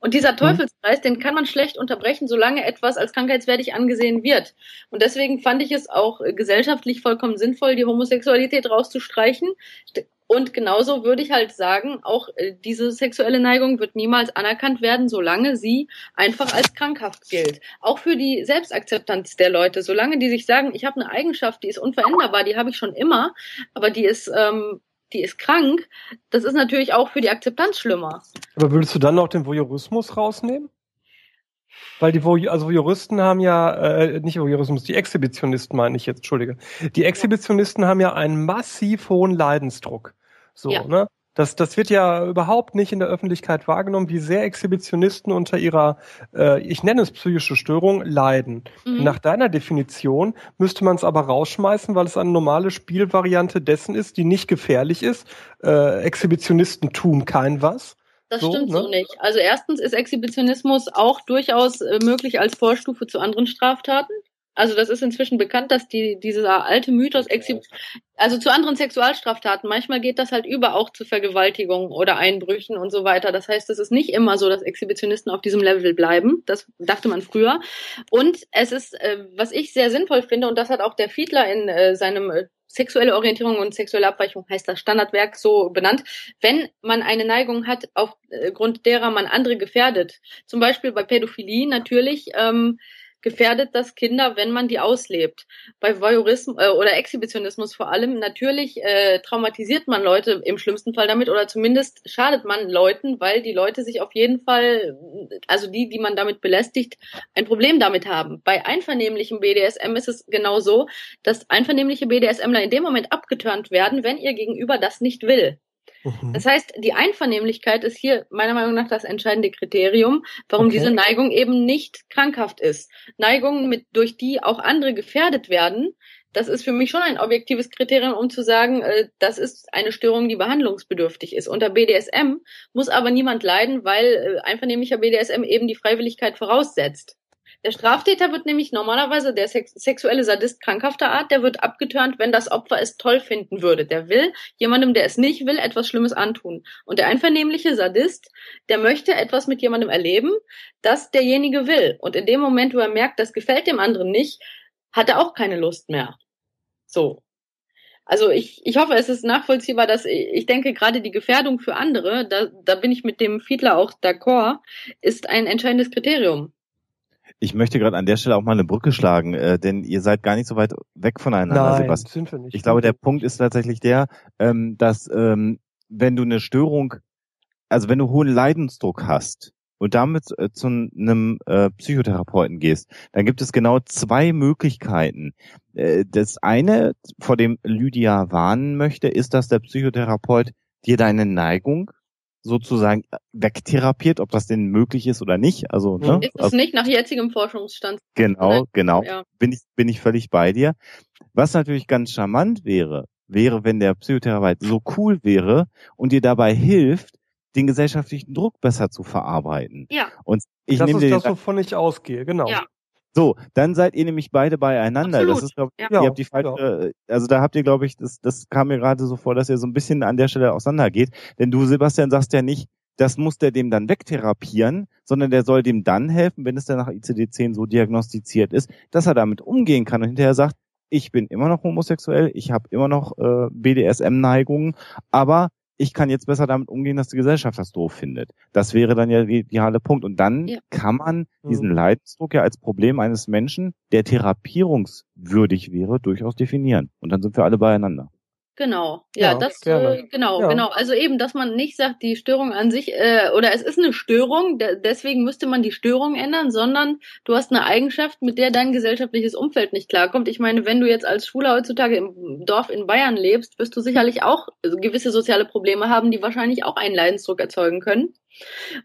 Und dieser mhm. Teufelskreis, mhm. den kann man schlecht unterbrechen, solange etwas als krankheitswertig angesehen wird. Und deswegen fand ich es auch gesellschaftlich vollkommen sinnvoll, die Homosexualität rauszustreichen. Und genauso würde ich halt sagen, auch äh, diese sexuelle Neigung wird niemals anerkannt werden, solange sie einfach als krankhaft gilt. Auch für die Selbstakzeptanz der Leute, solange die sich sagen, ich habe eine Eigenschaft, die ist unveränderbar, die habe ich schon immer, aber die ist ähm, die ist krank, das ist natürlich auch für die Akzeptanz schlimmer. Aber würdest du dann auch den Voyeurismus rausnehmen? Weil die Voy also Voyeuristen haben ja, äh, nicht Voyeurismus, die Exhibitionisten meine ich jetzt, entschuldige. Die Exhibitionisten haben ja einen massiv hohen Leidensdruck. So, ja. ne? Das, das wird ja überhaupt nicht in der Öffentlichkeit wahrgenommen, wie sehr Exhibitionisten unter ihrer, äh, ich nenne es psychische Störung, leiden. Mhm. Nach deiner Definition müsste man es aber rausschmeißen, weil es eine normale Spielvariante dessen ist, die nicht gefährlich ist. Äh, Exhibitionisten tun kein was. Das so, stimmt ne? so nicht. Also erstens ist Exhibitionismus auch durchaus äh, möglich als Vorstufe zu anderen Straftaten. Also das ist inzwischen bekannt, dass die dieser alte Mythos also zu anderen Sexualstraftaten, manchmal geht das halt über auch zu Vergewaltigungen oder Einbrüchen und so weiter. Das heißt, es ist nicht immer so, dass Exhibitionisten auf diesem Level bleiben. Das dachte man früher. Und es ist, äh, was ich sehr sinnvoll finde, und das hat auch der Fiedler in äh, seinem äh, sexuelle Orientierung und sexuelle Abweichung heißt das Standardwerk so benannt, wenn man eine Neigung hat, aufgrund derer man andere gefährdet. Zum Beispiel bei Pädophilie natürlich. Ähm, gefährdet das Kinder, wenn man die auslebt. Bei Voyeurismus äh, oder Exhibitionismus vor allem, natürlich äh, traumatisiert man Leute im schlimmsten Fall damit oder zumindest schadet man Leuten, weil die Leute sich auf jeden Fall, also die, die man damit belästigt, ein Problem damit haben. Bei einvernehmlichem BDSM ist es genau so, dass einvernehmliche BDSMler in dem Moment abgeturnt werden, wenn ihr Gegenüber das nicht will. Mhm. Das heißt, die Einvernehmlichkeit ist hier meiner Meinung nach das entscheidende Kriterium, warum okay. diese Neigung eben nicht krankhaft ist. Neigungen, mit, durch die auch andere gefährdet werden, das ist für mich schon ein objektives Kriterium, um zu sagen, äh, das ist eine Störung, die behandlungsbedürftig ist. Unter BDSM muss aber niemand leiden, weil äh, einvernehmlicher BDSM eben die Freiwilligkeit voraussetzt. Der Straftäter wird nämlich normalerweise der sex sexuelle Sadist krankhafter Art, der wird abgeturnt, wenn das Opfer es toll finden würde. Der will jemandem, der es nicht will, etwas Schlimmes antun. Und der einvernehmliche Sadist, der möchte etwas mit jemandem erleben, das derjenige will. Und in dem Moment, wo er merkt, das gefällt dem anderen nicht, hat er auch keine Lust mehr. So. Also ich, ich hoffe, es ist nachvollziehbar, dass ich, denke, gerade die Gefährdung für andere, da, da bin ich mit dem Fiedler auch d'accord, ist ein entscheidendes Kriterium. Ich möchte gerade an der Stelle auch mal eine Brücke schlagen, äh, denn ihr seid gar nicht so weit weg voneinander, Nein, Sebastian. Sind wir nicht. Ich glaube, der Punkt ist tatsächlich der, ähm, dass ähm, wenn du eine Störung, also wenn du hohen Leidensdruck hast und damit äh, zu einem äh, Psychotherapeuten gehst, dann gibt es genau zwei Möglichkeiten. Äh, das eine, vor dem Lydia warnen möchte, ist, dass der Psychotherapeut dir deine Neigung sozusagen wegtherapiert, ob das denn möglich ist oder nicht. Also, ne? Ist es also, nicht nach jetzigem Forschungsstand. Genau, genau. Ja. Bin ich, bin ich völlig bei dir. Was natürlich ganz charmant wäre, wäre, wenn der Psychotherapeut so cool wäre und dir dabei hilft, den gesellschaftlichen Druck besser zu verarbeiten. Ja. Und ich das ist das, wovon ich ausgehe, genau. Ja. So, dann seid ihr nämlich beide beieinander. Absolut. Das ist, glaub, ja. ihr habt die falsche, ja. also da habt ihr, glaube ich, das, das kam mir gerade so vor, dass ihr so ein bisschen an der Stelle auseinandergeht. Denn du, Sebastian, sagst ja nicht, das muss der dem dann wegtherapieren, sondern der soll dem dann helfen, wenn es dann nach ICD-10 so diagnostiziert ist, dass er damit umgehen kann und hinterher sagt, ich bin immer noch homosexuell, ich habe immer noch äh, BDSM-Neigungen, aber ich kann jetzt besser damit umgehen, dass die Gesellschaft das doof findet. Das wäre dann ja der ideale Punkt. Und dann ja. kann man diesen mhm. Leidensdruck ja als Problem eines Menschen, der therapierungswürdig wäre, durchaus definieren. Und dann sind wir alle beieinander. Genau, ja, ja das äh, genau, ja. genau. Also eben, dass man nicht sagt, die Störung an sich äh, oder es ist eine Störung, de deswegen müsste man die Störung ändern, sondern du hast eine Eigenschaft, mit der dein gesellschaftliches Umfeld nicht klarkommt. Ich meine, wenn du jetzt als Schwuler heutzutage im Dorf in Bayern lebst, wirst du sicherlich auch gewisse soziale Probleme haben, die wahrscheinlich auch einen Leidensdruck erzeugen können.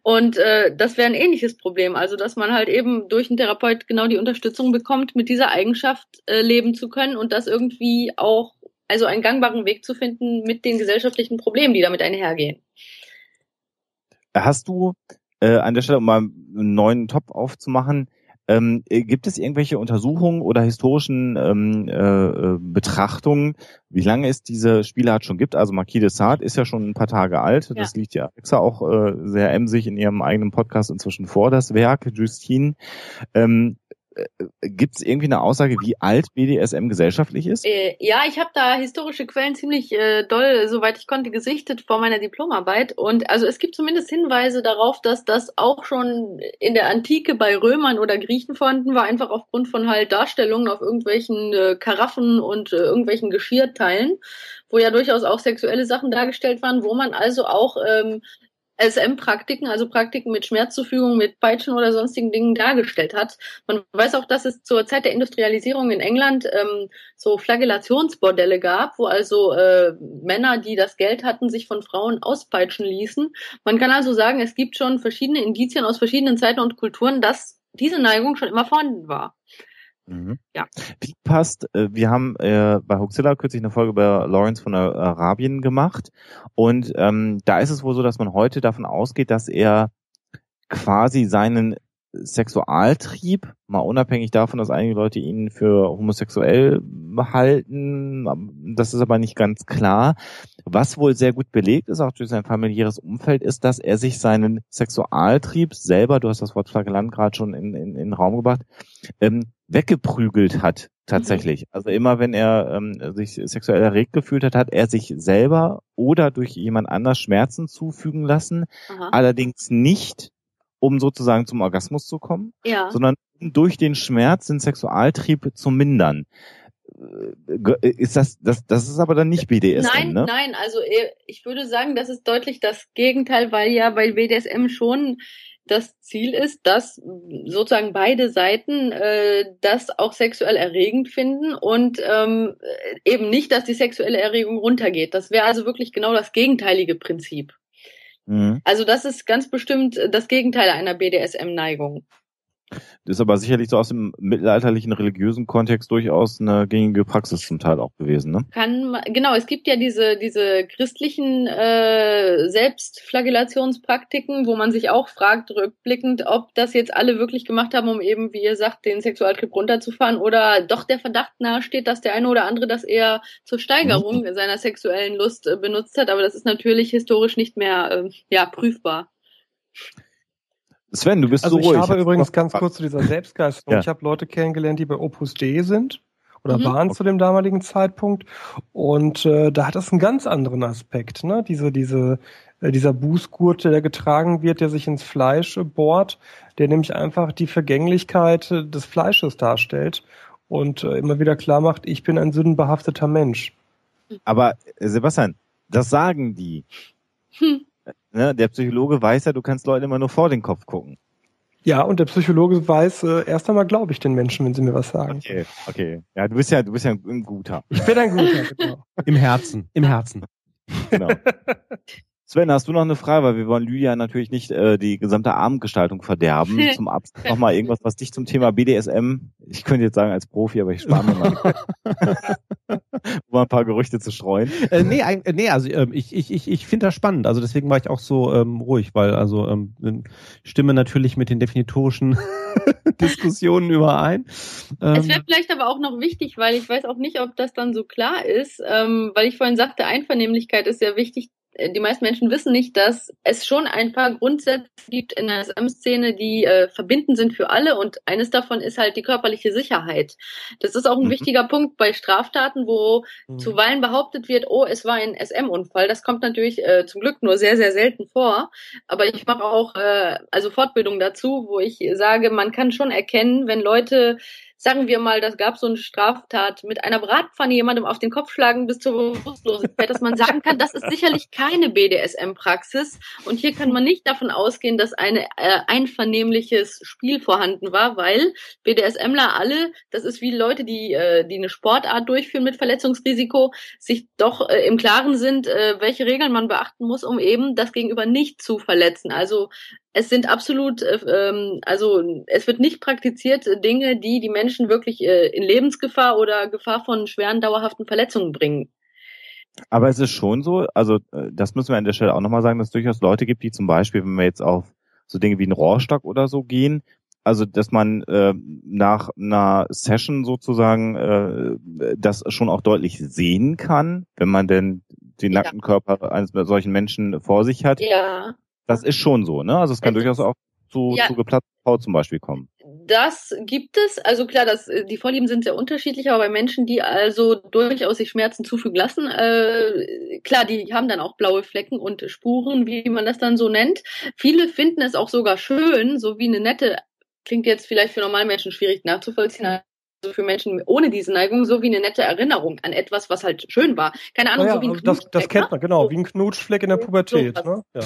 Und äh, das wäre ein ähnliches Problem, also dass man halt eben durch einen Therapeut genau die Unterstützung bekommt, mit dieser Eigenschaft äh, leben zu können und das irgendwie auch also einen gangbaren Weg zu finden mit den gesellschaftlichen Problemen, die damit einhergehen. Hast du äh, an der Stelle, um mal einen neuen Top aufzumachen, äh, Ähm, äh, gibt es irgendwelche Untersuchungen oder historischen ähm, äh, Betrachtungen, wie lange es diese Spielart schon gibt? Also Marquis de Sade ist ja schon ein paar Tage alt. Ja. Das liegt ja Alexa auch äh, sehr emsig in ihrem eigenen Podcast inzwischen vor, das Werk, Justine. Ähm, äh, Gibt es irgendwie eine Aussage, wie alt BDSM gesellschaftlich ist? Äh, ja, ich habe da historische Quellen ziemlich äh, doll, soweit ich konnte, gesichtet vor meiner Diplomarbeit. Und also es gibt zumindest Hinweise darauf, dass das auch schon in der Antike bei Römern oder Griechen vorhanden war, einfach aufgrund von halt Darstellungen auf irgendwelchen äh, Karaffen und äh, irgendwelchen Geschirrteilen, wo ja durchaus auch sexuelle Sachen dargestellt waren, wo man also auch ähm, SM-Praktiken, also Praktiken mit Schmerzzufügung, mit Peitschen oder sonstigen Dingen dargestellt hat. Man weiß auch, dass es zur Zeit der Industrialisierung in England ähm, so Flagellationsbordelle gab, wo also äh, Männer, die das Geld hatten, sich von Frauen auspeitschen ließen. Man kann also sagen, es gibt schon verschiedene Indizien aus verschiedenen Zeiten und Kulturen, dass diese Neigung schon immer vorhanden war. Mhm. Ja. Wie passt, äh, wir haben äh, bei Hoaxilla kürzlich eine Folge über Lawrence von Arabien gemacht und ähm, da ist es wohl so, dass man heute davon ausgeht, dass er quasi seinen Sexualtrieb, mal unabhängig davon, dass einige Leute ihn für homosexuell halten, das ist aber nicht ganz klar. Was wohl sehr gut belegt ist, auch durch sein familiäres Umfeld, ist, dass er sich seinen Sexualtrieb selber, du hast das Wort Flagellant gerade schon in, in, in den Raum gebracht, ähm, weggeprügelt hat, tatsächlich. Mhm. Also immer wenn er ähm, sich sexuell erregt gefühlt hat, hat er sich selber oder durch jemand anders Schmerzen zufügen lassen. Aha. Allerdings nicht, um sozusagen zum Orgasmus zu kommen, ja. sondern durch den Schmerz den Sexualtrieb zu mindern. Äh, ist das, das, das ist aber dann nicht BDSM, nein, ne? Nein, also äh, ich würde sagen, das ist deutlich das Gegenteil, weil ja bei BDSM schon das Ziel ist, dass sozusagen beide Seiten äh, das auch sexuell erregend finden und ähm, eben nicht, dass die sexuelle Erregung runtergeht. Das wäre also wirklich genau das gegenteilige Prinzip. Mhm. Also das ist ganz bestimmt das Gegenteil einer BDSM-Neigung. Das ist aber sicherlich so aus dem mittelalterlichen religiösen Kontext durchaus eine gängige Praxis zum Teil auch gewesen, ne? Kann genau, es gibt ja diese diese christlichen äh, Selbstflagellationspraktiken, wo man sich auch fragt rückblickend, ob das jetzt alle wirklich gemacht haben, um eben, wie ihr sagt, den Sexualtrieb runterzufahren oder doch der Verdacht nahesteht, dass der eine oder andere das eher zur Steigerung mhm. seiner sexuellen Lust äh, benutzt hat, aber das ist natürlich historisch nicht mehr äh, ja prüfbar. Sven, du bist also so ruhig. Ich habe übrigens ganz kurz zu dieser Selbstgeisterung. Ja. Ich habe Leute kennengelernt, die bei Opus Dei sind oder mhm. waren zu dem damaligen Zeitpunkt und äh, da hat das einen ganz anderen Aspekt, ne? Diese diese äh, dieser Bußgurt, der getragen wird, der sich ins Fleisch bohrt, der nämlich einfach die Vergänglichkeit äh, des Fleisches darstellt und äh, immer wieder klar macht, ich bin ein sündenbehafteter Mensch. Aber äh, Sebastian, das sagen die. Hm. Ne, der Psychologe weiß ja, du kannst Leuten immer nur vor den Kopf gucken. Ja, und der Psychologe weiß, äh, erst einmal glaube ich den Menschen, wenn sie mir was sagen. Okay, okay. Ja, du bist ja, du bist ja ein guter. Ich bin ein guter, genau. Im Herzen, im Herzen. Genau. Sven, hast du noch eine Frage? Weil wir wollen Lydia natürlich nicht äh, die gesamte Abendgestaltung verderben. Zum Abschluss nochmal irgendwas, was dich zum Thema BDSM, ich könnte jetzt sagen als Profi, aber ich spare mir mal, um ein paar Gerüchte zu streuen. Äh, nee, äh, nee, also ähm, ich, ich, ich, ich finde das spannend. Also deswegen war ich auch so ähm, ruhig, weil also ähm, stimme natürlich mit den definitorischen Diskussionen überein. Ähm, es wäre vielleicht aber auch noch wichtig, weil ich weiß auch nicht, ob das dann so klar ist, ähm, weil ich vorhin sagte, Einvernehmlichkeit ist sehr wichtig die meisten Menschen wissen nicht, dass es schon ein paar Grundsätze gibt in der SM-Szene, die äh, verbindend sind für alle und eines davon ist halt die körperliche Sicherheit. Das ist auch ein mhm. wichtiger Punkt bei Straftaten, wo mhm. zuweilen behauptet wird, oh, es war ein SM-Unfall. Das kommt natürlich äh, zum Glück nur sehr, sehr selten vor. Aber ich mache auch äh, also Fortbildung dazu, wo ich sage, man kann schon erkennen, wenn Leute sagen wir mal, das gab so eine Straftat mit einer Bratpfanne jemandem auf den Kopf schlagen bis zur Bewusstlosigkeit, dass man sagen kann, das ist sicherlich keine BDSM-Praxis. Und hier kann man nicht davon ausgehen, dass ein äh, einvernehmliches Spiel vorhanden war, weil BDSMler alle, das ist wie Leute, die, äh, die eine Sportart durchführen mit Verletzungsrisiko, sich doch äh, im Klaren sind, äh, welche Regeln man beachten muss, um eben das Gegenüber nicht zu verletzen. Also es sind absolut, äh, ähm, also es wird nicht praktiziert äh, Dinge, die die Menschen wirklich äh, in Lebensgefahr oder Gefahr von schweren dauerhaften Verletzungen bringen. Aber es ist schon so, also äh, das müssen wir an der Stelle auch nochmal sagen, dass es durchaus Leute gibt, die zum Beispiel, wenn wir jetzt auf so Dinge wie einen Rohrstock oder so gehen, Also, dass man äh, nach einer Session sozusagen äh, das schon auch deutlich sehen kann, wenn man denn den Ja. nackten Körper eines solchen Menschen vor sich hat. Ja, Das ist schon so, ne? Also es kann Es durchaus auch zu, Ja. zu geplatzter Haut zum Beispiel kommen. das gibt es. Also klar, das, äh, die Vorlieben sind sehr unterschiedlich, aber bei Menschen, die also durchaus sich Schmerzen zufügen lassen, äh, klar, die haben dann auch blaue Flecken und Spuren, wie man das dann so nennt. Viele finden es auch sogar schön, so wie eine nette, klingt jetzt vielleicht für normale Menschen schwierig nachzuvollziehen, für Menschen ohne diese Neigung, so wie eine nette Erinnerung an etwas, was halt schön war. Keine Ahnung, Naja, so wie ein also das, das kennt ne? man, genau, So. wie ein Knutschfleck in der Pubertät. Ne? Ja.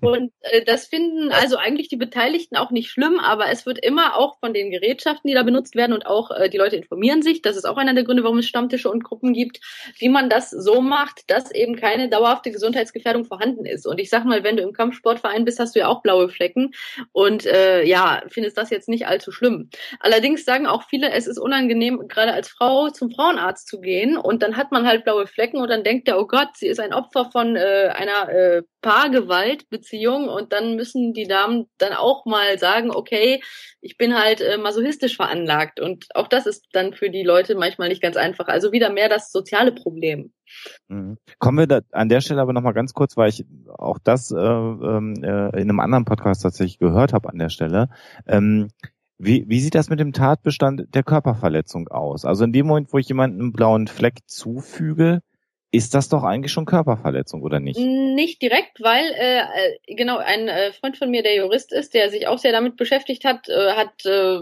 Und äh, das finden also eigentlich die Beteiligten auch nicht schlimm, aber es wird immer auch von den Gerätschaften, die da benutzt werden und auch äh, die Leute informieren sich, das ist auch einer der Gründe, warum es Stammtische und Gruppen gibt, wie man das so macht, dass eben keine dauerhafte Gesundheitsgefährdung vorhanden ist. Und ich sag mal, wenn du im Kampfsportverein bist, hast du ja auch blaue Flecken und äh, ja, findest das jetzt nicht allzu schlimm. Allerdings sagen auch viele, es ist unangenehm, gerade als Frau zum Frauenarzt zu gehen und dann hat man halt blaue Flecken und dann denkt der, oh Gott, sie ist ein Opfer von äh, einer äh, Paargewaltbeziehung und dann müssen die Damen dann auch mal sagen, okay, ich bin halt äh, masochistisch veranlagt und auch das ist dann für die Leute manchmal nicht ganz einfach. Also wieder mehr das soziale Problem. Mhm. Kommen wir da an der Stelle aber nochmal ganz kurz, weil ich auch das äh, ähm, äh, in einem anderen Podcast tatsächlich gehört habe an der Stelle. Ähm, wie, wie sieht das mit dem Tatbestand der Körperverletzung aus? Also in dem Moment, wo ich jemanden einen blauen Fleck zufüge, ist das doch eigentlich schon Körperverletzung, oder nicht? Nicht direkt, weil äh, genau ein äh, Freund von mir, der Jurist ist, der sich auch sehr damit beschäftigt hat, äh, hat äh,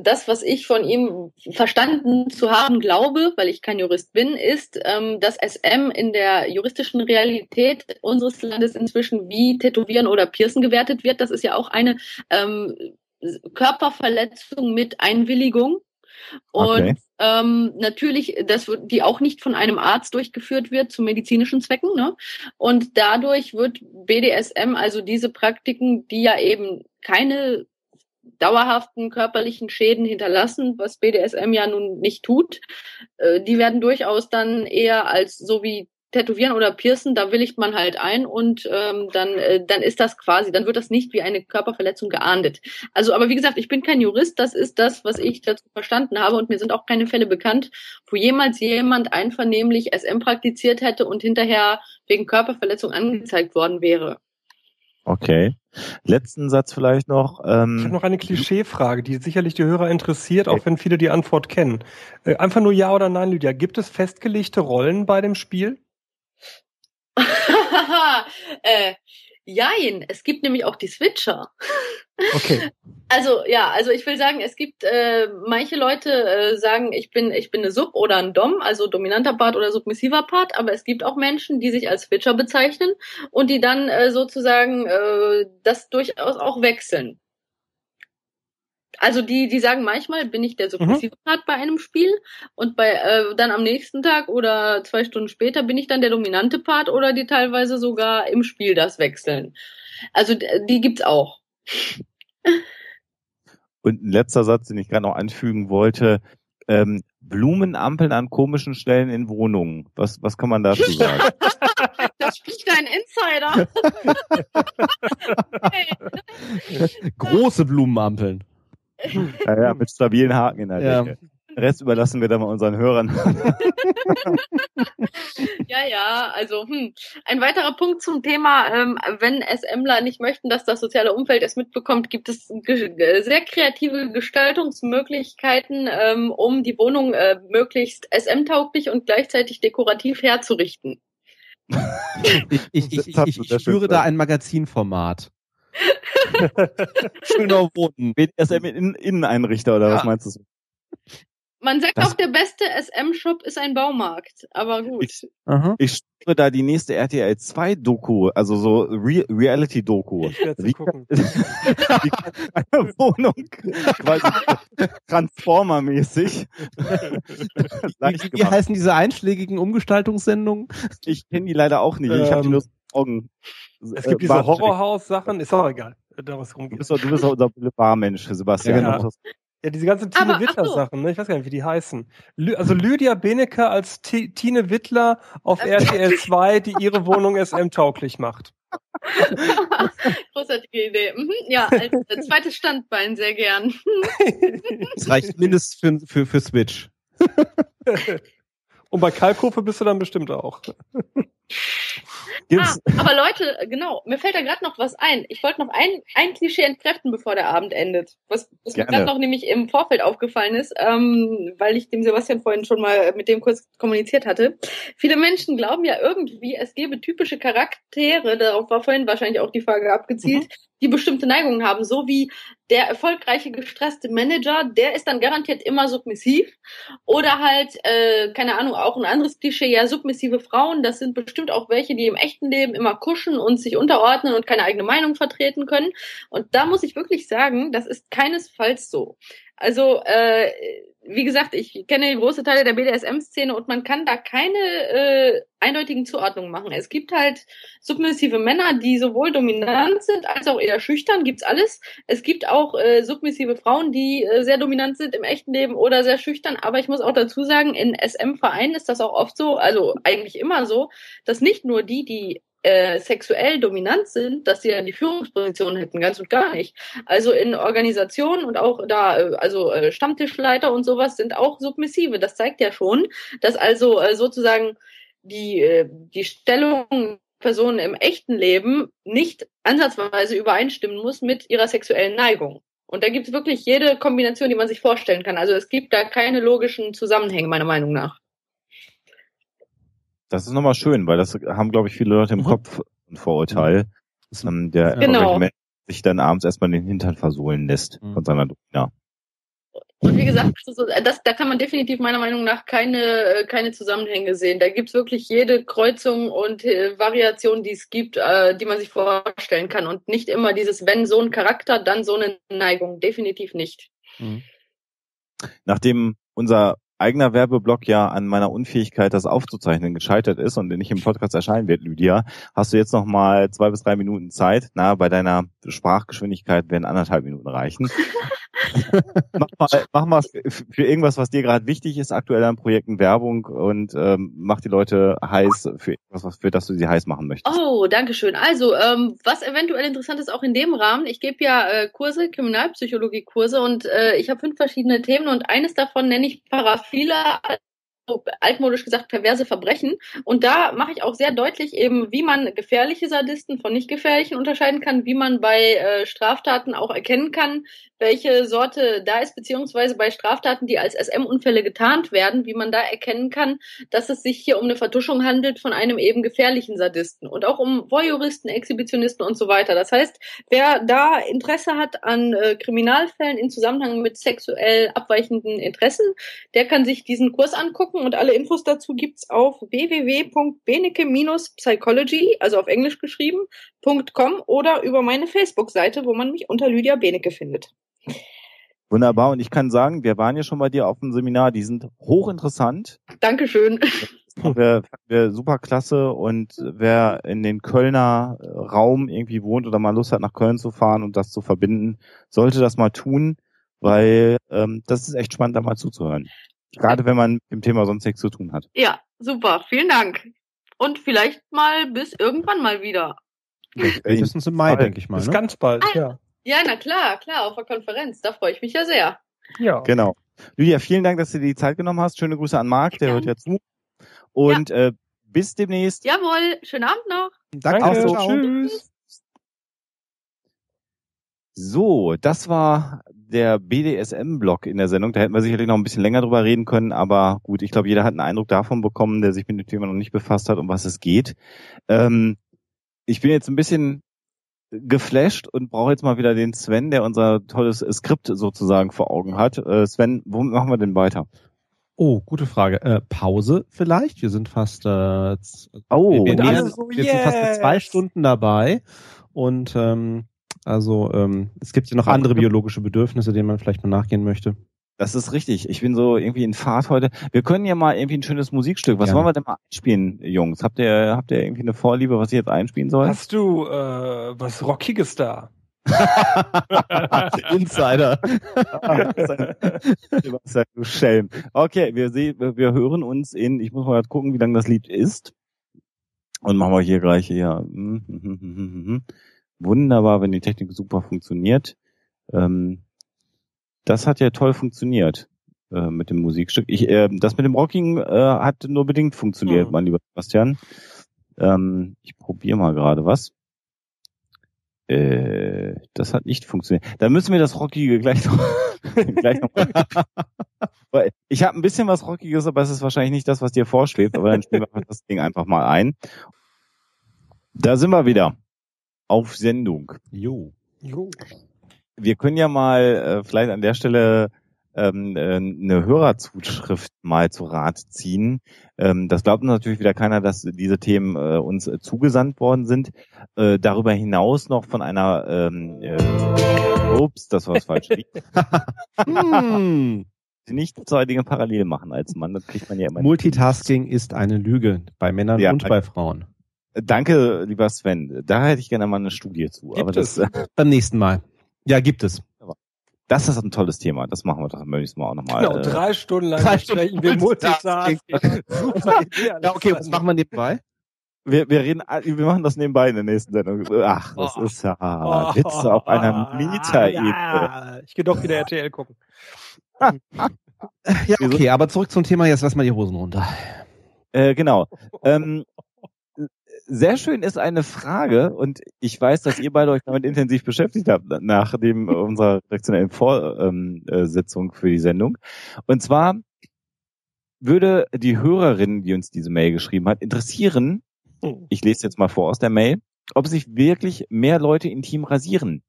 das, was ich von ihm verstanden zu haben glaube, weil ich kein Jurist bin, ist, ähm, dass SM in der juristischen Realität unseres Landes inzwischen wie Tätowieren oder Piercen gewertet wird. Das ist ja auch eine ähm, Körperverletzung mit Einwilligung. Und Okay. ähm, natürlich, das wird, die auch nicht von einem Arzt durchgeführt wird zu medizinischen Zwecken, ne? Und dadurch wird BDSM, also diese Praktiken, die ja eben keine dauerhaften körperlichen Schäden hinterlassen, was BDSM ja nun nicht tut, äh, die werden durchaus dann eher als so wie Tätowieren oder Piercen, da willigt man halt ein und ähm, dann, äh, dann ist das quasi, dann wird das nicht wie eine Körperverletzung geahndet. Also, aber wie gesagt, ich bin kein Jurist, das ist das, was ich dazu verstanden habe und mir sind auch keine Fälle bekannt, wo jemals jemand einvernehmlich SM praktiziert hätte und hinterher wegen Körperverletzung angezeigt worden wäre. Okay. Letzten Satz vielleicht noch. Ich habe Ähm, noch eine Klischeefrage, die sicherlich die Hörer interessiert, auch wenn viele die Antwort kennen. Äh, einfach nur Ja oder Nein, Lydia. Gibt es festgelegte Rollen bei dem Spiel? äh, jein, es gibt nämlich auch die Switcher. Okay. Also ja, also ich will sagen, es gibt äh, manche Leute äh, sagen, ich bin ich bin eine Sub oder ein Dom, also dominanter Part oder submissiver Part, aber es gibt auch Menschen, die sich als Switcher bezeichnen und die dann äh, sozusagen äh, das durchaus auch wechseln. Also die die sagen manchmal bin ich der submissive Part bei einem Spiel und bei äh, dann am nächsten Tag oder zwei Stunden später bin ich dann der dominante Part oder die teilweise sogar im Spiel das wechseln. Also die gibt's auch. und ein letzter Satz, den ich gerade noch anfügen wollte. Ähm, Blumenampeln an komischen Stellen in Wohnungen. Was, was kann man dazu sagen? Das spricht ein Insider. Große Blumenampeln. Ja, ja, mit stabilen Haken in der Ja. Decke. Den Rest überlassen wir dann mal unseren Hörern. ja, ja, also hm. ein weiterer Punkt zum Thema, ähm, wenn SMler nicht möchten, dass das soziale Umfeld es mitbekommt, gibt es sehr kreative Gestaltungsmöglichkeiten, ähm, um die Wohnung äh, möglichst SM-tauglich und gleichzeitig dekorativ herzurichten. Ich, ich, ich, ich, spüre da ein Magazinformat. Schöner Wohnen. BDSM in Inneneinrichter oder was Ja. meinst du? Man sagt Das- auch, der beste SM-Shop ist ein Baumarkt, aber gut. Ich, Aha. ich spüre da die nächste RTL 2 Doku, also so Re Reality Doku. Ich werde Wie gucken. Wie eine Wohnung quasi Transformer-mäßig Wie, wie, heißen diese einschlägigen Umgestaltungssendungen? Ich kenne die leider auch nicht. ich habe die Ähm, nur Augen. Es gibt diese Horrorhaus-Sachen, ist auch egal, äh, darum es Du rumgeht. bist doch, du bist doch unser Barmensch, Sebastian. Ja, musst Ja, diese ganzen Tine ach Wittler so. Sachen, ne? ich weiß gar nicht, wie die heißen. Lü also Lydia Benecke als T Tine Wittler auf RTL 2, die ihre Wohnung SM tauglich macht. Großartige Idee. Mhm, ja, als, als zweites Standbein sehr gern. Das reicht mindestens für, für, für Switch. Und bei Kalkofe bist du dann bestimmt auch. Ah, aber Leute, genau, mir fällt da gerade noch was ein. Ich wollte noch ein, ein Klischee entkräften, bevor der Abend endet. Was, was mir gerade noch nämlich im Vorfeld aufgefallen ist, ähm, weil ich dem Sebastian vorhin schon mal mit dem kurz kommuniziert hatte. Viele Menschen glauben ja irgendwie, es gäbe typische Charaktere, darauf war vorhin wahrscheinlich auch die Frage abgezielt, mhm die bestimmte Neigungen haben, so wie der erfolgreiche gestresste Manager, der ist dann garantiert immer submissiv oder halt äh, keine Ahnung auch ein anderes Klischee, ja submissive Frauen, das sind bestimmt auch welche, die im echten Leben immer kuschen und sich unterordnen und keine eigene Meinung vertreten können und da muss ich wirklich sagen, das ist keinesfalls so. Also äh, wie gesagt, ich kenne große Teile der BDSM-Szene und man kann da keine äh, eindeutigen Zuordnungen machen. Es gibt halt submissive Männer, die sowohl dominant sind als auch eher schüchtern, gibt's alles. Es gibt auch äh, submissive Frauen, die äh, sehr dominant sind im echten Leben oder sehr schüchtern. Aber ich muss auch dazu sagen, in SM-Vereinen ist das auch oft so, also eigentlich immer so, dass nicht nur die, die äh, sexuell dominant sind, dass sie ja die Führungsposition hätten, ganz und gar nicht. Also in Organisationen und auch da, äh, also äh, Stammtischleiter und sowas sind auch submissive. Das zeigt ja schon, dass also äh, sozusagen die, äh, die Stellung Personen im echten Leben nicht ansatzweise übereinstimmen muss mit ihrer sexuellen Neigung. Und da gibt es wirklich jede Kombination, die man sich vorstellen kann. Also es gibt da keine logischen Zusammenhänge, meiner Meinung nach. Das ist nochmal schön, weil das haben, glaube ich, viele Leute im mhm. Kopf ein Vorurteil, ähm, der genau. sich dann abends erstmal den Hintern versohlen lässt mhm. von seiner ja. Und wie gesagt, das, da kann man definitiv meiner Meinung nach keine, keine Zusammenhänge sehen. Da gibt's wirklich jede Kreuzung und äh, Variation, die es gibt, äh, die man sich vorstellen kann. Und nicht immer dieses, wenn so ein Charakter, dann so eine Neigung. Definitiv nicht. Mhm. Nachdem unser eigener Werbeblock ja an meiner Unfähigkeit, das aufzuzeichnen, gescheitert ist und nicht im Podcast erscheinen wird, Lydia, hast du jetzt noch mal zwei bis drei Minuten Zeit. Na, bei deiner Sprachgeschwindigkeit werden anderthalb Minuten reichen. mach mal, mach mal für irgendwas, was dir gerade wichtig ist, aktuell an Projekten Werbung und ähm, mach die Leute heiß für irgendwas, für das du sie heiß machen möchtest. Oh, danke schön. Also, ähm, was eventuell interessant ist, auch in dem Rahmen, ich gebe ja äh, Kurse, Kriminalpsychologie-Kurse und äh, ich habe fünf verschiedene Themen und eines davon nenne ich Paraphila altmodisch gesagt perverse Verbrechen. Und da mache ich auch sehr deutlich eben, wie man gefährliche Sadisten von nicht gefährlichen unterscheiden kann, wie man bei äh, Straftaten auch erkennen kann, welche Sorte da ist, beziehungsweise bei Straftaten, die als SM-Unfälle getarnt werden, wie man da erkennen kann, dass es sich hier um eine Vertuschung handelt von einem eben gefährlichen Sadisten und auch um Voyeuristen, Exhibitionisten und so weiter. Das heißt, wer da Interesse hat an äh, Kriminalfällen in Zusammenhang mit sexuell abweichenden Interessen, der kann sich diesen Kurs angucken und alle Infos dazu gibt's auf www.benecke-psychology, also auf Englisch geschrieben, .com oder über meine Facebook-Seite, wo man mich unter Lydia Benecke findet. Wunderbar. Und ich kann sagen, wir waren ja schon bei dir auf dem Seminar. Die sind hochinteressant. Dankeschön. Wäre wär super klasse und wer in den Kölner Raum irgendwie wohnt oder mal Lust hat, nach Köln zu fahren und das zu verbinden, sollte das mal tun, weil ähm, das ist echt spannend, da mal zuzuhören. Gerade wenn man mit dem Thema sonst nichts zu tun hat. Ja, super. Vielen Dank. Und vielleicht mal bis irgendwann mal wieder. Spätestens im Mai, denke ich mal. Bis ne? ganz bald, ah, ja. Ja, na klar, klar, auf der Konferenz. Da freue ich mich ja sehr. Ja. Genau. Lydia, vielen Dank, dass du dir die Zeit genommen hast. Schöne Grüße an Marc, der ja. hört ja zu. Und ja. Äh, bis demnächst. Jawohl, schönen Abend noch. Danke, Danke so. tschüss. So, das war der BDSM-Blog in der Sendung. Da hätten wir sicherlich noch ein bisschen länger drüber reden können, aber gut, ich glaube, jeder hat einen Eindruck davon bekommen, der sich mit dem Thema noch nicht befasst hat, um was es geht. Ähm, ich bin jetzt ein bisschen geflasht und brauche jetzt mal wieder den Sven, der unser tolles Skript sozusagen vor Augen hat. Äh, Sven, womit machen wir denn weiter? Oh, gute Frage. Äh, Pause vielleicht? Wir sind fast, äh, oh, wir, wir, wir yes. sind fast zwei Stunden dabei und ähm, also ähm, es gibt ja noch andere biologische Bedürfnisse, denen man vielleicht mal nachgehen möchte. Das ist richtig. Ich bin so irgendwie in Fahrt heute. Wir können ja mal irgendwie ein schönes Musikstück. Was ja. wollen wir denn mal einspielen, Jungs? Habt ihr, habt ihr irgendwie eine Vorliebe, was ich jetzt einspielen soll? Hast du äh, was Rockiges da? Insider. du Schelm. Okay, wir sehen, wir hören uns in, ich muss mal gucken, wie lange das Lied ist. Und machen wir hier gleich hier. Wunderbar, wenn die Technik super funktioniert. Ähm, das hat ja toll funktioniert äh, mit dem Musikstück. Ich, äh, das mit dem Rocking äh, hat nur bedingt funktioniert, Mhm. mein lieber Sebastian. Ähm, ich probiere mal gerade was. Äh, das hat nicht funktioniert. Da müssen wir das Rockige gleich noch, gleich noch Weil Ich habe ein bisschen was Rockiges, aber es ist wahrscheinlich nicht das, was dir vorschwebt. Aber dann spielen wir das Ding einfach mal ein. Da sind wir wieder. Auf Sendung. Jo. Jo. Wir können ja mal äh, vielleicht an der Stelle ähm, äh, eine Hörerzuschrift mal zu Rat ziehen. Ähm, das glaubt uns natürlich wieder keiner, dass diese Themen äh, uns äh, zugesandt worden sind. Äh, darüber hinaus noch von einer ähm, äh, Ups, das war was falsch. Hm. Nicht zwei Dinge parallel machen als Mann, das kriegt man ja immer. Multitasking ist eine Lüge bei Männern Ja. und bei Frauen. Danke, lieber Sven. Da hätte ich gerne mal eine Studie zu. Gibt Aber das, es. äh, Beim nächsten Mal. Ja, gibt es. das ist ein tolles Thema. Das machen wir doch beim nächsten Mal auch nochmal. Genau, äh, drei Stunden lang drei sprechen Stunden wir Multitasking. Super Idee. Ja, okay, was machen wir nebenbei? wir, wir reden, all- wir machen das nebenbei in der nächsten Sendung. Ach, das Oh. ist ja Witze auf einer Mieterebene. Ja, ich gehe doch wieder RTL gucken. Ja, okay, aber zurück zum Thema, jetzt lass mal die Hosen runter. Äh, genau. Ähm, sehr schön ist eine Frage und ich weiß, dass ihr beide euch damit intensiv beschäftigt habt nach dem äh, unserer redaktionellen Vorsitzung ähm, äh, für die Sendung. Und zwar würde die Hörerin, die uns diese Mail geschrieben hat, interessieren, ich lese jetzt mal vor aus der Mail, ob sich wirklich mehr Leute intim rasieren.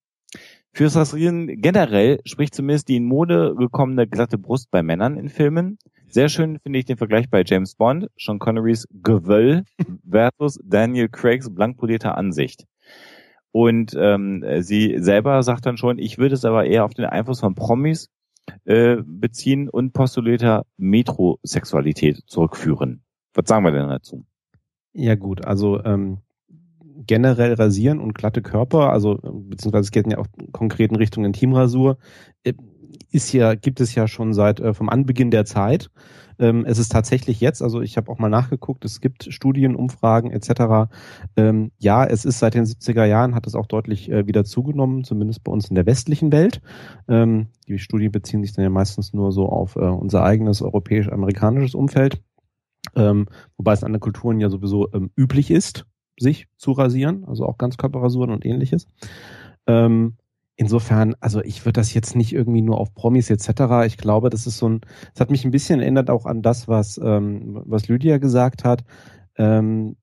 Fürs Rasieren generell spricht zumindest die in Mode gekommene glatte Brust bei Männern in Filmen. Sehr schön finde ich den Vergleich bei James Bond, Sean Connerys Gewöll versus Daniel Craigs blank polierter Ansicht. Und ähm, sie selber sagt dann schon, ich würde es aber eher auf den Einfluss von Promis äh, beziehen und postulierter Metrosexualität zurückführen. Was sagen wir denn dazu? Ja gut, also ähm, generell rasieren und glatte Körper, also beziehungsweise es geht ja auch konkret in Richtung Intimrasur, äh, ist ja, gibt es ja schon seit äh, vom Anbeginn der Zeit. Ähm, es ist tatsächlich jetzt, also ich habe auch mal nachgeguckt, es gibt Studien, Umfragen etc. Ähm, ja, es ist seit den 70er Jahren, hat es auch deutlich äh, wieder zugenommen, zumindest bei uns in der westlichen Welt. Ähm, die Studien beziehen sich dann ja meistens nur so auf äh, unser eigenes europäisch-amerikanisches Umfeld. Ähm, wobei es in anderen Kulturen ja sowieso ähm, üblich ist, sich zu rasieren, also auch Ganzkörperrasuren und ähnliches. Ähm, insofern, also ich würde das jetzt nicht irgendwie nur auf Promis etc. Ich glaube, das ist so ein, es hat mich ein bisschen erinnert auch an das, was ähm, was Lydia gesagt hat. Ähm,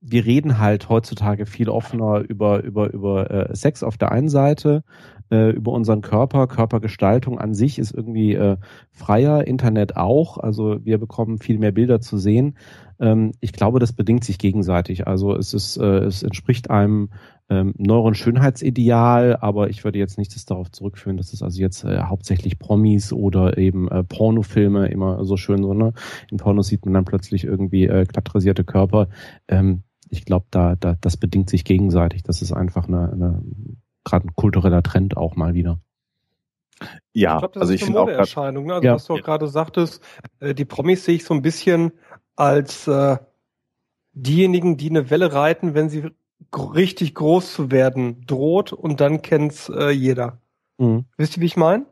wir reden halt heutzutage viel offener über über über äh, Sex auf der einen Seite, äh, über unseren Körper, Körpergestaltung an sich ist irgendwie äh, freier, Internet auch. Also wir bekommen viel mehr Bilder zu sehen. Ähm, ich glaube, das bedingt sich gegenseitig. Also es ist, äh, es entspricht einem ähm, neueren Schönheitsideal, aber ich würde jetzt nicht das darauf zurückführen, dass es also jetzt äh, hauptsächlich Promis oder eben äh, Pornofilme immer so schön so, ne? In Pornos sieht man dann plötzlich irgendwie äh, glatt rasierte Körper. Ähm, ich glaube, da, da, das bedingt sich gegenseitig. Das ist einfach eine, eine gerade ein kultureller Trend auch mal wieder. Ja, Ich glaube, das also ist ich eine finde auch grad, Modeerscheinung. Ne? Also Ja. was du auch gerade sagtest, äh, die Promis sehe ich so ein bisschen als äh, diejenigen, die eine Welle reiten, wenn sie richtig groß zu werden droht und dann kennt's äh, jeder. Mhm. Wisst ihr, wie ich meine?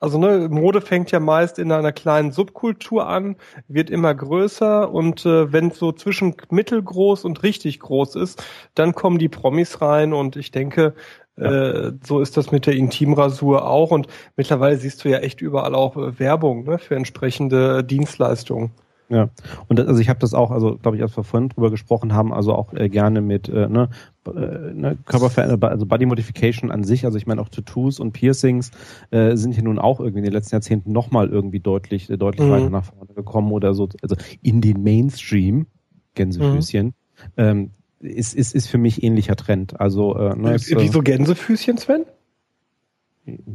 Ja. Also ne, Mode fängt ja meist in einer kleinen Subkultur an, wird immer größer und äh, wenn so zwischen mittelgroß und richtig groß ist, dann kommen die Promis rein und ich denke, äh, so ist das mit der Intimrasur auch und mittlerweile siehst du ja echt überall auch äh, Werbung ne, für entsprechende Dienstleistungen. Ja, und das, also ich habe das auch, also glaube ich, als wir vorhin drüber gesprochen haben, also auch äh, gerne mit äh, ne, äh, ne, Körperveränderung, also Body Modification an sich, also ich meine auch Tattoos und Piercings äh, sind hier nun auch irgendwie in den letzten Jahrzehnten nochmal irgendwie deutlich, äh, deutlich Mhm. weiter nach vorne gekommen oder so, also in den Mainstream, Gänsefüßchen, ähm, ist, ist, ist für mich ähnlicher Trend. Also äh, ne, äh, Wieso Gänsefüßchen, Sven?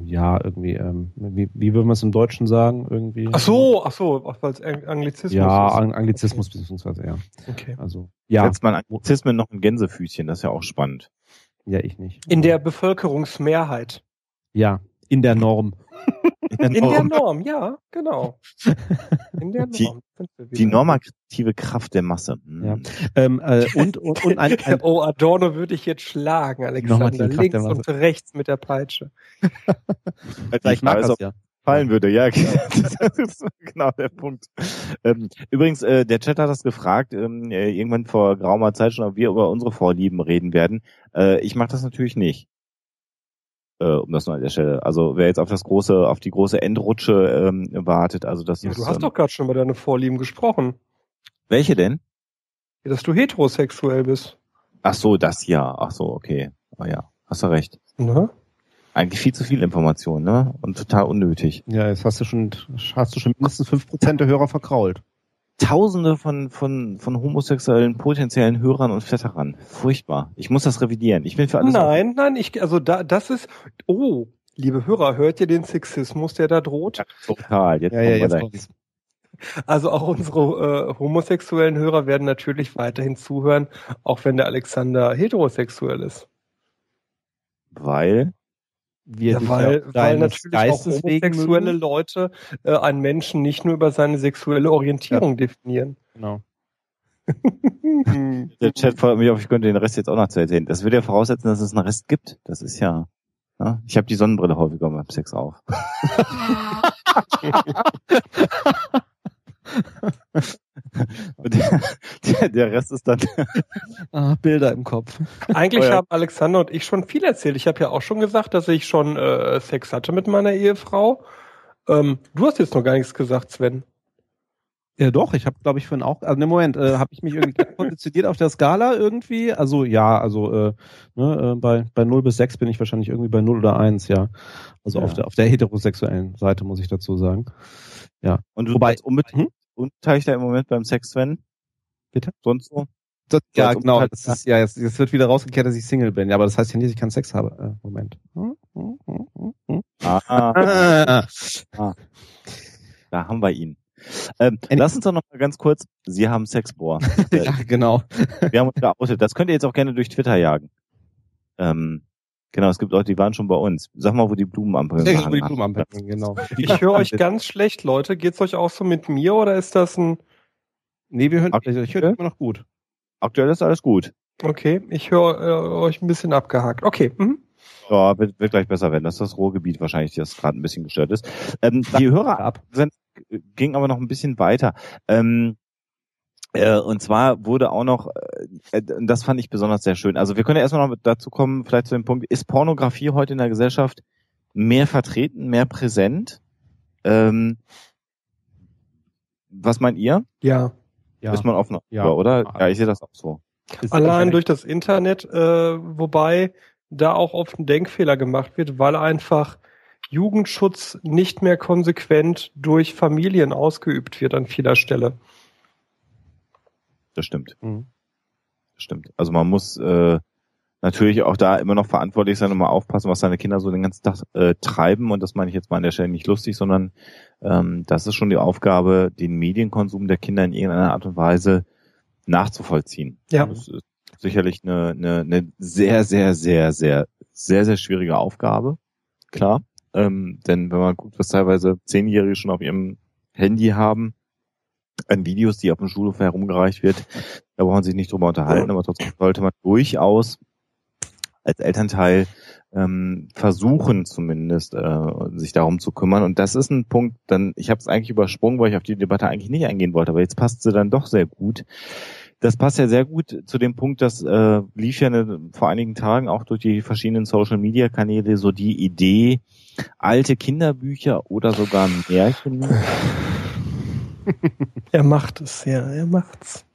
Ja, irgendwie, ähm, wie, wie würden wir es im Deutschen sagen? Irgendwie. Ach so, ach so, weil es Anglizismus Ja, ist. Ang- Anglizismus beziehungsweise, ja. Okay. Also, ja, setzt man Anglizismen noch ein Gänsefüßchen, das ist ja auch spannend. ja, ich nicht. In der Bevölkerungsmehrheit. Ja, in der Norm. In der Norm, ja, genau. In der Die- Norm Die wieder. normative Kraft der Masse. Ja. Ähm, äh, und, und, und ein, ein, oh, Adorno würde ich jetzt schlagen, Alexander. Links der und rechts mit der Peitsche. Ich mag das ob ja. fallen würde, ja. Das ist genau der Punkt. Ähm, übrigens, äh, der Chat hat das gefragt, ähm, äh, irgendwann vor geraumer Zeit schon, ob wir über unsere Vorlieben reden werden. Äh, ich mache das natürlich nicht. Äh, um das nur an der Stelle. Also wer jetzt auf das große, auf die große Endrutsche ähm, wartet, also das Ja, ist. du hast ähm, doch gerade schon über deine Vorlieben gesprochen. welche denn? Dass du heterosexuell bist. Ach so, das ja. Ach so, okay. Ah ja, hast du recht. Ne? Eigentlich viel zu viel Information, ne? Und total unnötig. Ja, jetzt hast du schon, hast du schon mindestens fünf Prozent der Hörer verkrault. Tausende von, von, von homosexuellen potenziellen Hörern und Flatterern. Furchtbar. Ich muss das revidieren. Ich bin für alles. Nein, nein, ich, also da, das ist, oh, liebe Hörer, hört ihr den Sexismus, der da droht? offen. Total. Jetzt Ja, ja, wir jetzt kommt's. Also auch unsere äh, homosexuellen Hörer werden natürlich weiterhin zuhören, auch wenn der Alexander heterosexuell ist. Weil, Wir Ja, weil, auf weil natürlich auch Geistes wegen homosexuelle mögen. Leute äh, einen Menschen nicht nur über seine sexuelle Orientierung definieren. Genau. der Chat fragt mich, ob ich könnte den Rest jetzt auch noch zu erzählen. Das würde ja voraussetzen, dass es einen Rest gibt. Das ist ja. ja ich habe die Sonnenbrille häufiger beim Sex auf. Der, der, der Rest ist dann. Ah, Bilder im Kopf. Eigentlich Oh ja. haben Alexander und ich schon viel erzählt. Ich habe ja auch schon gesagt, dass ich schon äh, Sex hatte mit meiner Ehefrau. Ähm, du hast jetzt noch gar nichts gesagt, Sven. Ja, doch, ich habe, glaube ich, vorhin auch, also ne, Moment, äh, habe ich mich irgendwie konditioniert auf der Skala irgendwie? Also ja, also äh, ne, äh, bei, bei 0 bis 6 bin ich wahrscheinlich irgendwie bei 0 oder 1, ja. Also Ja. auf der auf der heterosexuellen Seite, muss ich dazu sagen. Und du Wobei- unbedingt Unbeteiligter im Moment beim Sex, Sven? Bitte? Sonst so? Das, ja, als genau. Unbeteiligter- Das ist, ja, jetzt, jetzt wird wieder rausgekehrt, dass ich Single bin. Ja, aber das heißt ja nicht, dass ich keinen Sex habe. Äh, Moment. Hm, hm, hm, hm. Ah, Ah. da haben wir ihn. Ähm, Any- lass uns doch noch mal ganz kurz. Sie haben Sex, boah. ja, genau. Wir haben uns geoutet. Das könnt ihr jetzt auch gerne durch Twitter jagen. Ähm, genau, es gibt Leute, die waren schon bei uns. Sag mal, wo die Blumenampel Ja, gehangen die hat. Blumenanpackung, genau. Ich höre euch ganz schlecht, Leute. Geht's euch auch so mit mir oder ist das ein Nee, wir hören, also ich höre immer noch gut. Aktuell ist alles gut. Okay, ich höre äh, euch ein bisschen abgehakt. Okay. Mhm. Ja, wird, wird gleich besser werden. Das ist das Ruhrgebiet wahrscheinlich, das gerade ein bisschen gestört ist. Ähm, die Hörer ab. ging aber noch ein bisschen weiter. Ähm, äh, und zwar wurde auch noch, äh, äh, das fand ich besonders sehr schön. Also wir können ja erstmal noch dazu kommen, vielleicht zu dem Punkt, ist Pornografie heute in der Gesellschaft mehr vertreten, mehr präsent? Ähm, was meint ihr? Ja. Ja. Ist man offen Ja. darüber, oder? Ja, ich sehe das auch so. Ist Allein durch das Internet, äh, wobei da auch oft ein Denkfehler gemacht wird, weil einfach Jugendschutz nicht mehr konsequent durch Familien ausgeübt wird an vieler Stelle. Das stimmt. Mhm. Das stimmt. Also man muss äh, natürlich auch da immer noch verantwortlich sein und mal aufpassen, was seine Kinder so den ganzen Tag äh, treiben. Und das meine ich jetzt mal an der Stelle nicht lustig, sondern ähm, das ist schon die Aufgabe, den Medienkonsum der Kinder in irgendeiner Art und Weise nachzuvollziehen. Ja. Das ist sicherlich eine, eine, eine sehr, sehr, sehr, sehr, sehr, sehr schwierige Aufgabe. Klar. Ähm, denn wenn man guckt, was teilweise Zehnjährige schon auf ihrem Handy haben, an Videos, die auf dem Schulhof herumgereicht wird, da brauchen Sie sich nicht drüber unterhalten, aber trotzdem sollte man durchaus als Elternteil ähm, versuchen zumindest äh, sich darum zu kümmern. Und das ist ein Punkt, dann ich habe es eigentlich übersprungen, weil ich auf die Debatte eigentlich nicht eingehen wollte, aber jetzt passt sie dann doch sehr gut. Das passt ja sehr gut zu dem Punkt, das äh, lief ja eine, vor einigen Tagen auch durch die verschiedenen Social-Media-Kanäle so die Idee, alte Kinderbücher oder sogar Märchen Er macht es, ja, er macht's.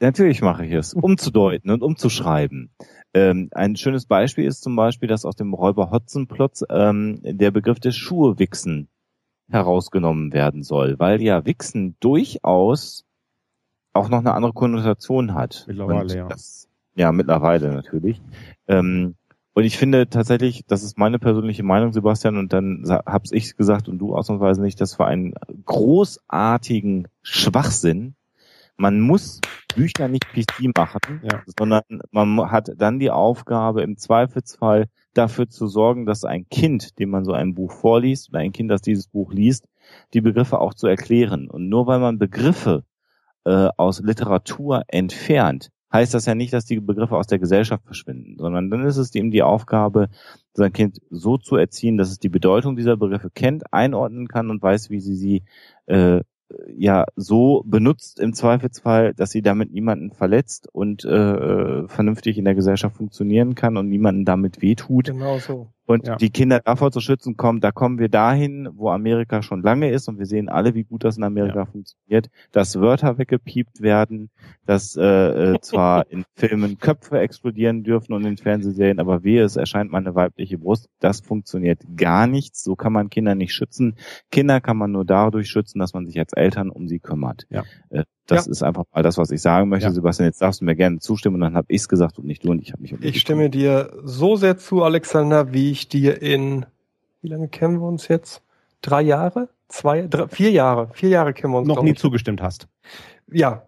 Natürlich mache ich es, umzudeuten und umzuschreiben. Ähm, ein schönes Beispiel ist zum Beispiel, dass aus dem Räuber Hotzenplotz ähm, der Begriff des Schuhewichsen herausgenommen werden soll, weil ja Wichsen durchaus auch noch eine andere Konnotation hat. Mittlerweile, Und ja. Das, ja, mittlerweile natürlich. Ähm, und ich finde tatsächlich, das ist meine persönliche Meinung, Sebastian, und dann hab's ich gesagt und du ausnahmsweise nicht, dass für einen großartigen Schwachsinn man muss Bücher nicht PC machen, Ja. sondern man hat dann die Aufgabe, im Zweifelsfall dafür zu sorgen, dass ein Kind, dem man so ein Buch vorliest, oder ein Kind, das dieses Buch liest, die Begriffe auch zu erklären. Und nur weil man Begriffe äh, aus Literatur entfernt, heißt das ja nicht, dass die Begriffe aus der Gesellschaft verschwinden, sondern dann ist es eben die Aufgabe, sein Kind so zu erziehen, dass es die Bedeutung dieser Begriffe kennt, einordnen kann und weiß, wie sie sie äh, ja so benutzt im Zweifelsfall, dass sie damit niemanden verletzt und äh, vernünftig in der Gesellschaft funktionieren kann und niemanden damit wehtut. Genau so. Und Ja. die Kinder davor zu schützen, kommen, da kommen wir dahin, wo Amerika schon lange ist und wir sehen alle, wie gut das in Amerika funktioniert, dass Wörter weggepiept werden, dass äh, äh, zwar in Filmen Köpfe explodieren dürfen und in Fernsehserien, aber wehe, es erscheint mal eine weibliche Brust. Das funktioniert gar nichts. So kann man Kinder nicht schützen. Kinder kann man nur dadurch schützen, dass man sich als Eltern um sie kümmert. Ja. Äh, das ist einfach mal das, was ich sagen möchte. Ja. Sebastian, jetzt darfst du mir gerne zustimmen und dann habe ich es gesagt und nicht du und ich habe mich um Ich stimme dir so sehr zu, Alexander, wie ich dir in, wie lange kennen wir uns jetzt? Drei Jahre? Zwei, drei, vier Jahre. Vier Jahre kennen wir uns. noch nie ich. zugestimmt hast. Ja,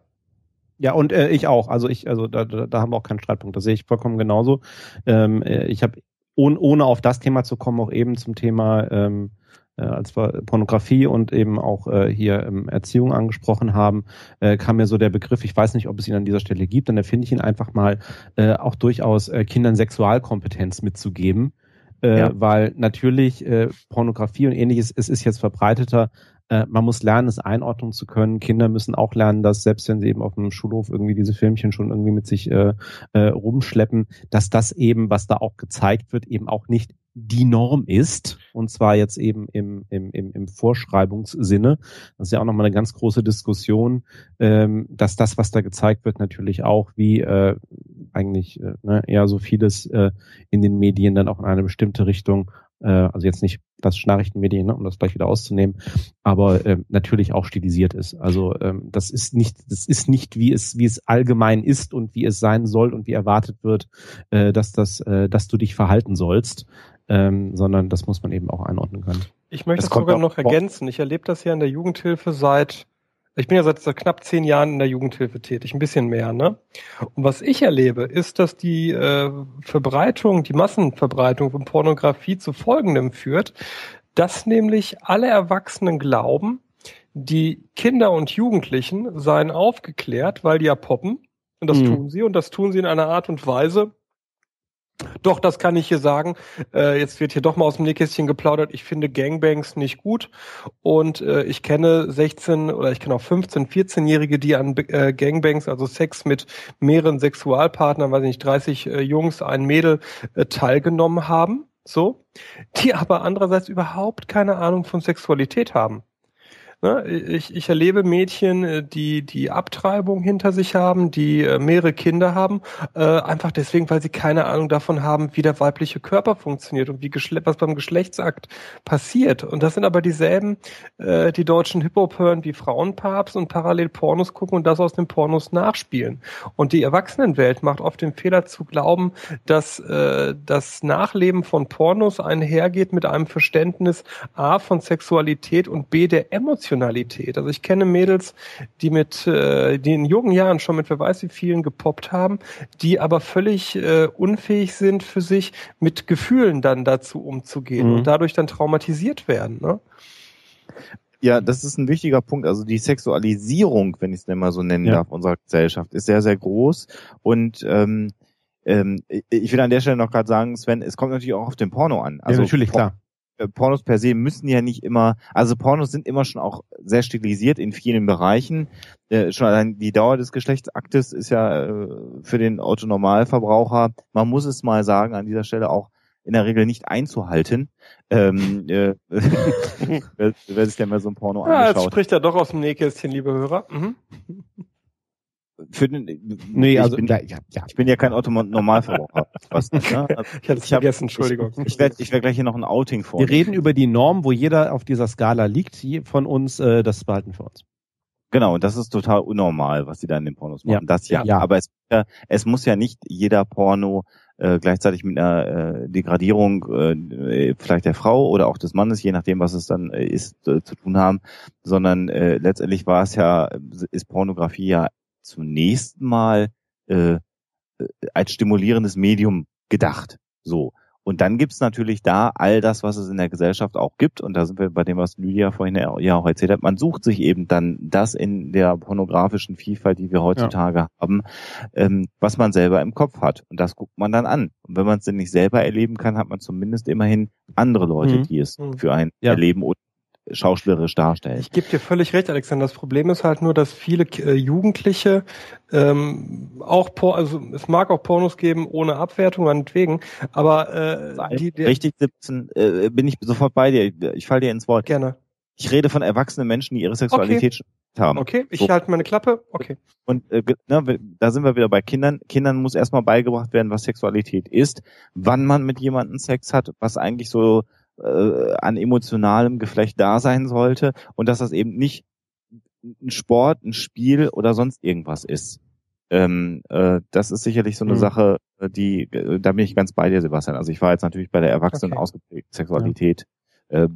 Ja, und äh, ich auch. Also ich, also da, da, da haben wir auch keinen Streitpunkt. Das sehe ich vollkommen genauso. Ähm, äh, ich habe ohne, ohne auf das Thema zu kommen, auch eben zum Thema ähm, äh, als wir Pornografie und eben auch äh, hier ähm, Erziehung angesprochen haben, äh, kam mir so der Begriff, ich weiß nicht, ob es ihn an dieser Stelle gibt, dann erfinde ich ihn einfach mal, äh, auch durchaus äh, Kindern Sexualkompetenz mitzugeben. Äh, Ja. Weil natürlich äh, Pornografie und ähnliches, es ist jetzt verbreiteter, äh, man muss lernen, es einordnen zu können. Kinder müssen auch lernen, dass selbst wenn sie eben auf dem Schulhof irgendwie diese Filmchen schon irgendwie mit sich äh, äh, rumschleppen, dass das eben, was da auch gezeigt wird, eben auch nicht die Norm ist. Und zwar jetzt eben im, im, im, im Vorschreibungssinne. Das ist ja auch nochmal eine ganz große Diskussion, ähm, dass das, was da gezeigt wird, natürlich auch wie äh, eigentlich äh, ne, eher so vieles äh, in den Medien dann auch in eine bestimmte Richtung äh, also jetzt nicht klassische Nachrichtenmedien, ne, um das gleich wieder auszunehmen, aber ähm, natürlich auch stilisiert ist. Also ähm, das ist nicht, das ist nicht wie es wie es allgemein ist und wie es sein soll und wie erwartet wird, äh, dass das, äh, dass du dich verhalten sollst, ähm, sondern das muss man eben auch einordnen können. ich möchte Es es kommt sogar noch ergänzen. Ich erlebe das ja in der Jugendhilfe seit, ich bin ja seit, seit knapp zehn Jahren in der Jugendhilfe tätig, ein bisschen mehr, ne? Und was ich erlebe, ist, dass die äh, Verbreitung, die Massenverbreitung von Pornografie zu folgendem führt, dass nämlich alle Erwachsenen glauben, die Kinder und Jugendlichen seien aufgeklärt, weil die ja poppen. Und das Mhm. tun sie. Und das tun sie in einer Art und Weise. Doch, das kann ich hier sagen. Äh, jetzt wird hier doch mal aus dem Nähkästchen geplaudert. Ich finde Gangbangs nicht gut. Und äh, ich kenne 16 oder ich kenne auch 15, 14-Jährige, die an äh, Gangbangs, also Sex mit mehreren Sexualpartnern, weiß ich nicht, 30 äh, Jungs, ein Mädel, äh, teilgenommen haben. So. Die aber andererseits überhaupt keine Ahnung von Sexualität haben. Ne, ich, ich erlebe Mädchen, äh, die die Abtreibung hinter sich haben, die äh, mehrere Kinder haben, äh, einfach deswegen, weil sie keine Ahnung davon haben, wie der weibliche Körper funktioniert und wie Geschle was beim Geschlechtsakt passiert. Und das sind aber dieselben, äh, die deutschen Hip-Hop hören wie Frauenpapst und parallel Pornos gucken und das aus den Pornos nachspielen. Und die Erwachsenenwelt macht oft den Fehler zu glauben, dass äh, das Nachleben von Pornos einhergeht mit einem Verständnis A von Sexualität und B der Emotionalität. Also ich kenne Mädels, die mit, äh, die in jungen Jahren schon mit wer weiß wie vielen gepoppt haben, die aber völlig äh, unfähig sind für sich mit Gefühlen dann dazu umzugehen Mhm. und dadurch dann traumatisiert werden. Ne? Ja, das ist ein wichtiger Punkt. Also die Sexualisierung, wenn ich es denn mal so nennen Ja. darf, unserer Gesellschaft ist sehr, sehr groß. Und ähm, ähm, ich will an der Stelle noch gerade sagen, Sven, es kommt natürlich auch auf den Porno an. Also ja, natürlich, Por- klar. Äh, Pornos per se müssen ja nicht immer, also Pornos sind immer schon auch sehr stilisiert in vielen Bereichen. Äh, schon allein die Dauer des Geschlechtsaktes ist ja äh, für den Autonormalverbraucher, man muss es mal sagen, an dieser Stelle auch in der Regel nicht einzuhalten. Ähm, äh, wer, wer sich denn mal so ein Porno Ja, jetzt angeschaut spricht er doch aus dem Nähkästchen, liebe Hörer. Mhm. Für den, Nee, ich also bin, ja, ja, ja. ich bin ja kein Autonormalverbraucher. Was, ne? also, Ich hatte es Ich vergessen, Entschuldigung. ich werde ich werd gleich hier noch ein Outing vor. Wir reden über die Norm, wo jeder auf dieser Skala liegt, von uns, äh, das behalten für uns. Genau, und das ist total unnormal, was die da in den Pornos machen. Ja. Das ja. Ja. Aber es, es muss ja nicht jeder Porno äh, gleichzeitig mit einer äh, Degradierung äh, vielleicht der Frau oder auch des Mannes, je nachdem, was es dann äh, ist, äh, zu tun haben, sondern äh, letztendlich war es ja, ist Pornografie ja zunächst mal äh, äh, als stimulierendes Medium gedacht. So. Und dann gibt's natürlich da all das, was es in der Gesellschaft auch gibt. Und da sind wir bei dem, was Lydia vorhin ja auch erzählt hat. Man sucht sich eben dann das in der pornografischen Vielfalt, die wir heutzutage ja. haben, ähm, was man selber im Kopf hat. Und das guckt man dann an. Und wenn man es denn nicht selber erleben kann, hat man zumindest immerhin andere Leute, mhm. die es mhm. für einen ja. erleben oder schauspielerisch darstellen. Ich gebe dir völlig recht, Alexander. Das Problem ist halt nur, dass viele äh, Jugendliche ähm, auch Por also es mag auch Pornos geben ohne Abwertung meinetwegen, aber äh, die, die richtig 17 äh, bin ich sofort bei dir. Ich, ich fall dir ins Wort. Gerne. Ich rede von erwachsenen Menschen, die ihre Sexualität okay. haben. Okay, ich so. halte meine Klappe. Okay. Und äh, ne, da sind wir wieder bei Kindern. Kindern muss erstmal beigebracht werden, was Sexualität ist, wann man mit jemandem Sex hat, was eigentlich so äh, an emotionalem Geflecht da sein sollte und dass das eben nicht ein Sport, ein Spiel oder sonst irgendwas ist. Ähm, äh, das ist sicherlich so eine mhm. Sache, äh, die, äh, da bin ich ganz bei dir, Sebastian. Also ich war jetzt natürlich bei der Erwachsenen okay. ausgeprägten Sexualität ja. äh,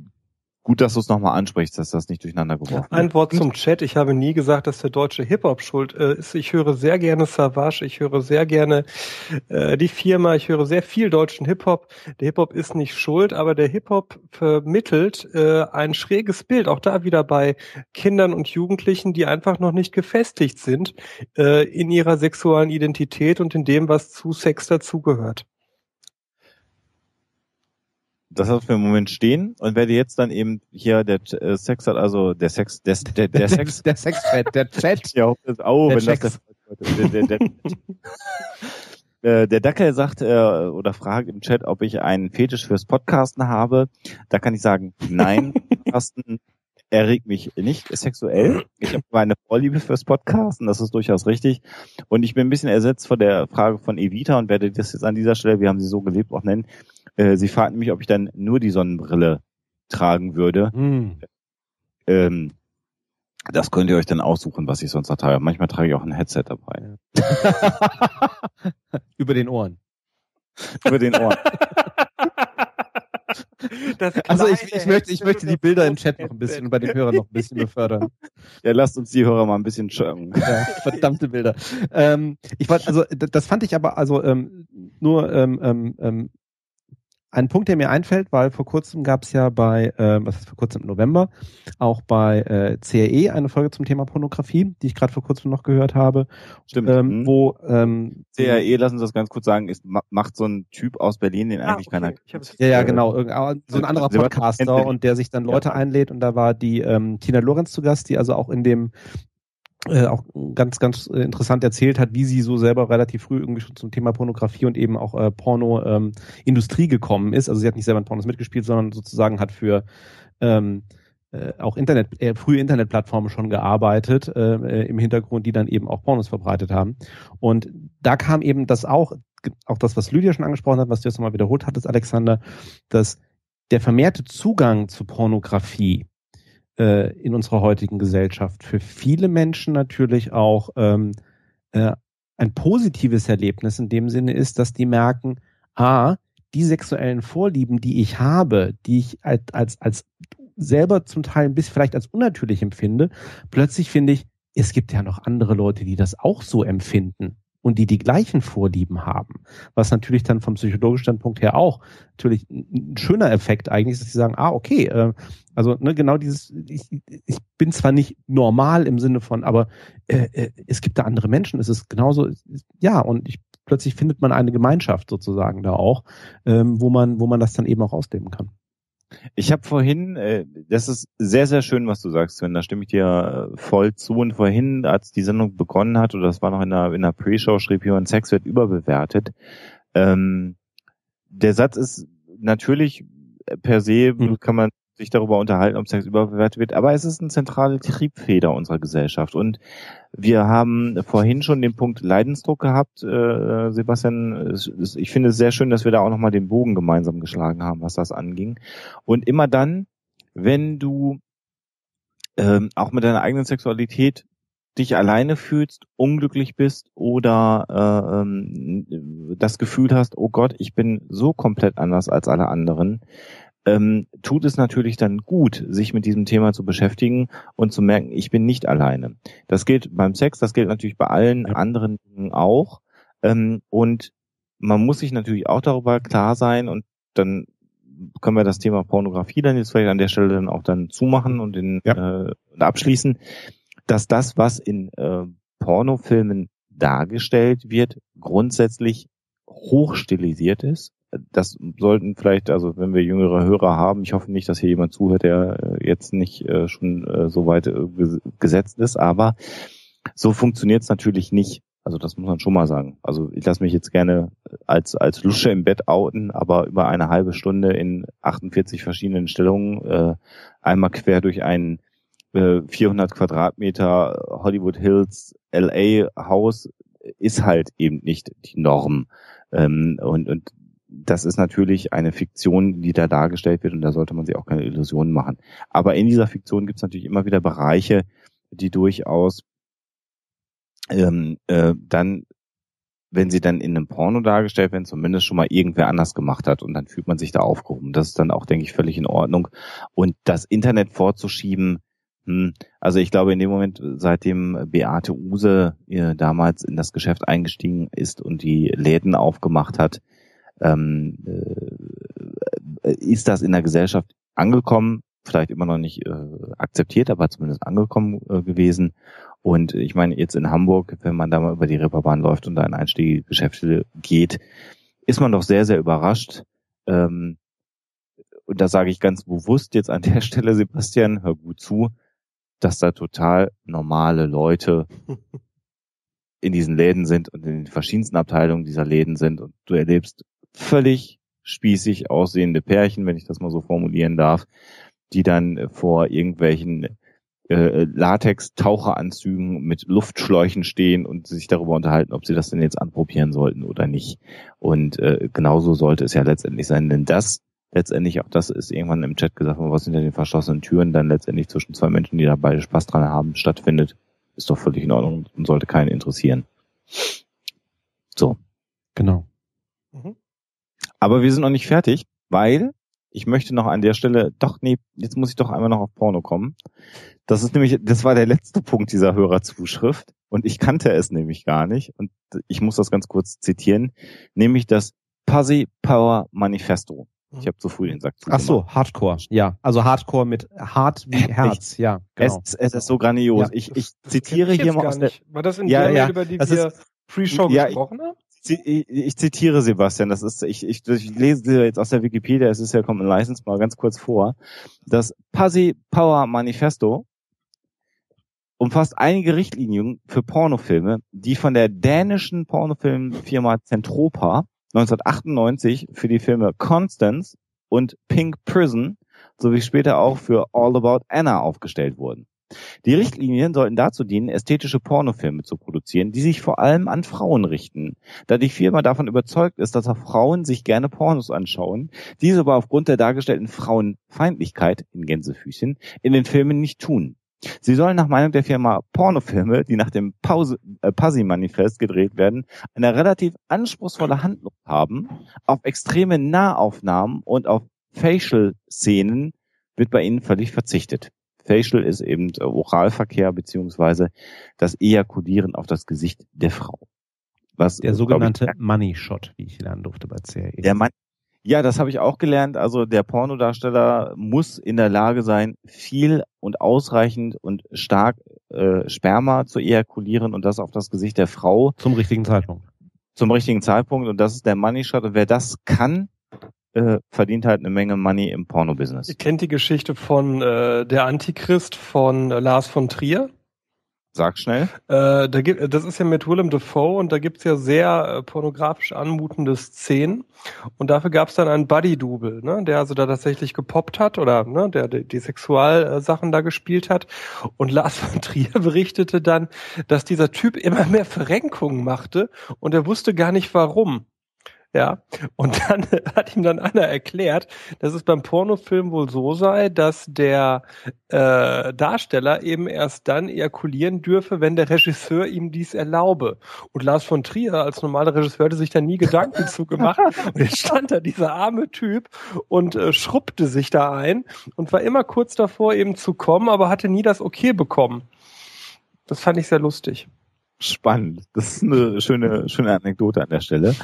Gut, dass du es nochmal ansprichst, dass das nicht durcheinander geworfen wird. Ein Wort zum Chat. Ich habe nie gesagt, dass der deutsche Hip-Hop schuld äh, ist. Ich höre sehr gerne Savage, ich höre sehr gerne äh, die Firma, ich höre sehr viel deutschen Hip-Hop. Der Hip-Hop ist nicht schuld, aber der Hip-Hop vermittelt äh, ein schräges Bild, auch da wieder bei Kindern und Jugendlichen, die einfach noch nicht gefestigt sind äh, in ihrer sexuellen Identität und in dem, was zu Sex dazugehört das hat für einen Moment stehen und werde jetzt dann eben hier der äh, Sex hat, also der Sex, der, der, der Sex, der Sex Chat, der Chat. Ja, oh, der wenn Checks. das der, der, der, äh, der Dackel sagt äh, oder fragt im Chat, ob ich einen Fetisch fürs Podcasten habe. Da kann ich sagen, nein, Podcasten erregt mich nicht sexuell. Ich habe eine Vorliebe fürs Podcasten, das ist durchaus richtig. Und ich bin ein bisschen ersetzt von der Frage von Evita und werde das jetzt an dieser Stelle, wir haben sie so gelebt, auch nennen. Äh, sie fragten mich, ob ich dann nur die Sonnenbrille tragen würde. Hm. Ähm, das könnt ihr euch dann aussuchen, was ich sonst da trage. Manchmal trage ich auch ein Headset dabei. Über den Ohren. Über den Ohren. also ich, ich möchte, ich möchte die Bilder im Chat noch ein bisschen und bei den Hörern noch ein bisschen befördern. Ja, lasst uns die Hörer mal ein bisschen schauen. Ja, verdammte Bilder. Ähm, ich wollte, also das fand ich aber also ähm, nur ähm, ähm, ähm ein Punkt, der mir einfällt, weil vor kurzem gab es ja bei, äh, was ist vor kurzem im November, auch bei äh, CRE eine Folge zum Thema Pornografie, die ich gerade vor kurzem noch gehört habe. Stimmt. Ähm, mhm. Wo ähm, CRE, lassen Sie das ganz kurz sagen, ist macht so ein Typ aus Berlin, den ah, eigentlich okay. keiner. Ja, ja, genau. So ein anderer Podcaster und der sich dann Leute ja. einlädt und da war die ähm, Tina Lorenz zu Gast, die also auch in dem äh, auch ganz, ganz äh, interessant erzählt hat, wie sie so selber relativ früh irgendwie schon zum Thema Pornografie und eben auch äh, Porno-Industrie ähm, gekommen ist. Also sie hat nicht selber in Pornos mitgespielt, sondern sozusagen hat für ähm, äh, auch Internet, äh, frühe Internetplattformen schon gearbeitet äh, äh, im Hintergrund, die dann eben auch Pornos verbreitet haben. Und da kam eben das auch, auch das, was Lydia schon angesprochen hat, was du jetzt nochmal wiederholt hattest, Alexander, dass der vermehrte Zugang zu Pornografie äh, in unserer heutigen Gesellschaft. Für viele Menschen natürlich auch ähm, äh, ein positives Erlebnis in dem Sinne ist, dass die merken, ah, die sexuellen Vorlieben, die ich habe, die ich als, als, als selber zum Teil ein bisschen vielleicht als unnatürlich empfinde, plötzlich finde ich, es gibt ja noch andere Leute, die das auch so empfinden und die die gleichen Vorlieben haben. Was natürlich dann vom psychologischen Standpunkt her auch natürlich ein schöner Effekt eigentlich ist, dass sie sagen, ah, okay, äh, also ne, genau dieses, ich, ich bin zwar nicht normal im Sinne von, aber äh, äh, es gibt da andere Menschen, es ist genauso, ja, und ich plötzlich findet man eine Gemeinschaft sozusagen da auch, ähm, wo man, wo man das dann eben auch ausleben kann. Ich habe vorhin, äh, das ist sehr, sehr schön, was du sagst, Sven, da stimme ich dir äh, voll zu. Und vorhin, als die Sendung begonnen hat, oder das war noch in der, in der Pre-Show, schrieb jemand, Sex wird überbewertet. Ähm, der Satz ist natürlich per se, mhm. kann man sich darüber unterhalten, ob Sex überbewertet wird, aber es ist eine zentrale Triebfeder unserer Gesellschaft. Und wir haben vorhin schon den Punkt Leidensdruck gehabt, äh, Sebastian. Ich finde es sehr schön, dass wir da auch nochmal den Bogen gemeinsam geschlagen haben, was das anging. Und immer dann, wenn du ähm, auch mit deiner eigenen Sexualität dich alleine fühlst, unglücklich bist oder äh, ähm, das Gefühl hast, oh Gott, ich bin so komplett anders als alle anderen, ähm, tut es natürlich dann gut, sich mit diesem Thema zu beschäftigen und zu merken, ich bin nicht alleine. Das gilt beim Sex, das gilt natürlich bei allen anderen Dingen auch. Ähm, und man muss sich natürlich auch darüber klar sein, und dann können wir das Thema Pornografie dann jetzt vielleicht an der Stelle dann auch dann zumachen und den Ja. äh, abschließen, dass das, was in äh, Pornofilmen dargestellt wird, grundsätzlich hochstilisiert ist. Das sollten vielleicht, also wenn wir jüngere Hörer haben, ich hoffe nicht, dass hier jemand zuhört, der äh, jetzt nicht äh, schon äh, so weit ges- gesetzt ist, aber so funktioniert es natürlich nicht. Also das muss man schon mal sagen. Also ich lasse mich jetzt gerne als als Lusche im Bett outen, aber über eine halbe Stunde in 48 verschiedenen Stellungen äh, einmal quer durch ein äh, 400 Quadratmeter Hollywood Hills LA Haus ist halt eben nicht die Norm. Ähm, und, und das ist natürlich eine Fiktion, die da dargestellt wird und da sollte man sich auch keine Illusionen machen. Aber in dieser Fiktion gibt es natürlich immer wieder Bereiche, die durchaus ähm, äh, dann, wenn sie dann in einem Porno dargestellt werden, zumindest schon mal irgendwer anders gemacht hat und dann fühlt man sich da aufgehoben. Das ist dann auch, denke ich, völlig in Ordnung. Und das Internet vorzuschieben, hm, also ich glaube in dem Moment, seitdem Beate Use äh, damals in das Geschäft eingestiegen ist und die Läden aufgemacht hat, ähm, äh, ist das in der Gesellschaft angekommen, vielleicht immer noch nicht äh, akzeptiert, aber zumindest angekommen äh, gewesen. Und ich meine, jetzt in Hamburg, wenn man da mal über die Reeperbahn läuft und da in einstiegige Geschäfte geht, ist man doch sehr, sehr überrascht. Ähm, und da sage ich ganz bewusst jetzt an der Stelle, Sebastian, hör gut zu, dass da total normale Leute in diesen Läden sind und in den verschiedensten Abteilungen dieser Läden sind und du erlebst völlig spießig aussehende Pärchen, wenn ich das mal so formulieren darf, die dann vor irgendwelchen äh, Latex-Taucheranzügen mit Luftschläuchen stehen und sich darüber unterhalten, ob sie das denn jetzt anprobieren sollten oder nicht. Und äh, genauso sollte es ja letztendlich sein, denn das letztendlich, auch das ist irgendwann im Chat gesagt worden, was hinter den verschlossenen Türen dann letztendlich zwischen zwei Menschen, die da beide Spaß dran haben, stattfindet, ist doch völlig in Ordnung und sollte keinen interessieren. So. Genau. Aber wir sind noch nicht fertig, weil ich möchte noch an der Stelle, doch, nee, jetzt muss ich doch einmal noch auf Porno kommen. Das ist nämlich, das war der letzte Punkt dieser Hörerzuschrift und ich kannte es nämlich gar nicht und ich muss das ganz kurz zitieren, nämlich das Pussy Power Manifesto. Ich habe zu früh den Sack Ach so, Hardcore. Ja, also Hardcore mit Hart wie Herz. Ja, genau. Es, es ist so grandios. Ja, ich, ich zitiere ich hier mal aus der, nicht. War das in Ja, der ja, über die das wir Pre-Show Ja, gesprochen haben? Ich, zitiere Sebastian, das ist, ich, ich, ich lese jetzt aus der Wikipedia, es ist ja Common License mal ganz kurz vor. Das Pussy Power Manifesto umfasst einige Richtlinien für Pornofilme, die von der dänischen Pornofilmfirma Zentropa 1998 für die Filme Constance und Pink Prison sowie später auch für All About Anna aufgestellt wurden. Die Richtlinien sollten dazu dienen, ästhetische Pornofilme zu produzieren, die sich vor allem an Frauen richten, da die Firma davon überzeugt ist, dass auch Frauen sich gerne Pornos anschauen, diese aber aufgrund der dargestellten Frauenfeindlichkeit in Gänsefüßchen in den Filmen nicht tun. Sie sollen nach Meinung der Firma Pornofilme, die nach dem äh, Pasi-Manifest gedreht werden, eine relativ anspruchsvolle Handlung haben. Auf extreme Nahaufnahmen und auf Facial-Szenen wird bei ihnen völlig verzichtet. Facial ist eben Oralverkehr beziehungsweise das Ejakulieren auf das Gesicht der Frau. Was, Der sogenannte glaub Money Shot, wie ich lernen durfte bei CRE. ich, der Mann, ja, das habe ich auch gelernt. Also der Pornodarsteller muss in der Lage sein, viel und ausreichend und stark äh, Sperma zu ejakulieren und das auf das Gesicht der Frau Zum richtigen Zeitpunkt. zum richtigen Zeitpunkt. Und das ist der Money Shot. Und wer das kann, äh, verdient halt eine Menge Money im Porno-Business. Ihr kennt die Geschichte von äh, der Antichrist von äh, Lars von Trier. Sag schnell. Äh, da gibt, das ist ja mit Willem Dafoe und da gibt's ja sehr äh, pornografisch anmutende Szenen. Und dafür gab's dann einen Buddy-Double, ne, der also da tatsächlich gepoppt hat oder ne, der die, die Sexualsachen da gespielt hat. Und Lars von Trier berichtete dann, dass dieser Typ immer mehr Verrenkungen machte und er wusste gar nicht warum. Ja, und dann hat ihm dann einer erklärt, dass es beim Pornofilm wohl so sei, dass der äh, Darsteller eben erst dann ejakulieren dürfe, wenn der Regisseur ihm dies erlaube. Und Lars von Trier als normaler Regisseur hatte sich da nie Gedanken zu gemacht. Und jetzt stand da dieser arme Typ und äh, schrubbte sich da ein und war immer kurz davor eben zu kommen, aber hatte nie das Okay bekommen. Das fand ich sehr lustig. Spannend. Das ist eine schöne, schöne Anekdote an der Stelle.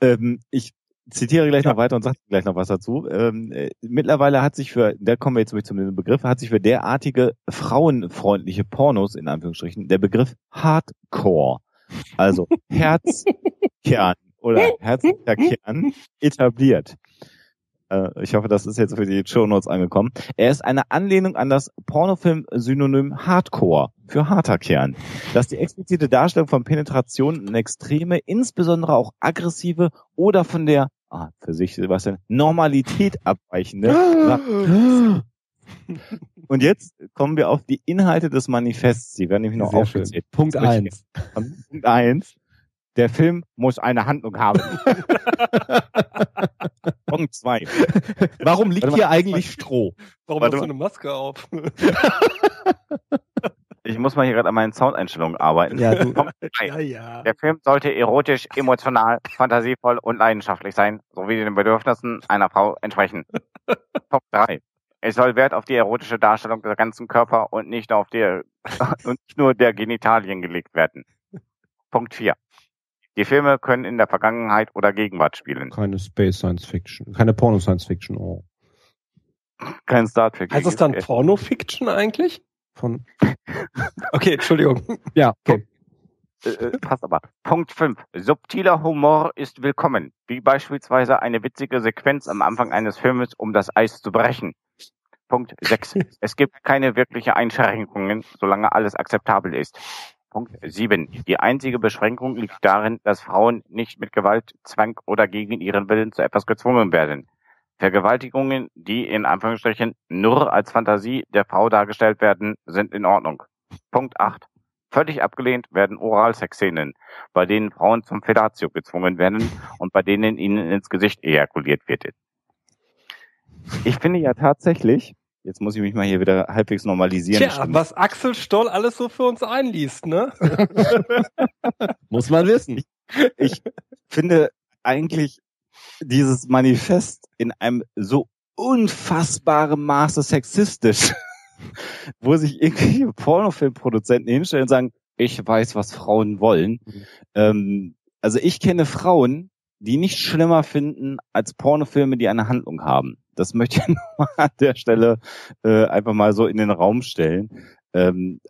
Ähm, ich zitiere gleich noch weiter und sage gleich noch was dazu. Ähm, äh, mittlerweile hat sich für, da kommen wir jetzt zum Begriff, hat sich für derartige frauenfreundliche Pornos in Anführungsstrichen der Begriff Hardcore, also Herzkern oder herzlicher Kern etabliert. Äh, ich hoffe, das ist jetzt für die Show Notes angekommen. Er ist eine Anlehnung an das Pornofilm-Synonym Hardcore für harter Kern, das die explizite Darstellung von Penetration in extreme, insbesondere auch aggressive oder von der ah, für sich was denn Normalität abweichende. Und jetzt kommen wir auf die Inhalte des Manifests. Die werden nämlich noch Sehr aufgezählt. Schön. Punkt eins. Punkt eins. Der Film muss eine Handlung haben. Punkt zwei. Warum liegt hier eigentlich Stroh? Warum Warte hast du eine Maske auf? ich muss mal hier gerade an meinen Soundeinstellungen arbeiten. Ja, du. ja, ja. Der Film sollte erotisch, emotional, fantasievoll und leidenschaftlich sein, sowie den Bedürfnissen einer Frau entsprechen. Punkt drei. Es soll Wert auf die erotische Darstellung des ganzen Körper und nicht auf die, und nicht nur der Genitalien gelegt werden. Punkt vier. Die Filme können in der Vergangenheit oder Gegenwart spielen. Keine Space Science Fiction, keine Porno Science Fiction. Oh. Kein Star Trek. Heißt es dann Porno Fiction eigentlich? Von. Okay, Entschuldigung. Ja, okay. Äh, äh, passt aber. Punkt 5. Subtiler Humor ist willkommen, wie beispielsweise eine witzige Sequenz am Anfang eines Filmes, um das Eis zu brechen. Punkt 6. Es gibt keine wirkliche Einschränkungen, solange alles akzeptabel ist. Punkt 7. Die einzige Beschränkung liegt darin, dass Frauen nicht mit Gewalt, Zwang oder gegen ihren Willen zu etwas gezwungen werden. Vergewaltigungen, die in Anführungsstrichen nur als Fantasie der Frau dargestellt werden, sind in Ordnung. Punkt 8. Völlig abgelehnt werden Oralsexszenen, bei denen Frauen zum Fellatio gezwungen werden und bei denen ihnen ins Gesicht ejakuliert wird. Ich finde ja tatsächlich, Jetzt muss ich mich mal hier wieder halbwegs normalisieren. Tja, was Axel Stoll alles so für uns einliest, ne? muss man wissen. Ich, ich finde eigentlich dieses Manifest in einem so unfassbarem Maße sexistisch, wo sich irgendwie Pornofilmproduzenten hinstellen und sagen, ich weiß, was Frauen wollen. Mhm. Ähm, also ich kenne Frauen, die nicht schlimmer finden als Pornofilme, die eine Handlung haben. Das möchte ich nochmal an der Stelle äh, einfach mal so in den Raum stellen. Ähm,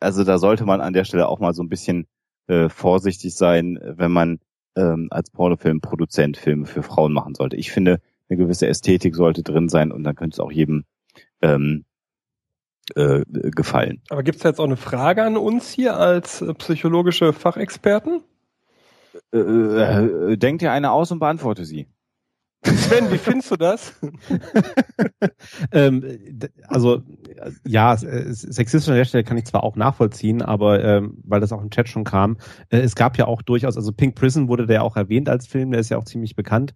also da sollte man an der Stelle auch mal so ein bisschen äh, vorsichtig sein, wenn man ähm, als Pornofilmproduzent Filme für Frauen machen sollte. Ich finde, eine gewisse Ästhetik sollte drin sein und dann könnte es auch jedem ähm, äh, gefallen. Aber gibt es jetzt auch eine Frage an uns hier als äh, psychologische Fachexperten? Äh, äh, denkt ihr eine aus und beantworte sie. Sven, wie findest du das? ähm, also ja, Sexismus an der Stelle kann ich zwar auch nachvollziehen, aber ähm, weil das auch im Chat schon kam, äh, es gab ja auch durchaus, also Pink Prison wurde der auch erwähnt als Film, der ist ja auch ziemlich bekannt.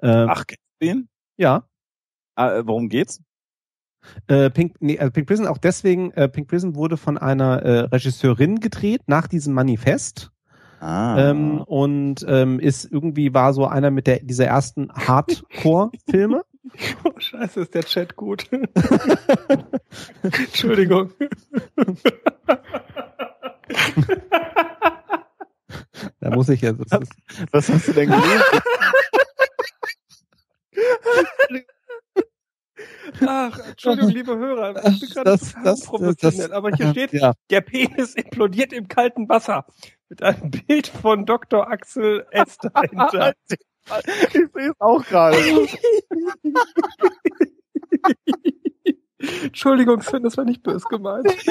Ähm, Ach, kennst du den? Ja. Ah, äh, worum geht's? Äh, Pink, nee, äh, Pink Prison auch deswegen, äh, Pink Prison wurde von einer äh, Regisseurin gedreht nach diesem Manifest Ah. Ähm, und ähm, ist irgendwie war so einer mit der dieser ersten Hardcore-Filme. Oh, scheiße, ist der Chat gut. Entschuldigung. da muss ich jetzt. Was, was hast du denn gelesen? Ach, Entschuldigung, liebe Hörer, ich bin gerade professionell, aber hier steht, ja. der Penis implodiert im kalten Wasser mit einem Bild von Dr. Axel S. dahinter. ich sehe es auch gerade. Entschuldigung, Sven, das war nicht böse gemeint. Ich.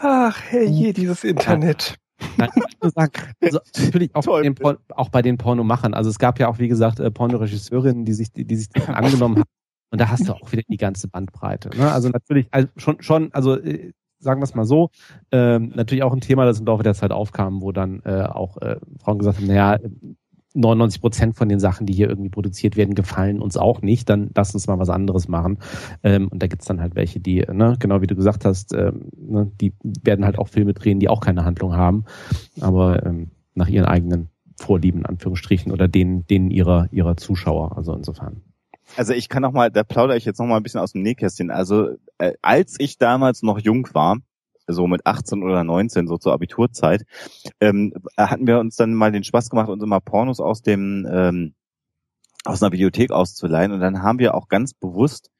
Ach, herrje, dieses Internet. Nein, sagen, also natürlich auch, bei den auch bei den Pornomachern. Also es gab ja auch, wie gesagt, äh, Pornoregisseurinnen, die sich, die, die sich angenommen haben. Und da hast du auch wieder die ganze Bandbreite. Ne? Also natürlich, also schon, schon, also äh, sagen wir es mal so, ähm, natürlich auch ein Thema, das im Laufe der Zeit aufkam, wo dann äh, auch äh, Frauen gesagt haben, naja, 99 Prozent von den Sachen, die hier irgendwie produziert werden, gefallen uns auch nicht, dann lass uns mal was anderes machen. Ähm, und da gibt's dann halt welche, die, ne, genau wie du gesagt hast, ähm, ne, die werden halt auch Filme drehen, die auch keine Handlung haben, aber ähm, nach ihren eigenen Vorlieben, in Anführungsstrichen, oder denen, denen ihrer, ihrer Zuschauer. Also insofern. Also ich kann noch mal, da plaudere ich jetzt noch mal ein bisschen aus dem Nähkästchen. Also äh, als ich damals noch jung war, so mit 18 oder 19, so zur Abiturzeit, ähm, hatten wir uns dann mal den Spaß gemacht, uns immer Pornos aus dem ähm, aus einer Videothek auszuleihen und dann haben wir auch ganz bewusst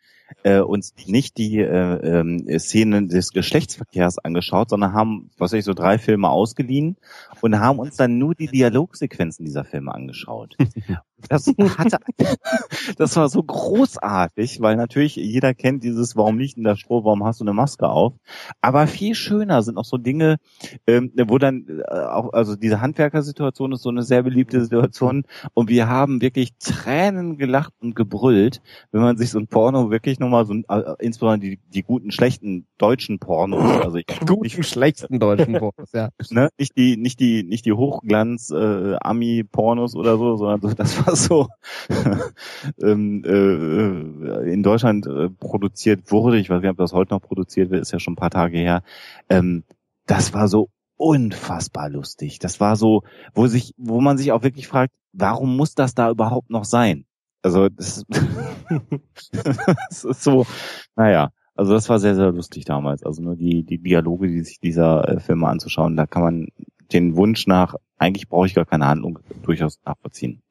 äh, uns nicht die äh, äh, Szenen des Geschlechtsverkehrs angeschaut, sondern haben, was weiß ich, so drei Filme ausgeliehen und haben uns dann nur die Dialogsequenzen dieser Filme angeschaut. Das hatte, das war so großartig, weil natürlich jeder kennt dieses, warum nicht in der Stroh, warum hast du eine Maske auf? Aber viel schöner sind auch so Dinge, ähm, wo dann äh, auch, also diese Handwerkersituation ist so eine sehr beliebte Situation und wir haben wirklich Tränen gelacht und gebrüllt, wenn man sich so ein Porno wirklich nochmal so, äh, insbesondere die, die guten, schlechten deutschen Pornos, also ich, Guten, nicht, schlechten deutschen Pornos, ja. ne, nicht die, nicht die, nicht die Hochglanz äh, Ami-Pornos oder so, sondern so, das war so ähm, äh, in Deutschland äh, produziert wurde. Ich weiß nicht, ob das heute noch produziert wird, ist ja schon ein paar Tage her. Ähm, das war so unfassbar lustig. Das war so, wo sich, wo man sich auch wirklich fragt, warum muss das da überhaupt noch sein? Also das, das ist so, naja. Also das war sehr, sehr lustig damals. Also nur die, die Dialoge, die sich dieser äh, Filme anzuschauen, da kann man den Wunsch nach, eigentlich brauche ich gar keine Handlung, durchaus nachvollziehen.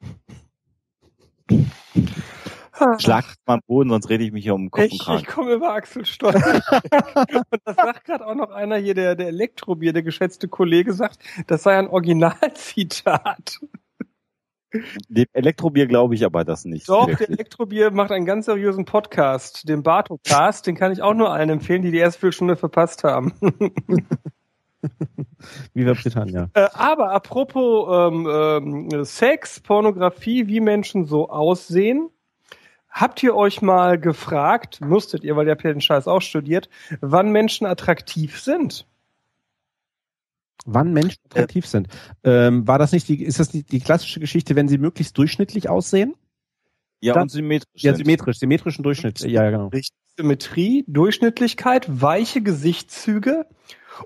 Schlag mal am Boden, sonst rede ich mich hier um den Kopf Ich, ich komme über Axel Stolz. und das sagt gerade auch noch einer hier, der, der Elektrobier, der geschätzte Kollege, sagt, das sei ein Originalzitat. Dem Elektrobier glaube ich aber das nicht. Doch, der Elektrobier macht einen ganz seriösen Podcast, den Bartocast, den kann ich auch nur allen empfehlen, die die erste Viertelstunde verpasst haben. Viva Britannia. Äh, aber apropos ähm, ähm, Sex, Pornografie, wie Menschen so aussehen, habt ihr euch mal gefragt, musstet ihr, weil ihr habt ja den Scheiß auch studiert, wann Menschen attraktiv sind? Wann Menschen attraktiv sind. Ähm, war das nicht die, ist das die, die klassische Geschichte, wenn sie möglichst durchschnittlich aussehen? ja, dann- und symmetrisch. Ja, symmetrisch, symmetrischen Durchschnitt. Ja, genau. Symmetrie, Durchschnittlichkeit, weiche Gesichtszüge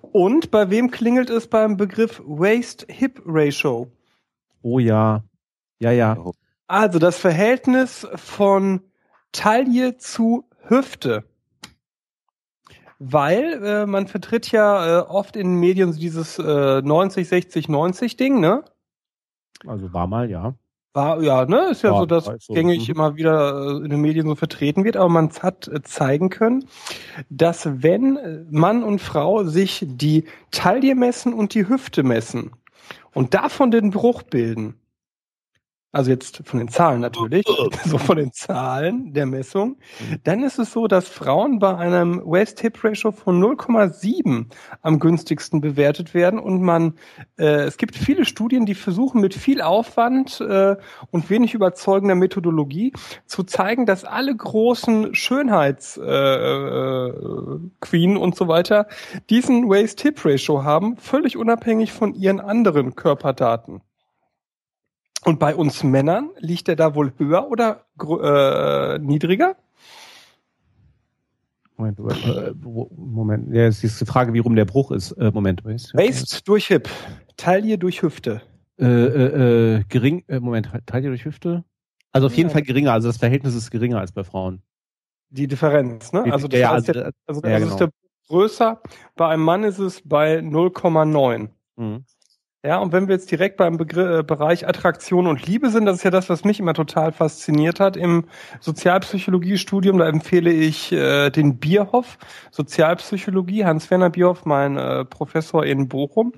und bei wem klingelt es beim Begriff Waist-Hip-Ratio? Oh ja. Ja, ja. Also das Verhältnis von Taille zu Hüfte. Weil äh, man vertritt ja äh, oft in den Medien so dieses äh, 90, 60, 90 Ding, ne? Also war mal, ja. War, ja, ne? Ist ja, Ja, so, dass war so. gängig Mhm. immer wieder äh, in den Medien so vertreten wird, aber man hat äh, zeigen können, dass wenn äh, Mann und Frau sich die Taille messen und die Hüfte messen und davon den Bruch bilden, also jetzt von den Zahlen natürlich, so von den Zahlen der Messung, dann ist es so, dass Frauen bei einem Waist-Hip-Ratio von 0,7 am günstigsten bewertet werden und man, äh, es gibt viele Studien, die versuchen mit viel Aufwand äh, und wenig überzeugender Methodologie zu zeigen, dass alle großen Schönheits äh, äh, Queen und so weiter diesen Waist-Hip-Ratio haben, völlig unabhängig von ihren anderen Körperdaten. Und bei uns Männern liegt er da wohl höher oder äh, niedriger? Moment, äh, Moment. Ja, es ist die Frage, wie rum der Bruch ist. Äh, Moment. Waist, durch Hip, Taille durch Hüfte. Äh, äh, äh, gering, äh, Moment, Taille durch Hüfte? Also auf jeden Ja. Fall geringer, also das Verhältnis ist geringer als bei Frauen. Die Differenz, ne? Also das ja, heißt, also, der, also, ja, also genau. ist der größer. Bei einem Mann ist es bei 0,9. mhm. Ja, und wenn wir jetzt direkt beim Begr äh, Bereich Attraktion und Liebe sind, das ist ja das, was mich immer total fasziniert hat im Sozialpsychologiestudium, da empfehle ich äh, den Bierhoff, Sozialpsychologie, Hans-Werner Bierhoff, mein äh, Professor in Bochum.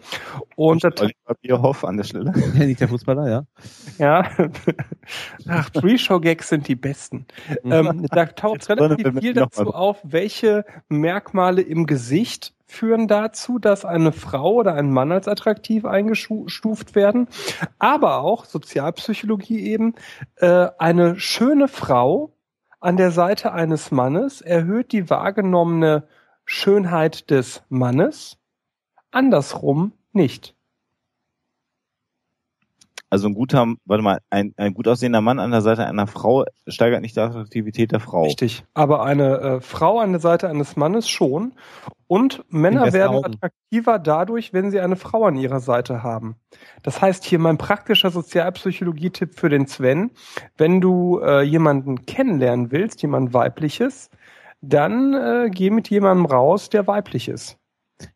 Und Oliver Bierhoff an der Stelle. Ja, nicht der Fußballer, ja. ja, ach, Pre-Show-Gags sind die besten. Ähm, da taucht relativ viel dazu auf, welche Merkmale im Gesicht führen dazu, dass eine Frau oder ein Mann als attraktiv eingestuft werden. Aber auch Sozialpsychologie eben, äh, eine schöne Frau an der Seite eines Mannes erhöht die wahrgenommene Schönheit des Mannes, andersrum nicht. Also ein guter, warte mal, ein, ein gut aussehender Mann an der Seite einer Frau steigert nicht die Attraktivität der Frau. Richtig. Aber eine äh, Frau an der Seite eines Mannes schon. Und Männer werden Augen. attraktiver dadurch, wenn sie eine Frau an ihrer Seite haben. Das heißt hier mein praktischer Sozialpsychologie-Tipp für den Sven. Wenn du äh, jemanden kennenlernen willst, jemand weibliches, dann äh, geh mit jemandem raus, der weiblich ist.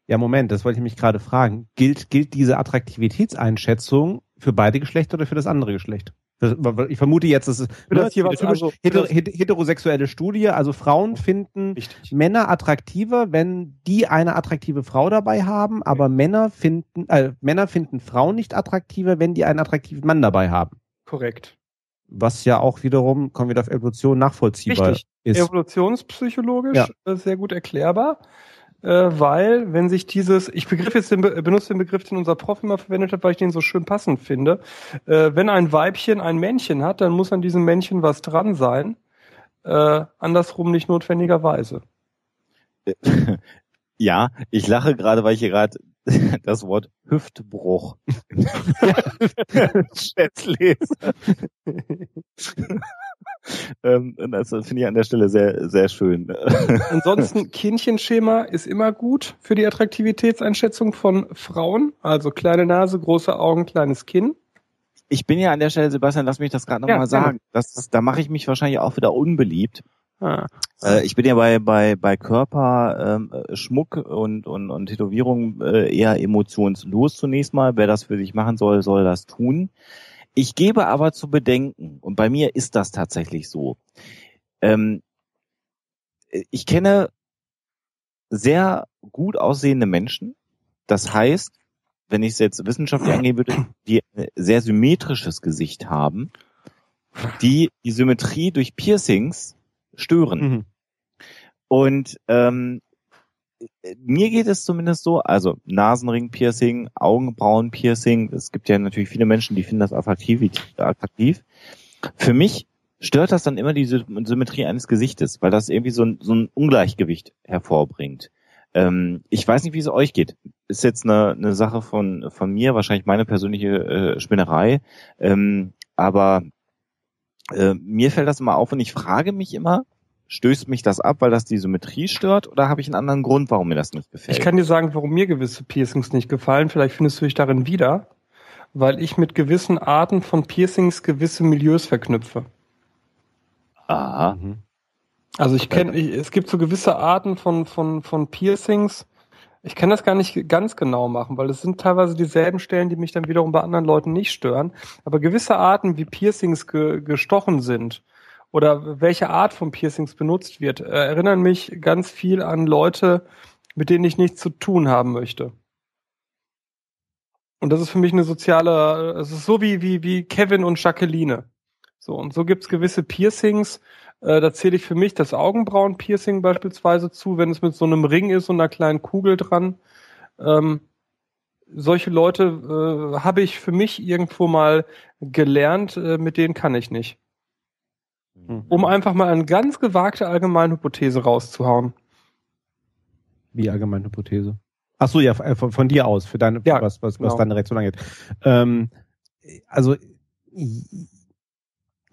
Ja, Moment, das wollte ich mich gerade fragen. Gilt, gilt diese Attraktivitätseinschätzung für beide Geschlechter oder für das andere Geschlecht? Ich vermute jetzt, dass es für das jeweils also, heter, heterosexuelle Studie, also Frauen finden Richtig. Männer attraktiver, wenn die eine attraktive Frau dabei haben, aber okay. Männer finden äh, Männer finden Frauen nicht attraktiver, wenn die einen attraktiven Mann dabei haben. Korrekt. Was ja auch wiederum, kommen wir auf Evolution nachvollziehbar Richtig. ist. Evolutionspsychologisch ja. Äh, sehr gut erklärbar weil wenn sich dieses, ich begriff jetzt den, benutze den Begriff, den unser Prof immer verwendet hat, weil ich den so schön passend finde. Äh, wenn ein Weibchen ein Männchen hat, dann muss an diesem Männchen was dran sein. Äh, andersrum nicht notwendigerweise. Ja, ich lache gerade, weil ich hier gerade das Wort Hüftbruch im Chat lese. ähm, das finde ich an der Stelle sehr, sehr schön. Ansonsten, Kindchenschema ist immer gut für die Attraktivitätseinschätzung von Frauen. Also kleine Nase, große Augen, kleines Kinn. Ich bin ja an der Stelle, Sebastian, lass mich das gerade nochmal ja, sagen. Das, das, da mache ich mich wahrscheinlich auch wieder unbeliebt. Ah. Äh, ich bin ja bei bei bei Körper, ähm, Schmuck und und und Tätowierung äh, eher emotionslos zunächst mal. Wer das für sich machen soll, soll das tun. Ich gebe aber zu bedenken, und bei mir ist das tatsächlich so. Ähm, ich kenne sehr gut aussehende Menschen. Das heißt, wenn ich es jetzt wissenschaftlich angehen würde, die ein sehr symmetrisches Gesicht haben, die die Symmetrie durch Piercings stören. Mhm. Und ähm, mir geht es zumindest so, also Nasenring-Piercing, Augenbrauen-Piercing, es gibt ja natürlich viele Menschen, die finden das attraktiv. attraktiv. Für mich stört das dann immer die Symmetrie eines Gesichtes, weil das irgendwie so ein, so ein Ungleichgewicht hervorbringt. Ähm, ich weiß nicht, wie es euch geht. Ist jetzt eine, eine Sache von, von mir, wahrscheinlich meine persönliche äh, Spinnerei. Ähm, aber äh, mir fällt das immer auf und ich frage mich immer, Stößt mich das ab, weil das die Symmetrie stört oder habe ich einen anderen Grund, warum mir das nicht gefällt? Ich kann dir sagen, warum mir gewisse Piercings nicht gefallen. Vielleicht findest du dich darin wieder, weil ich mit gewissen Arten von Piercings gewisse Milieus verknüpfe. Aha. Mhm. Also ich kenne, es gibt so gewisse Arten von, von, von Piercings. Ich kann das gar nicht ganz genau machen, weil es sind teilweise dieselben Stellen, die mich dann wiederum bei anderen Leuten nicht stören. Aber gewisse Arten, wie Piercings ge, gestochen sind, oder welche Art von Piercings benutzt wird, äh, erinnern mich ganz viel an Leute, mit denen ich nichts zu tun haben möchte. Und das ist für mich eine soziale, es ist so wie, wie, wie Kevin und Jacqueline. So, und so gibt's gewisse Piercings, äh, da zähle ich für mich das Augenbrauen-Piercing beispielsweise zu, wenn es mit so einem Ring ist und einer kleinen Kugel dran. Ähm, solche Leute äh, habe ich für mich irgendwo mal gelernt, äh, mit denen kann ich nicht. Mhm. Um einfach mal eine ganz gewagte Allgemeinhypothese rauszuhauen. Wie Allgemeinhypothese? Ach so, ja, äh, von, von dir aus, für deine, ja, was, was, genau. was deine Reaktion angeht. Ähm, also,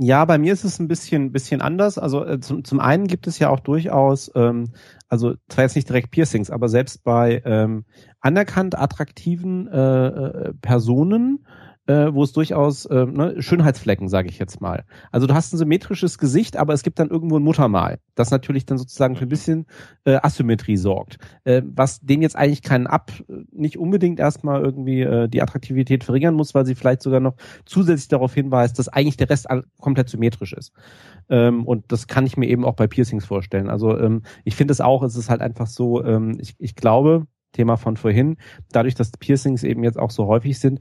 ja, bei mir ist es ein bisschen, bisschen anders. Also äh, zum, zum einen gibt es ja auch durchaus, ähm, also zwar jetzt nicht direkt Piercings, aber selbst bei ähm, anerkannt attraktiven äh, äh Personen äh, wo es durchaus äh, ne, Schönheitsflecken, sage ich jetzt mal. Also du hast ein symmetrisches Gesicht, aber es gibt dann irgendwo ein Muttermal, das natürlich dann sozusagen für ein bisschen äh, Asymmetrie sorgt. Äh, was den jetzt eigentlich keinen ab, nicht unbedingt erstmal irgendwie äh, die Attraktivität verringern muss, weil sie vielleicht sogar noch zusätzlich darauf hinweist, dass eigentlich der Rest komplett symmetrisch ist. Ähm, und das kann ich mir eben auch bei Piercings vorstellen. Also ähm, ich finde es auch, es ist halt einfach so, ähm, ich, ich glaube, Thema von vorhin, dadurch, dass Piercings eben jetzt auch so häufig sind,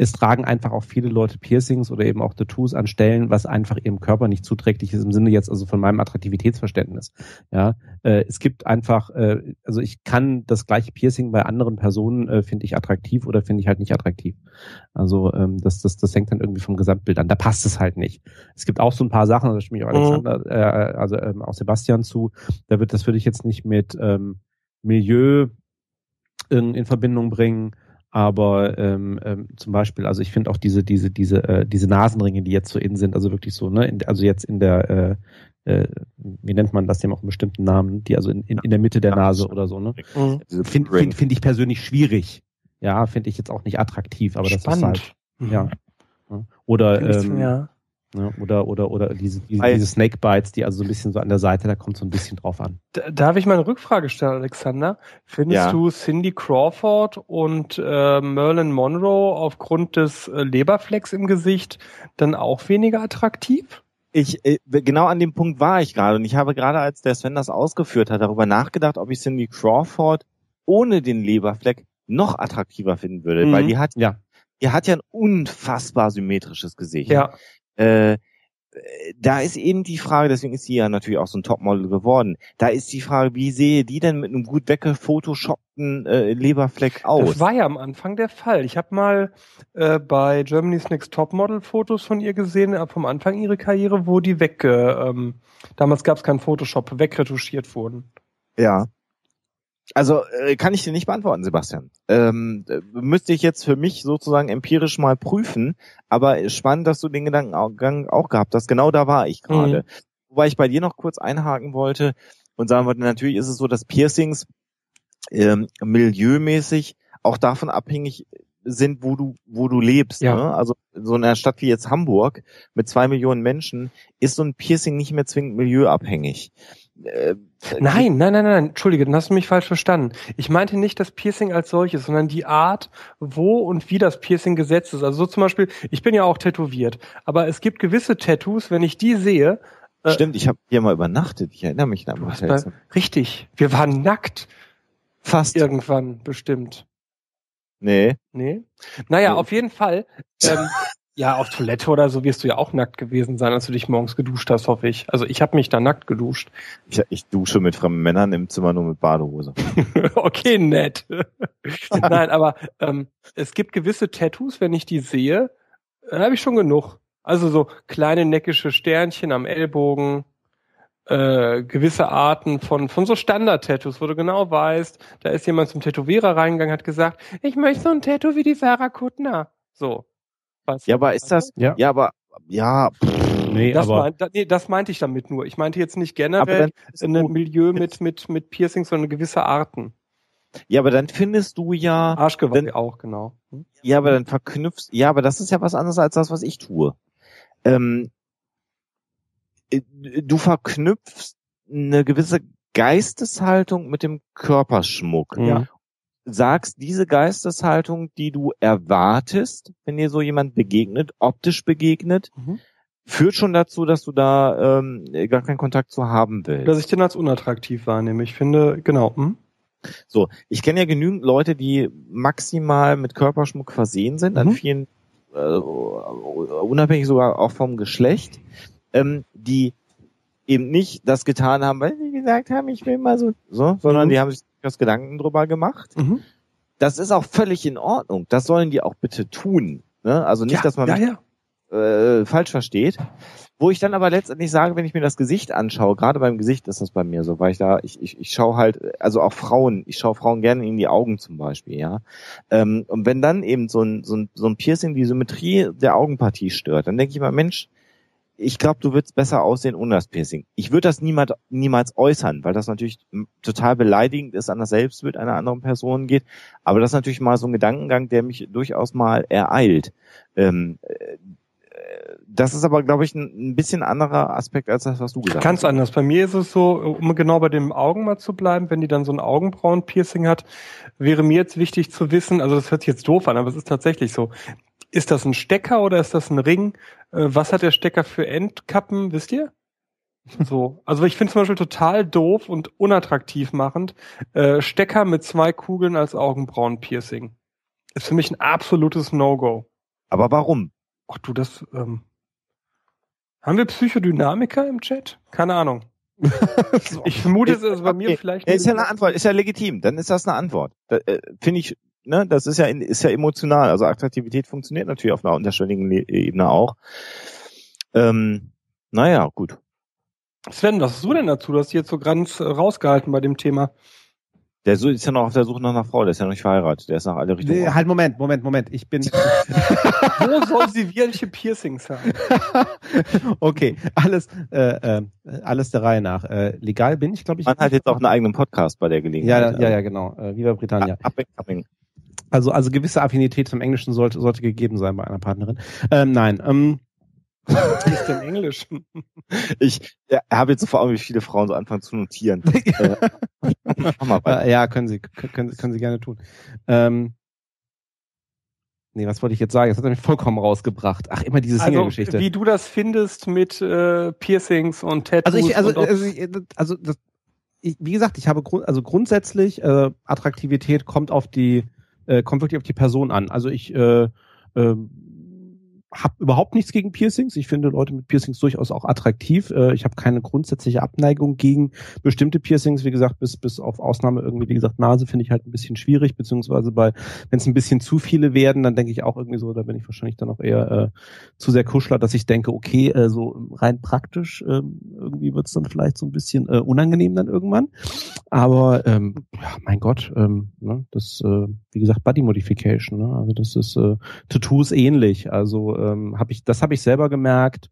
es tragen einfach auch viele Leute Piercings oder eben auch Tattoos an Stellen, was einfach ihrem Körper nicht zuträglich ist im Sinne jetzt also von meinem Attraktivitätsverständnis. Ja, äh, es gibt einfach, äh, also ich kann das gleiche Piercing bei anderen Personen äh, finde ich attraktiv oder finde ich halt nicht attraktiv. Also ähm, das, das, das hängt dann irgendwie vom Gesamtbild an. Da passt es halt nicht. Es gibt auch so ein paar Sachen, da stimme ich auch mhm. Alexander, äh, also ähm, auch Sebastian zu. Da wird, das würde ich jetzt nicht mit ähm, Milieu in, in Verbindung bringen aber ähm, ähm, zum Beispiel, also ich finde auch diese, diese, diese, äh, diese Nasenringe, die jetzt so in sind, also wirklich so, ne, in, also jetzt in der, äh, äh, wie nennt man das, haben auch einen bestimmten Namen, die also in, in, in der Mitte der Nase oder so, ne? Mhm. Finde find, find ich persönlich schwierig. Ja, finde ich jetzt auch nicht attraktiv, aber Spannend. das ist halt, ja. Oder ähm, ja. Ja, oder, oder, oder diese, diese, diese Snake Bites, die also so ein bisschen so an der Seite, da kommt so ein bisschen drauf an. Darf ich mal eine Rückfrage stellen, Alexander? Findest Ja. du Cindy Crawford und äh, Merlin Monroe aufgrund des äh, Leberflecks im Gesicht dann auch weniger attraktiv? Ich, äh, genau an dem Punkt war ich gerade und ich habe gerade, als der Sven das ausgeführt hat, darüber nachgedacht, ob ich Cindy Crawford ohne den Leberfleck noch attraktiver finden würde, Mhm. weil die hat, Ja. die hat ja ein unfassbar symmetrisches Gesicht. Ja. Äh, da ist eben die Frage, deswegen ist sie ja natürlich auch so ein Topmodel geworden. Da ist die Frage, wie sehe die denn mit einem gut weggefotoshoppten äh, Leberfleck aus? Das war ja am Anfang der Fall. Ich habe mal äh, bei Germany's Next Topmodel Fotos von ihr gesehen, äh, vom Anfang ihrer Karriere, wo die wegge, ähm, damals gab es keinen Photoshop, wegretuschiert wurden. Ja. Also äh, kann ich dir nicht beantworten, Sebastian. Ähm, äh, müsste ich jetzt für mich sozusagen empirisch mal prüfen, aber spannend, dass du den Gedankengang auch gehabt hast. Genau da war ich gerade. Wobei ich bei dir noch kurz einhaken wollte und sagen wollte, natürlich ist es so, dass Piercings ähm, milieumäßig auch davon abhängig sind, wo du, wo du lebst. Ja. Ne? Also so in einer Stadt wie jetzt Hamburg mit zwei Millionen Menschen ist so ein Piercing nicht mehr zwingend milieuabhängig. Äh, Nein, nein, nein, nein, entschuldige, dann hast du mich falsch verstanden. Ich meinte nicht das Piercing als solches, sondern die Art, wo und wie das Piercing gesetzt ist. Also so zum Beispiel, ich bin ja auch tätowiert, aber es gibt gewisse Tattoos, wenn ich die sehe, äh, Stimmt, ich habe hier mal übernachtet. Ich erinnere mich du mal. richtig, wir waren nackt Fast. irgendwann bestimmt. Nee. Nee? Naja, Nee. auf jeden Fall. Ähm, ja, auf Toilette oder so wirst du ja auch nackt gewesen sein, als du dich morgens geduscht hast, hoffe ich. Also ich habe mich da nackt geduscht. Ich, ich dusche mit fremden Männern im Zimmer nur mit Badehose. okay, nett. Nein, aber ähm, es gibt gewisse Tattoos, wenn ich die sehe, dann habe ich schon genug. Also so kleine neckische Sternchen am Ellbogen, äh, gewisse Arten von von so Standard-Tattoos, wo du genau weißt, da ist jemand zum Tätowierer reingegangen, hat gesagt, ich möchte so ein Tattoo wie die Sarah Kuttner. So. Was? Ja, aber ist das, Ja. ja, aber, ja, pff, Nee, Das, aber mein, da, nee, das meinte ich damit nur. Ich meinte jetzt nicht aber generell dann, findest ein du, Milieu mit, mit, mit Piercings, sondern gewisse Arten. ja, aber dann findest du ja, Arschgeweih auch, genau. Hm? ja, aber dann verknüpfst, ja, aber das ist ja was anderes als das, was ich tue. Ähm, äh, du verknüpfst eine gewisse Geisteshaltung mit dem Körperschmuck. Ja. Sagst, diese Geisteshaltung, die du erwartest, wenn dir so jemand begegnet, optisch begegnet, Mhm. führt schon dazu, dass du da ähm, gar keinen Kontakt zu haben willst. Dass ich den als unattraktiv wahrnehme. Ich finde, genau. Hm? So, ich kenne ja genügend Leute, die maximal mit Körperschmuck versehen sind, an Mhm. vielen, äh, unabhängig sogar auch vom Geschlecht, ähm, die eben nicht das getan haben, weil sie gesagt haben, ich will mal so, so sondern Mhm. die haben sich das Gedanken drüber gemacht. Mhm. Das ist auch völlig in Ordnung. Das sollen die auch bitte tun. Ne? Also nicht, ja, dass man ja, mich ja. äh, falsch versteht. Wo ich dann aber letztendlich sage, wenn ich mir das Gesicht anschaue, gerade beim Gesicht ist das bei mir so, weil ich da, ich, ich, ich schaue halt, also auch Frauen, ich schaue Frauen gerne in die Augen zum Beispiel, ja. Ähm, und wenn dann eben so ein, so ein, so ein Piercing die Symmetrie der Augenpartie stört, dann denke ich mal, Mensch, ich glaube, du würdest besser aussehen ohne das Piercing. Ich würde das niemals, niemals äußern, weil das natürlich m, total beleidigend ist an das Selbstbild einer anderen Person geht. Aber das ist natürlich mal so ein Gedankengang, der mich durchaus mal ereilt. Ähm, äh, das ist aber, glaube ich, ein, ein bisschen anderer Aspekt als das, was du gesagt Ganz hast. anders. Bei mir ist es so, um genau bei den Augen mal zu bleiben, wenn die dann so ein Augenbrauen-Piercing hat, wäre mir jetzt wichtig zu wissen, also das hört sich jetzt doof an, aber es ist tatsächlich so. Ist das ein Stecker oder ist das ein Ring? Äh, Was hat der Stecker für Endkappen, wisst ihr? So, also ich finde zum Beispiel total doof und unattraktiv machend äh, Stecker mit zwei Kugeln als Augenbrauen-Piercing. Ist für mich ein absolutes No-Go. Aber warum? Ach du, das ähm, haben wir Psychodynamiker im Chat? Keine Ahnung. Ich vermute, es ist bei mir vielleicht. Ist ja eine Antwort, ist ja legitim. Dann ist das eine Antwort. Äh, Finde ich, ne, das ist ja, ist ja emotional. Also Attraktivität funktioniert natürlich auf einer unterschwelligen Le- Ebene auch. Ähm, naja, gut. Sven, was hast du denn dazu? Du hast dich jetzt so ganz äh, rausgehalten bei dem Thema. Der ist ja noch auf der Suche nach einer Frau, der ist ja noch nicht verheiratet, der ist nach alle Richtungen. Nee, halt, Moment, Moment, Moment. Ich bin. Wo soll sie welche Piercings haben? okay, alles, äh, äh, alles der Reihe nach. Äh, legal bin ich, glaube ich. Man hat jetzt auch einen eigenen Podcast bei der Ja, Gelegenheit. ja, ja, genau. Äh, Viva Britannia. Up and coming. Also, also gewisse Affinität zum Englischen sollte, sollte gegeben sein bei einer Partnerin. Ähm, nein, ähm, Wie ist denn Englisch? Ich ja, habe jetzt so vor Augen, wie viele Frauen so anfangen zu notieren. äh, weiter. Ja, können Sie, können, können Sie gerne tun. Ähm, Nee, was wollte ich jetzt sagen? Das hat er mich vollkommen rausgebracht. Ach, immer diese Also, Single-Geschichte. wie du das findest mit äh, Piercings und Tattoos. Also ich, also, also, ich- also das, ich, wie gesagt, ich habe grund, also grundsätzlich äh, Attraktivität kommt auf die, äh, kommt wirklich auf die Person an. Also ich äh, äh, habe überhaupt nichts gegen Piercings. Ich finde Leute mit Piercings durchaus auch attraktiv. Äh, ich habe keine grundsätzliche Abneigung gegen bestimmte Piercings. Wie gesagt, bis bis auf Ausnahme irgendwie, wie gesagt, Nase finde ich halt ein bisschen schwierig, beziehungsweise bei, wenn es ein bisschen zu viele werden, dann denke ich auch irgendwie so, da bin ich wahrscheinlich dann auch eher äh, zu sehr Kuschler, dass ich denke, okay, äh, so rein praktisch ähm, irgendwie wird's dann vielleicht so ein bisschen äh, unangenehm dann irgendwann. Aber ähm, ja, mein Gott, ähm, ne, das, äh, wie gesagt, Body Modification, ne? also das ist äh, Tattoos ähnlich. Also ähm, habe ich, das habe ich selber gemerkt.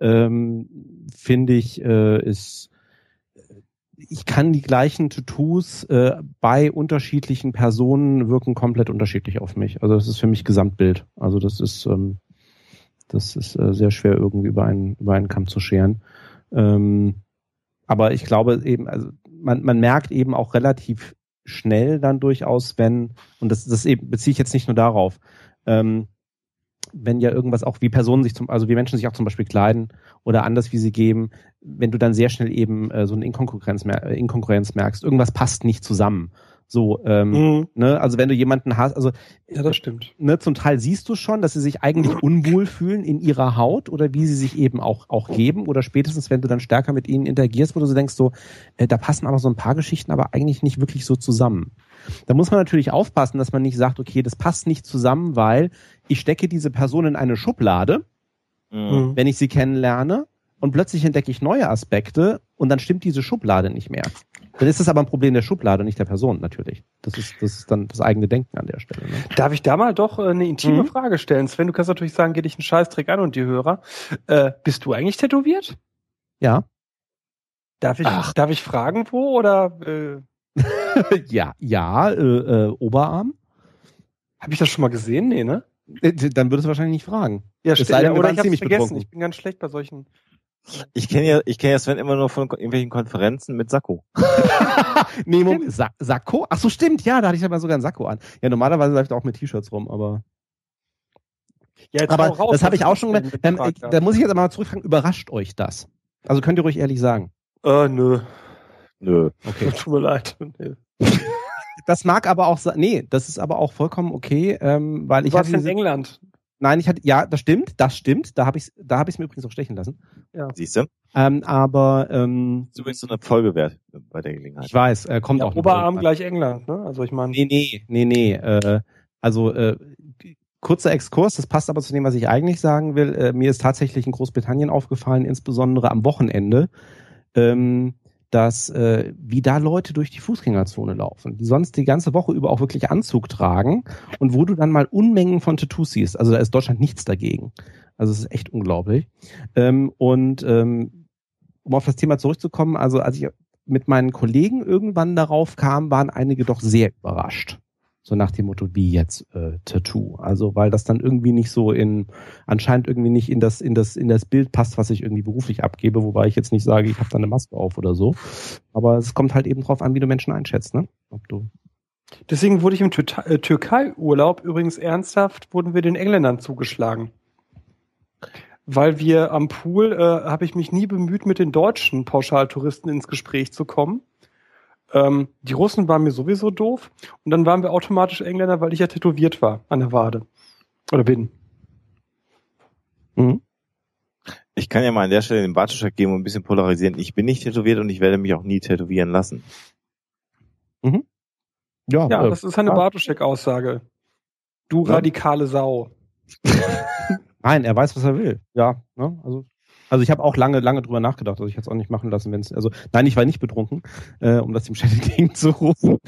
Ähm, Finde ich, äh, ist ich kann die gleichen Tattoos äh, bei unterschiedlichen Personen wirken komplett unterschiedlich auf mich. Also das ist für mich Gesamtbild. Also das ist ähm, das ist äh, sehr schwer irgendwie über einen über einen Kamm zu scheren. Ähm, aber ich glaube eben, also man, man merkt eben auch relativ schnell dann durchaus, wenn und das das beziehe ich jetzt nicht nur darauf. Ähm, wenn ja irgendwas auch wie Personen sich zum, also wie Menschen sich auch zum Beispiel kleiden oder anders wie sie geben, wenn du dann sehr schnell eben äh, so eine Inkonkurrenz, mer Inkonkurrenz merkst, irgendwas passt nicht zusammen. So, ähm, Mhm. ne, also wenn du jemanden hast, also Ja, das stimmt. ne, zum Teil siehst du schon, dass sie sich eigentlich unwohl fühlen in ihrer Haut oder wie sie sich eben auch, auch geben oder spätestens, wenn du dann stärker mit ihnen interagierst, wo du so denkst, so, äh, da passen aber so ein paar Geschichten aber eigentlich nicht wirklich so zusammen. Da muss man natürlich aufpassen, dass man nicht sagt, okay, das passt nicht zusammen, weil ich stecke diese Person in eine Schublade, Mhm. wenn ich sie kennenlerne und plötzlich entdecke ich neue Aspekte und dann stimmt diese Schublade nicht mehr. Dann ist das aber ein Problem der Schublade, nicht der Person natürlich. Das ist, das ist dann das eigene Denken an der Stelle. Ne? Darf ich da mal doch äh, eine intime Mhm. Frage stellen? Sven, du kannst natürlich sagen, geh dich einen Scheißdreck an und die Hörer. Äh, bist du eigentlich tätowiert? Ja. Darf ich, Ach. darf ich fragen, wo oder äh, ja, ja, äh, äh, Oberarm. habe ich das schon mal gesehen? Nee, ne? Äh, Dann würdest du wahrscheinlich nicht fragen. Ja, Es sei denn, wir oder ich habe ziemlich vergessen. Ich bin ganz schlecht bei solchen. Ich kenne ja, ich kenne ja Sven immer nur von irgendwelchen Konferenzen mit Sakko. nee, Moment, Sa Sakko? Ach so, stimmt, ja, da hatte ich aber sogar ein Sakko an. Ja, normalerweise läuft er auch mit T-Shirts rum, aber. Ja, jetzt aber raus, das habe was ich auch schon gemerkt. Ähm, gefragt ich, hast. da muss ich jetzt aber mal zurückfragen, überrascht euch das? Also könnt ihr ruhig ehrlich sagen. Äh, nö. Nö. Okay. Tut mir leid. Nee. Das mag aber auch, sa- nee, das ist aber auch vollkommen okay, ähm, weil Du ich warst hatte in England. Nein, ich hatte, ja, das stimmt, das stimmt, da habe ich, da habe ich mir übrigens auch stechen lassen. Siehst du? Ähm, aber ähm, Das ist übrigens so eine Folge wert bei der Gelegenheit. ich weiß, äh, kommt Ja, auch noch Oberarm irgendwann. gleich England, ne? Also ich meine. Nee, nee, nee, nee. Äh, also äh, kurzer Exkurs, das passt aber zu dem, was ich eigentlich sagen will. Äh, mir ist tatsächlich in Großbritannien aufgefallen, insbesondere am Wochenende, ähm, dass äh, wie da Leute durch die Fußgängerzone laufen, die sonst die ganze Woche über auch wirklich Anzug tragen und wo du dann mal Unmengen von Tattoos siehst. Also da ist Deutschland nichts dagegen. Also es ist echt unglaublich. Ähm, und ähm, um auf das Thema zurückzukommen, also als ich mit meinen Kollegen irgendwann darauf kam, waren einige doch sehr überrascht. So nach dem Motto, wie jetzt äh, Tattoo. Also weil das dann irgendwie nicht so in, anscheinend irgendwie nicht in das, in das, in das Bild passt, was ich irgendwie beruflich abgebe, wobei ich jetzt nicht sage, ich habe da eine Maske auf oder so. Aber es kommt halt eben drauf an, wie du Menschen einschätzt, ne? Ob du. Deswegen wurde ich im Türkei- äh, Türkei-Urlaub übrigens ernsthaft, wurden wir den Engländern zugeschlagen. Weil wir am Pool, äh, habe ich mich nie bemüht, mit den deutschen Pauschaltouristen ins Gespräch zu kommen. Ähm, die Russen waren mir sowieso doof. Und dann waren wir automatisch Engländer, weil ich ja tätowiert war an der Wade. Oder bin. Mhm. Ich kann ja mal an der Stelle den Bartuschek geben und ein bisschen polarisieren. Ich bin nicht tätowiert und ich werde mich auch nie tätowieren lassen. Ja, Ja, äh, das ist eine ja. Bartuschek-Aussage. Du Ja. radikale Sau. Nein, er weiß, was er will. Ja, ne? Also, also ich habe auch lange, lange drüber nachgedacht. Also ich hätte es auch nicht machen lassen, wenn es. Also nein, ich war nicht betrunken, äh, um das dem Chat entgegenzurufen.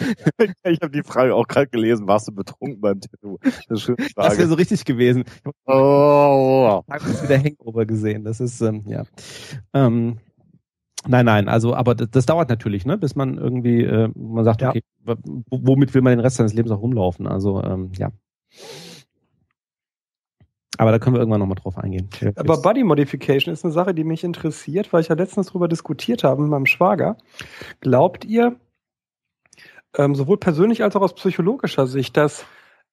Ich habe die Frage auch gerade gelesen, warst du betrunken beim Tattoo? Das Das wäre so richtig gewesen. Ich Oh, habe jetzt wieder Hangover gesehen. Das ist ähm, ja. Ähm, nein, nein. Also, aber das, das dauert natürlich, ne, bis man irgendwie, äh, man sagt, Ja. okay, womit will man den Rest seines Lebens auch rumlaufen? Also ähm, ja. Aber da können wir irgendwann nochmal drauf eingehen. Aber Body Modification ist eine Sache, die mich interessiert, weil ich ja letztens darüber diskutiert habe mit meinem Schwager. Glaubt ihr, ähm, sowohl persönlich als auch aus psychologischer Sicht, dass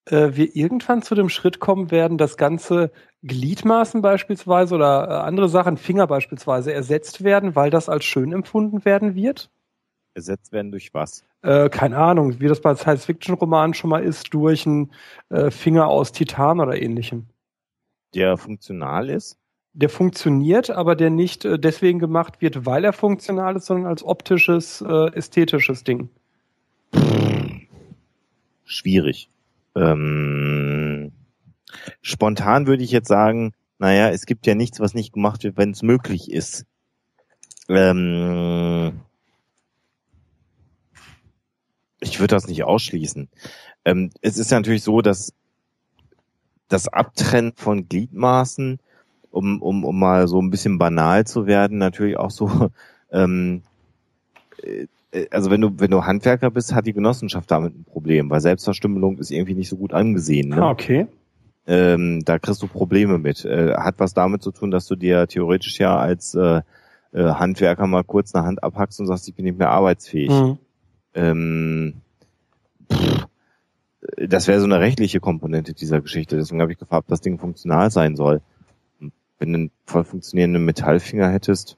äh, wir irgendwann zu dem Schritt kommen werden, dass ganze Gliedmaßen beispielsweise oder äh, andere Sachen, Finger beispielsweise, ersetzt werden, weil das als schön empfunden werden wird? Ersetzt werden durch was? Äh, keine Ahnung, wie das bei Science-Fiction-Romanen schon mal ist, durch einen äh, Finger aus Titan oder ähnlichem. Der funktional ist? Der funktioniert, aber der nicht äh, deswegen gemacht wird, weil er funktional ist, sondern als optisches, äh, ästhetisches Ding. Schwierig. Ähm, spontan würde ich jetzt sagen, naja, es gibt ja nichts, was nicht gemacht wird, wenn es möglich ist. Ähm, ich würde das nicht ausschließen. Ähm, es ist ja natürlich so, dass das Abtrennen von Gliedmaßen, um, um, um mal so ein bisschen banal zu werden, natürlich auch so, ähm, äh, also wenn du, wenn du Handwerker bist, hat die Genossenschaft damit ein Problem, weil Selbstverstümmelung ist irgendwie nicht so gut angesehen. Ne? Ah, okay. Ähm, da kriegst du Probleme mit. Äh, hat was damit zu tun, dass du dir theoretisch ja als äh, äh, Handwerker mal kurz eine Hand abhackst und sagst, ich bin nicht mehr arbeitsfähig. Mhm. Ähm, das wäre so eine rechtliche Komponente dieser Geschichte. Deswegen habe ich gefragt, ob das Ding funktional sein soll. Wenn du einen voll funktionierenden Metallfinger hättest,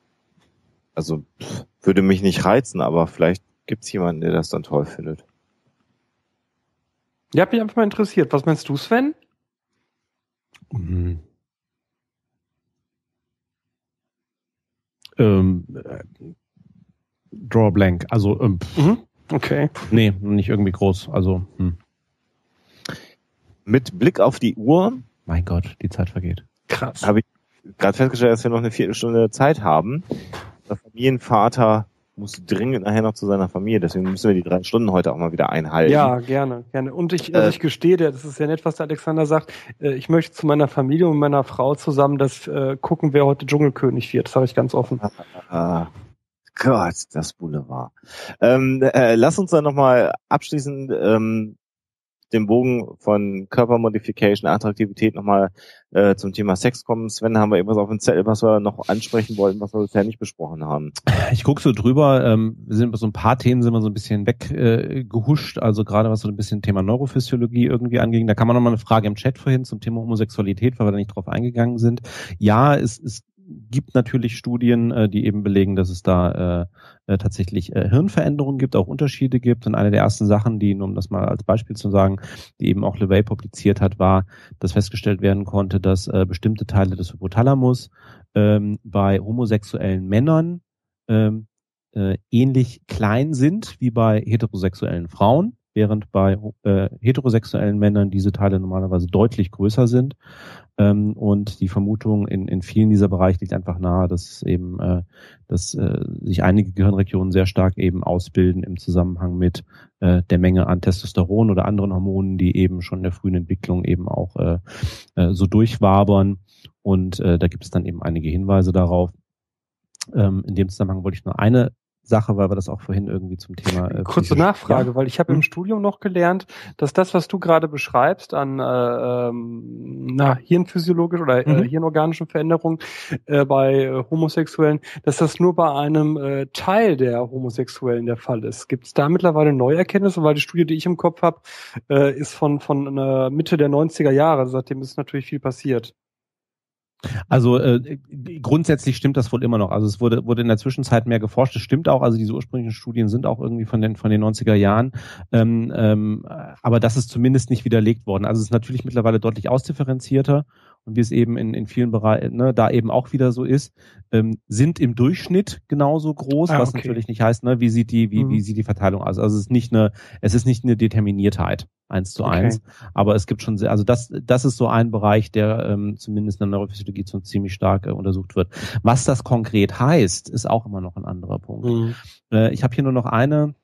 also pff, würde mich nicht reizen, aber vielleicht gibt es jemanden, der das dann toll findet. Ja, hat mich einfach mal interessiert. Was meinst du, Sven? Mhm. Ähm, äh, draw blank. Also ähm, mhm. okay. Nee, nicht irgendwie groß. Also hm. Mit Blick auf die Uhr. Mein Gott, die Zeit vergeht. Krass. Habe ich gerade festgestellt, dass wir noch eine Viertelstunde Zeit haben. Der Familienvater muss dringend nachher noch zu seiner Familie, deswegen müssen wir die drei Stunden heute auch mal wieder einhalten. Ja, gerne, gerne. Und ich, also ich gestehe dir, das ist ja nett, was der Alexander sagt. Äh, ich möchte zu meiner Familie und meiner Frau zusammen das äh, gucken, wer heute Dschungelkönig wird. Das sage ich ganz offen. Ah, Gott, das Boulevard. Ähm, äh, lass uns dann nochmal abschließend ähm, den Bogen von Körpermodification, Attraktivität nochmal äh, zum Thema Sex kommen. Sven, haben wir irgendwas auf dem Zettel, was wir noch ansprechen wollten, was wir bisher nicht besprochen haben? Ich gucke so drüber, ähm, sind so ein paar Themen sind wir so ein bisschen weggehuscht, äh, also gerade was so ein bisschen Thema Neurophysiologie irgendwie anging. Da kann man nochmal eine Frage im Chat vorhin zum Thema Homosexualität, weil wir da nicht drauf eingegangen sind. Ja, es, es gibt natürlich Studien, äh, die eben belegen, dass es da äh, äh, tatsächlich äh, Hirnveränderungen gibt, auch Unterschiede gibt. Und eine der ersten Sachen, die, um das mal als Beispiel zu sagen, die eben auch LeVay publiziert hat, war, dass festgestellt werden konnte, dass äh, bestimmte Teile des Hypothalamus ähm, bei homosexuellen Männern ähm, äh, ähnlich klein sind wie bei heterosexuellen Frauen während bei äh, heterosexuellen Männern diese Teile normalerweise deutlich größer sind. Ähm, und die Vermutung in, in vielen dieser Bereiche liegt einfach nahe, dass eben, äh, dass äh, sich einige Gehirnregionen sehr stark eben ausbilden im Zusammenhang mit äh, der Menge an Testosteron oder anderen Hormonen, die eben schon in der frühen Entwicklung eben auch äh, äh, so durchwabern. Und äh, da gibt es dann eben einige Hinweise darauf. Ähm, in dem Zusammenhang wollte ich nur eine Sache, weil wir das auch vorhin irgendwie zum Thema. Äh, Kurze Nachfrage, ja. weil ich habe mhm. im Studium noch gelernt, dass das, was du gerade beschreibst an äh, ähm, na, hirnphysiologisch oder äh, mhm. äh, hirnorganischen Veränderungen äh, bei äh, Homosexuellen, dass das nur bei einem äh, Teil der Homosexuellen der Fall ist. Gibt es da mittlerweile neue Erkenntnisse? Weil die Studie, die ich im Kopf habe, äh, ist von, von äh, Mitte der 90er Jahre. Seitdem ist natürlich viel passiert. Also äh, grundsätzlich stimmt das wohl immer noch. Also es wurde, wurde in der Zwischenzeit mehr geforscht. Das stimmt auch. Also diese ursprünglichen Studien sind auch irgendwie von den von den 90er Jahren. Ähm, ähm, aber das ist zumindest nicht widerlegt worden. Also es ist natürlich mittlerweile deutlich ausdifferenzierter und wie es eben in, in vielen Bereichen ne, da eben auch wieder so ist, ähm, sind im Durchschnitt genauso groß, ah, was natürlich nicht heißt, ne, wie sieht die, wie, mhm. wie sieht die Verteilung aus. Also es ist nicht eine, es ist nicht eine Determiniertheit eins zu eins, okay. aber es gibt schon sehr, also das, das ist so ein Bereich, der ähm, zumindest in der Neurophysiologie so ziemlich stark äh, untersucht wird. Was das konkret heißt, ist auch immer noch ein anderer Punkt. Mhm. Äh, ich habe hier nur noch eine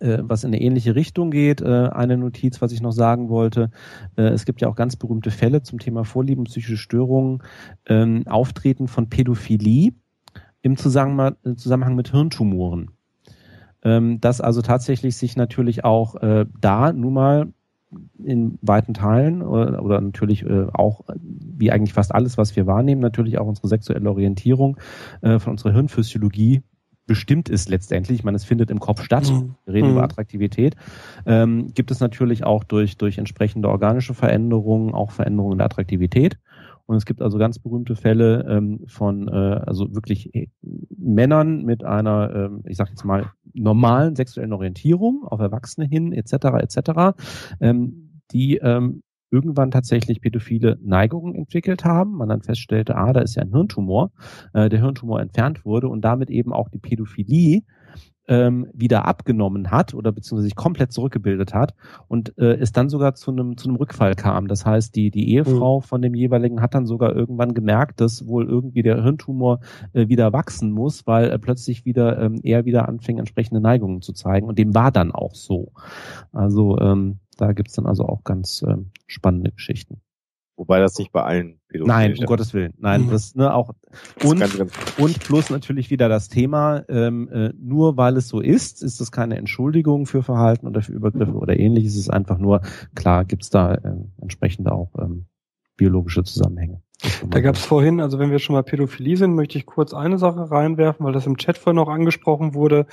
äh, was in eine ähnliche Richtung geht. Äh, eine Notiz, was ich noch sagen wollte. Äh, es gibt ja auch ganz berühmte Fälle zum Thema Vorlieben, psychische Störungen, ähm, Auftreten von Pädophilie im Zusammenhang, mit Hirntumoren. Ähm, dass also tatsächlich sich natürlich auch da nun mal in weiten Teilen oder, natürlich auch wie eigentlich fast alles, was wir wahrnehmen, natürlich auch unsere sexuelle Orientierung von unserer Hirnphysiologie bestimmt ist letztendlich. Ich meine, es findet im Kopf statt. Mhm. Wir reden Mhm. über Attraktivität. Ähm, gibt es natürlich auch durch, durch entsprechende organische Veränderungen auch Veränderungen der Attraktivität. Und es gibt also ganz berühmte Fälle ähm, von äh, also wirklich äh, Männern mit einer, ähm, ich sage jetzt mal, normalen sexuellen Orientierung auf Erwachsene hin, etc. etc., ähm, die ähm, irgendwann tatsächlich pädophile Neigungen entwickelt haben. Man dann feststellte, ah, da ist ja ein Hirntumor, äh, der Hirntumor entfernt wurde und damit eben auch die Pädophilie ähm, wieder abgenommen hat oder beziehungsweise sich komplett zurückgebildet hat und äh, es dann sogar zu einem zu einem Rückfall kam. Das heißt, die die Ehefrau von dem jeweiligen hat dann sogar irgendwann gemerkt, dass wohl irgendwie der Hirntumor äh, wieder wachsen muss, weil er plötzlich wieder ähm, er wieder anfing entsprechende Neigungen zu zeigen und dem war dann auch so. Also ähm, da gibt's dann also auch ganz ähm, spannende Geschichten. Wobei das nicht bei allen Pädophilen Nein, um Gottes Willen. Nein, Mhm. das ne auch und Ganz, ganz und plus natürlich wieder das Thema, ähm, äh, nur weil es so ist, ist das keine Entschuldigung für Verhalten oder für Übergriffe oder ähnliches. Es ist einfach nur, klar gibt's da ähm, entsprechend auch ähm, biologische Zusammenhänge. Da gab es vorhin, also wenn wir schon mal Pädophilie sind, möchte ich kurz eine Sache reinwerfen, weil das im Chat vorhin noch angesprochen wurde,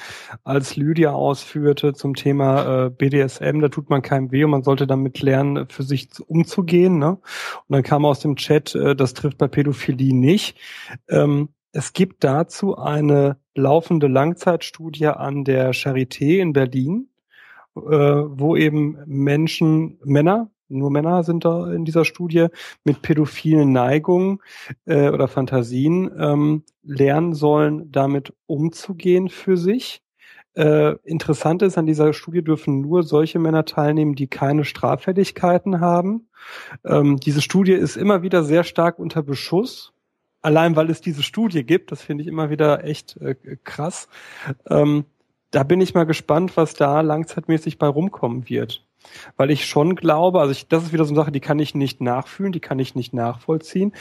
als Lydia ausführte zum Thema äh, BDSM, da tut man keinem weh und man sollte damit lernen, für sich zu- umzugehen. Ne? Und dann kam aus dem Chat, äh, das trifft bei Pädophilie nicht. Ähm, es gibt dazu eine laufende Langzeitstudie an der Charité in Berlin, äh, wo eben Menschen, Männer, nur Männer sind da in dieser Studie, mit pädophilen Neigungen äh, oder Fantasien ähm, lernen sollen, damit umzugehen für sich. Äh, interessant ist, an dieser Studie dürfen nur solche Männer teilnehmen, die keine Straffälligkeiten haben. Ähm, diese Studie ist immer wieder sehr stark unter Beschuss. Allein weil es diese Studie gibt, das finde ich immer wieder echt äh, krass. Ähm, da bin ich mal gespannt, was da langzeitmäßig bei rumkommen wird. Weil ich schon glaube, also ich, das ist wieder so eine Sache, die kann ich nicht nachfühlen, die kann ich nicht nachvollziehen.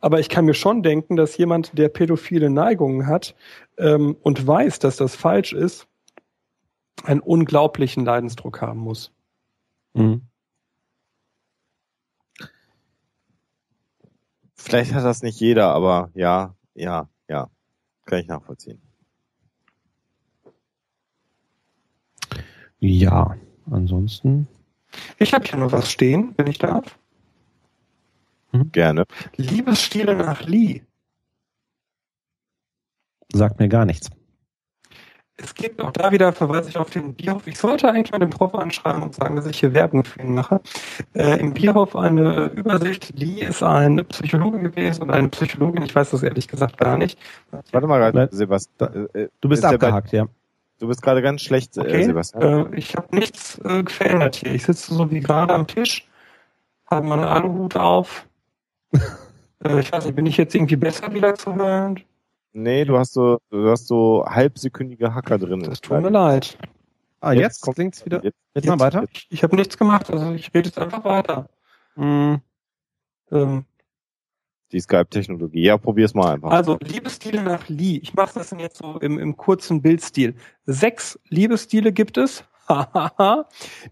Aber ich kann mir schon denken, dass jemand, der pädophile Neigungen hat ähm, und weiß, dass das falsch ist, einen unglaublichen Leidensdruck haben muss. Mhm. Vielleicht hat das nicht jeder, aber ja, ja, ja. Kann ich nachvollziehen. Ja, ansonsten. Ich habe hier noch was stehen, wenn ich darf. Gerne. Liebesstile nach Lee. Sagt mir gar nichts. Es gibt auch da wieder, verweise ich auf den Bierhof. Ich sollte eigentlich mal den Prof anschreiben und sagen, dass ich hier Werbung für ihn mache. Äh, Im Bierhof eine Übersicht. Lee ist ein Psychologe gewesen und eine Psychologin. Ich weiß das ehrlich gesagt gar nicht. Warte mal, Sebastian. Äh, Du bist abgehakt, ja. Du bist gerade ganz schlecht, äh, Okay. Sebastian. Äh, ich habe nichts äh, verändert hier. Ich sitze so wie gerade am Tisch, habe meine Aluhut auf. äh, ich weiß nicht, bin ich jetzt irgendwie besser wieder zu hören? Nee, du hast so, du hast so halbsekündige Hacker drin. Das tut mir leid. Ah, jetzt, klingt's wieder. Jetzt, Jetzt mal weiter. Ich, ich habe nichts gemacht, also ich rede jetzt einfach weiter. Mhm. Ähm, die Skype-Technologie. Ja, probier's mal einfach. Also Liebesstile nach Lee. Ich mache das jetzt so im, im kurzen Bildstil. Sechs Liebesstile gibt es.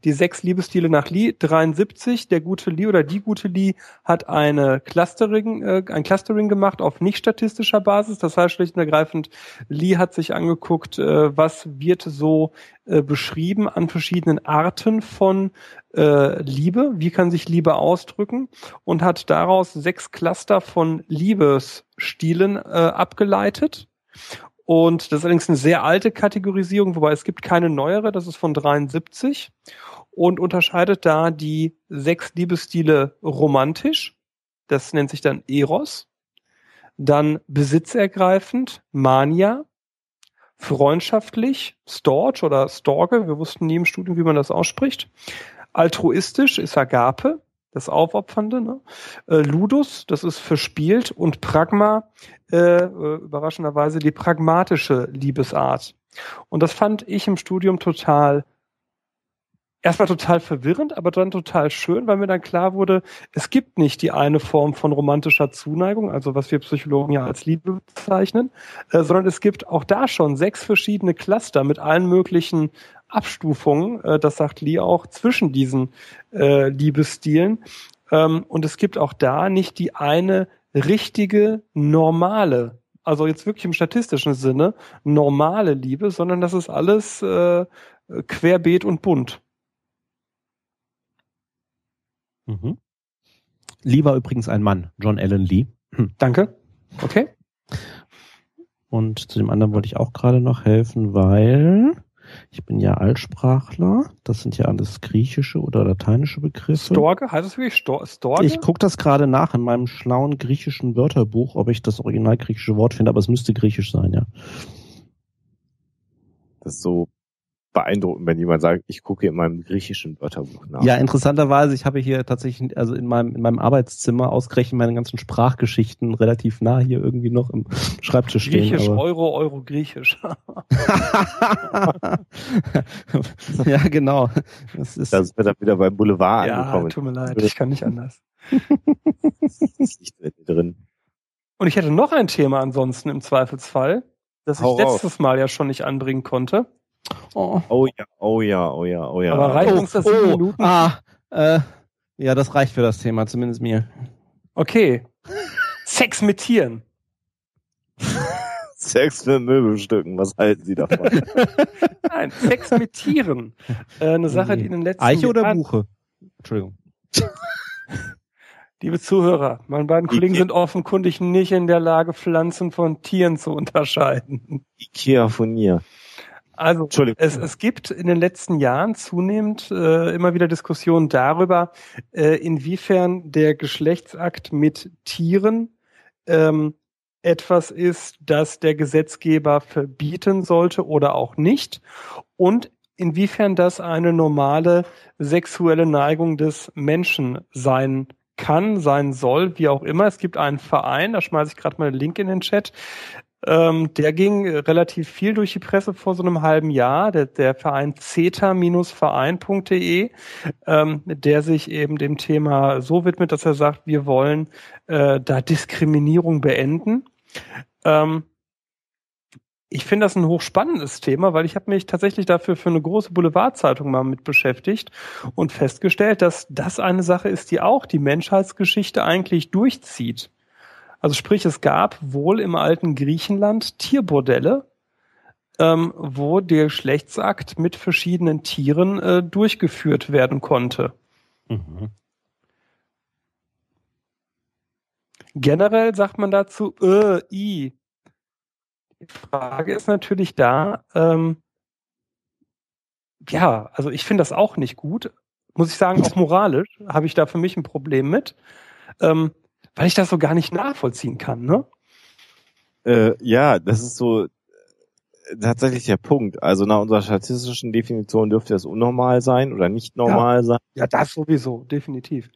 Die sechs Liebesstile nach Lee. 73. Der gute Lee oder die gute Lee hat eine Clustering, äh, ein Clustering gemacht auf nicht statistischer Basis. Das heißt schlicht und ergreifend, Lee hat sich angeguckt, äh, was wird so äh, beschrieben an verschiedenen Arten von äh, Liebe. Wie kann sich Liebe ausdrücken? und hat daraus sechs Cluster von Liebesstilen äh, abgeleitet. Und das ist allerdings eine sehr alte Kategorisierung, wobei es gibt keine neuere, das ist von 73 und unterscheidet da die sechs Liebesstile romantisch, das nennt sich dann Eros, dann besitzergreifend, Mania, freundschaftlich, Storch oder Storge, wir wussten nie im Studium, wie man das ausspricht, altruistisch ist Agape, das Aufopfernde, ne? äh, Ludus, das ist verspielt und Pragma, äh, äh, überraschenderweise die pragmatische Liebesart. Und das fand ich im Studium total, erstmal total verwirrend, aber dann total schön, weil mir dann klar wurde, es gibt nicht die eine Form von romantischer Zuneigung, also was wir Psychologen ja als Liebe bezeichnen, äh, sondern es gibt auch da schon sechs verschiedene Cluster mit allen möglichen Abstufungen, äh, das sagt Lee auch, zwischen diesen äh, Liebesstilen. Ähm, und es gibt auch da nicht die eine richtige, normale, also jetzt wirklich im statistischen Sinne, normale Liebe, sondern das ist alles äh, querbeet und bunt. Mhm. Lee war übrigens ein Mann, John Allen Lee. Danke. Okay. Und zu dem anderen wollte ich auch gerade noch helfen, weil ich bin ja Altsprachler. Das sind ja alles griechische oder lateinische Begriffe. Storge? Heißt es wirklich Stor Storge? Ich gucke das gerade nach in meinem schlauen griechischen Wörterbuch, ob ich das original griechische Wort finde, aber es müsste griechisch sein, ja. Das ist so beeindruckend, wenn jemand sagt, ich gucke in meinem griechischen Wörterbuch nach. Ja, interessanterweise, ich habe hier tatsächlich, also in meinem, in meinem Arbeitszimmer ausgerechnet meine ganzen Sprachgeschichten relativ nah hier irgendwie noch im Schreibtisch stehen. Griechisch, Euro, Euro, Griechisch. ja, genau. Das ist, Da sind wir dann wieder beim Boulevard ja, angekommen. tut mir leid, ich kann nicht anders. Ist nicht drin. Und ich hätte noch ein Thema ansonsten im Zweifelsfall, das ich Hau raus. letztes Mal ja schon nicht anbringen konnte. Oh, Oh ja, oh ja, oh ja, oh ja. Aber reicht uns das sieben Minuten? Ah, äh, ja, das reicht für das Thema, zumindest mir. Okay. Sex mit Tieren. Sex mit Möbelstücken, was halten Sie davon? Nein, Sex mit Tieren. Äh, eine Sache, die in den letzten Eiche oder Jahren, Buche? Entschuldigung. liebe Zuhörer, meine beiden Die- Kollegen sind offenkundig nicht in der Lage, Pflanzen von Tieren zu unterscheiden. Ikea von ihr. Also es, es gibt in den letzten Jahren zunehmend äh, immer wieder Diskussionen darüber, äh, inwiefern der Geschlechtsakt mit Tieren ähm, etwas ist, das der Gesetzgeber verbieten sollte oder auch nicht und inwiefern das eine normale sexuelle Neigung des Menschen sein kann, sein soll, wie auch immer. Es gibt einen Verein, da schmeiße ich gerade mal den Link in den Chat, ähm, der ging relativ viel durch die Presse vor so einem halben Jahr, der, der Verein ceta-verein.de, ähm, der sich eben dem Thema so widmet, dass er sagt, wir wollen äh, da Diskriminierung beenden. Ähm, ich finde das ein hochspannendes Thema, weil ich habe mich tatsächlich dafür für eine große Boulevardzeitung mal mit beschäftigt und festgestellt, dass das eine Sache ist, die auch die Menschheitsgeschichte eigentlich durchzieht. Also sprich, es gab wohl im alten Griechenland Tierbordelle, ähm, wo der Geschlechtsakt mit verschiedenen Tieren äh, durchgeführt werden konnte. Mhm. Generell sagt man dazu, äh, i. Die Frage ist natürlich da, ähm, ja, also ich finde das auch nicht gut. Muss ich sagen, auch moralisch habe ich da für mich ein Problem mit, ähm, weil ich das so gar nicht nachvollziehen kann, ne? Äh, ja, das ist so äh, tatsächlich der Punkt. Also nach unserer statistischen Definition dürfte das unnormal sein oder nicht normal sein. Ja, das sowieso, definitiv.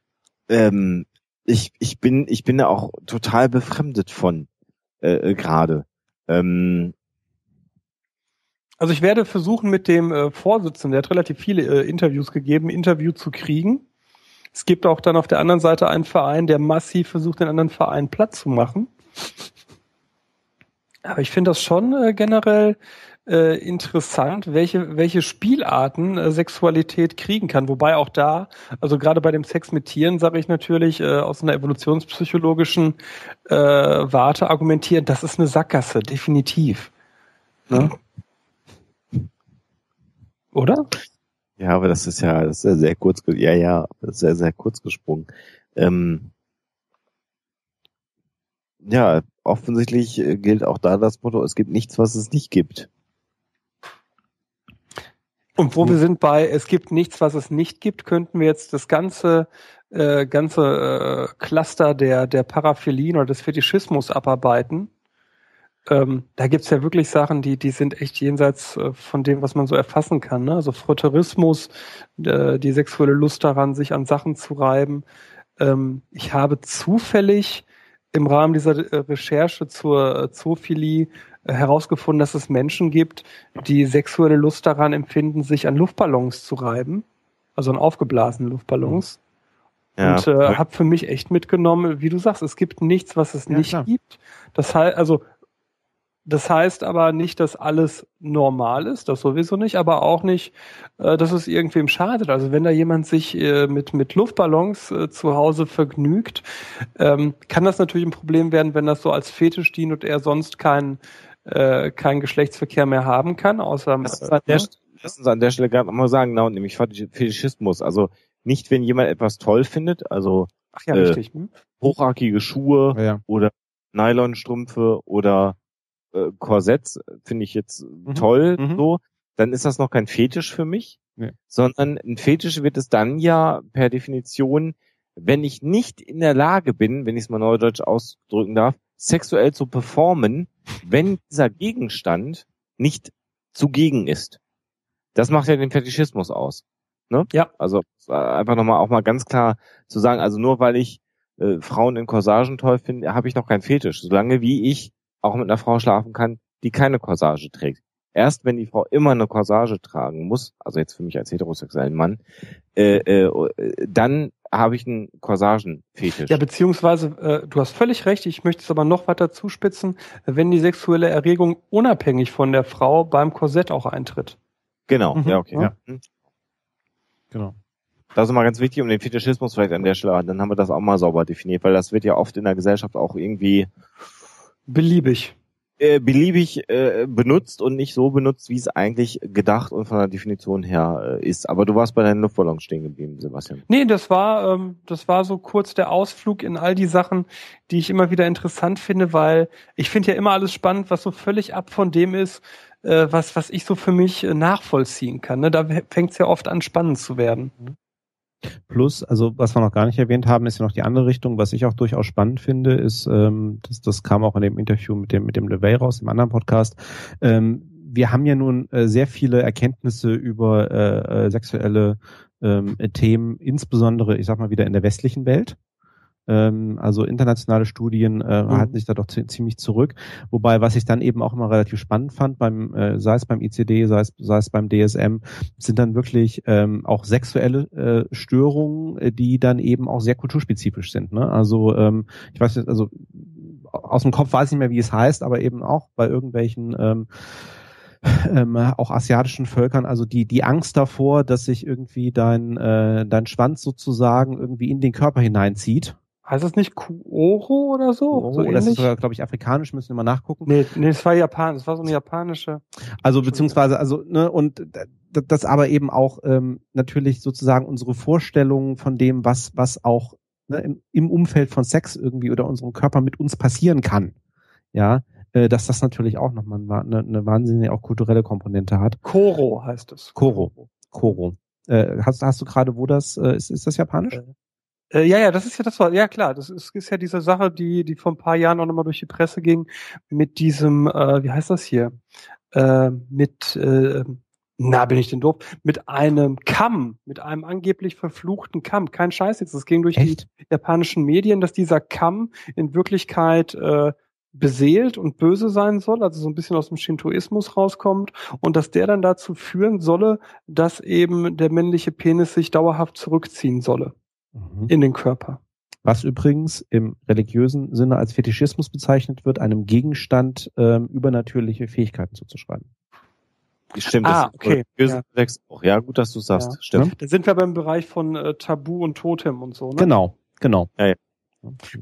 Ähm, ich, ich bin, ich bin da auch total befremdet von äh, äh, gerade. Ähm, Also ich werde versuchen, mit dem äh, Vorsitzenden, der hat relativ viele äh, Interviews gegeben, Interview zu kriegen. Es gibt auch dann auf der anderen Seite einen Verein, der massiv versucht, den anderen Verein platt zu machen. Aber ich finde das schon äh, generell äh, interessant, welche, welche Spielarten äh, Sexualität kriegen kann. Wobei auch da, also gerade bei dem Sex mit Tieren, sage ich natürlich äh, aus einer evolutionspsychologischen äh, Warte argumentieren, das ist eine Sackgasse, definitiv. Ne? Oder? Ja, aber das ist ja, das ist ja sehr kurz, ja, ja, sehr, sehr kurz gesprungen. Ähm, ja, offensichtlich äh, gilt auch da das Motto, es gibt nichts, was es nicht gibt. Und wo wir sind bei, es gibt nichts, was es nicht gibt, könnten wir jetzt das ganze, äh, ganze äh, Cluster der, der Paraphilien oder des Fetischismus abarbeiten. Ähm, da gibt's ja wirklich Sachen, die, die sind echt jenseits äh, von dem, was man so erfassen kann. Ne? Also Frotteurismus, äh, die sexuelle Lust daran, sich an Sachen zu reiben. Ähm, ich habe zufällig im Rahmen dieser äh, Recherche zur äh, Zoophilie herausgefunden, dass es Menschen gibt, die sexuelle Lust daran empfinden, sich an Luftballons zu reiben, also an aufgeblasenen Luftballons. Ja, Und äh, habe für mich echt mitgenommen, wie du sagst, es gibt nichts, was es Ja, nicht klar. gibt. Das heißt, also Das heißt aber nicht, dass alles normal ist, das sowieso nicht, aber auch nicht, äh, dass es irgendwem schadet. Also wenn da jemand sich äh, mit, mit Luftballons äh, zu Hause vergnügt, ähm, kann das natürlich ein Problem werden, wenn das so als Fetisch dient und er sonst keinen äh, keinen Geschlechtsverkehr mehr haben kann, außer Das ist an der, lass uns an der Stelle gerade nochmal sagen, genau, nämlich Fetischismus. Also nicht, wenn jemand etwas toll findet, also Ach ja, äh, richtig. Hm? hochhackige Schuhe Ja, ja. oder Nylonstrümpfe oder äh, Korsetts finde ich jetzt toll mhm. so, dann ist das noch kein Fetisch für mich, Nee. sondern ein Fetisch wird es dann ja per Definition, wenn ich nicht in der Lage bin, wenn ich es mal neudeutsch ausdrücken darf, sexuell zu performen, wenn dieser Gegenstand nicht zugegen ist. Das macht ja den Fetischismus aus. Ne? Ja. Also äh, einfach nochmal auch mal ganz klar zu sagen, also nur weil ich äh, Frauen in Corsagen toll finde, habe ich noch keinen Fetisch. Solange wie ich auch mit einer Frau schlafen kann, die keine Corsage trägt. Erst wenn die Frau immer eine Corsage tragen muss, also jetzt für mich als heterosexuellen Mann, äh, äh, dann habe ich einen Corsagen-Fetisch. Ja, beziehungsweise, äh, du hast völlig recht, ich möchte es aber noch weiter zuspitzen, wenn die sexuelle Erregung unabhängig von der Frau beim Korsett auch eintritt. genau, Mhm, ja, okay. ja. Hm. Genau. Das ist mal ganz wichtig, um den Fetischismus vielleicht an der Stelle, dann haben wir das auch mal sauber definiert, weil das wird ja oft in der Gesellschaft auch irgendwie Beliebig. äh, beliebig äh, benutzt und nicht so benutzt, wie es eigentlich gedacht und von der Definition her äh, ist. Aber du warst bei deinen Luftballons stehen geblieben, Sebastian. Nee, das war, ähm, das war so kurz der Ausflug in all die Sachen, die ich immer wieder interessant finde, weil ich finde ja immer alles spannend, was so völlig ab von dem ist, äh, was, was ich so für mich äh, nachvollziehen kann. Ne? Da fängt es ja oft an, spannend zu werden. Plus, also was wir noch gar nicht erwähnt haben, ist ja noch die andere Richtung. Was ich auch durchaus spannend finde, ist, ähm, das, das kam auch in dem Interview mit dem mit dem LeVay raus, im anderen Podcast. Ähm, wir haben ja nun äh, sehr viele Erkenntnisse über äh, äh, sexuelle ähm, Themen, insbesondere, ich sag mal wieder in der westlichen Welt. Ähm, also internationale Studien äh, Mhm. halten sich da doch zi- ziemlich zurück. Wobei, was ich dann eben auch immer relativ spannend fand, beim, äh, sei es beim ICD, sei es, sei es beim DSM, sind dann wirklich ähm, auch sexuelle äh, Störungen, äh, die dann eben auch sehr kulturspezifisch sind. Ne? Also ähm, ich weiß nicht, also aus dem Kopf weiß ich nicht mehr, wie es heißt, aber eben auch bei irgendwelchen ähm, ähm, auch asiatischen Völkern, also die die Angst davor, dass sich irgendwie dein äh, dein Schwanz sozusagen irgendwie in den Körper hineinzieht. Heißt das nicht Kuoro oder so? so oh, das ist sogar, glaube ich, afrikanisch, müssen wir mal nachgucken. Nee, nee, das war Japan, das war so eine japanische. Also beziehungsweise, also, ne, und das aber eben auch ähm, natürlich sozusagen unsere Vorstellungen von dem, was, was auch ne, im, im Umfeld von Sex irgendwie oder unserem Körper mit uns passieren kann. Ja, äh, dass das natürlich auch nochmal eine, eine wahnsinnige auch kulturelle Komponente hat. Koro heißt es. Koro. Koro. Äh, hast, hast du gerade, wo das, äh, ist, ist das japanisch? Äh, ja, ja, das ist ja das war, ja klar, das ist, ist ja diese Sache, die, die vor ein paar Jahren auch nochmal durch die Presse ging, mit diesem, äh, wie heißt das hier? Äh, mit, äh, na, bin ich denn doof? Mit einem Kamm, mit einem angeblich verfluchten Kamm. Kein Scheiß jetzt. Das ging durch Echt? die japanischen Medien, dass dieser Kamm in Wirklichkeit äh, beseelt und böse sein soll, also so ein bisschen aus dem Shintoismus rauskommt und dass der dann dazu führen solle, dass eben der männliche Penis sich dauerhaft zurückziehen solle Mhm. in den Körper. Was übrigens im religiösen Sinne als Fetischismus bezeichnet wird, einem Gegenstand ähm, übernatürliche Fähigkeiten zuzuschreiben. Stimmt, Ah, das ist okay, ja. Auch. Ja, gut, dass du sagst. Ja. Stimmt. Da sind wir beim Bereich von äh, Tabu und Totem und so. Ne? Genau, genau. Ja, ja.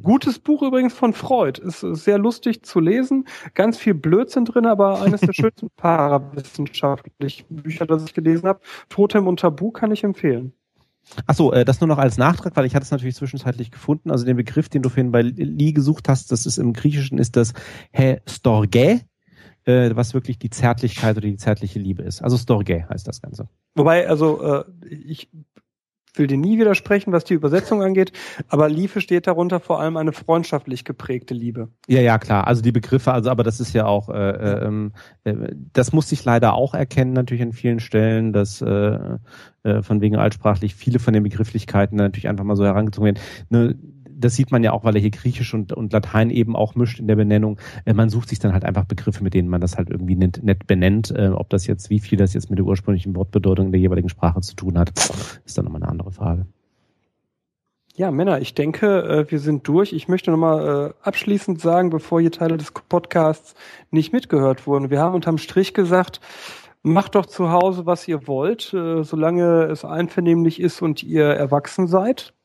Gutes Buch übrigens von Freud. Ist sehr lustig zu lesen. Ganz viel Blödsinn drin, aber eines der schönsten parawissenschaftlichen Bücher, das ich gelesen habe. Totem und Tabu kann ich empfehlen. Achso, äh, das nur noch als Nachtrag, weil ich hatte es natürlich zwischenzeitlich gefunden. Also den Begriff, den du vorhin bei Li gesucht hast, das ist im Griechischen ist das Storge, äh, was wirklich die Zärtlichkeit oder die zärtliche Liebe ist. Also Storge heißt das Ganze. Wobei, also äh, ich will dir nie widersprechen, was die Übersetzung angeht, aber Liebe steht darunter vor allem eine freundschaftlich geprägte Liebe. Ja, ja, klar. Also die Begriffe, also aber das ist ja auch, äh, äh, ähm, äh, das musste ich leider auch erkennen, natürlich an vielen Stellen, dass äh, äh, von wegen altsprachlich viele von den Begrifflichkeiten natürlich einfach mal so herangezogen werden. Ne, das sieht man ja auch, weil er hier Griechisch und, und Latein eben auch mischt in der Benennung. Äh, man sucht sich dann halt einfach Begriffe, mit denen man das halt irgendwie nett, nett benennt. Äh, ob das jetzt, wie viel das jetzt mit der ursprünglichen Wortbedeutung der jeweiligen Sprache zu tun hat, ist dann nochmal eine andere Frage. Ja, Männer, ich denke, äh, wir sind durch. Ich möchte nochmal äh, abschließend sagen, bevor hier Teile des Podcasts nicht mitgehört wurden. Wir haben unterm Strich gesagt, macht doch zu Hause, was ihr wollt, äh, solange es einvernehmlich ist und ihr erwachsen seid.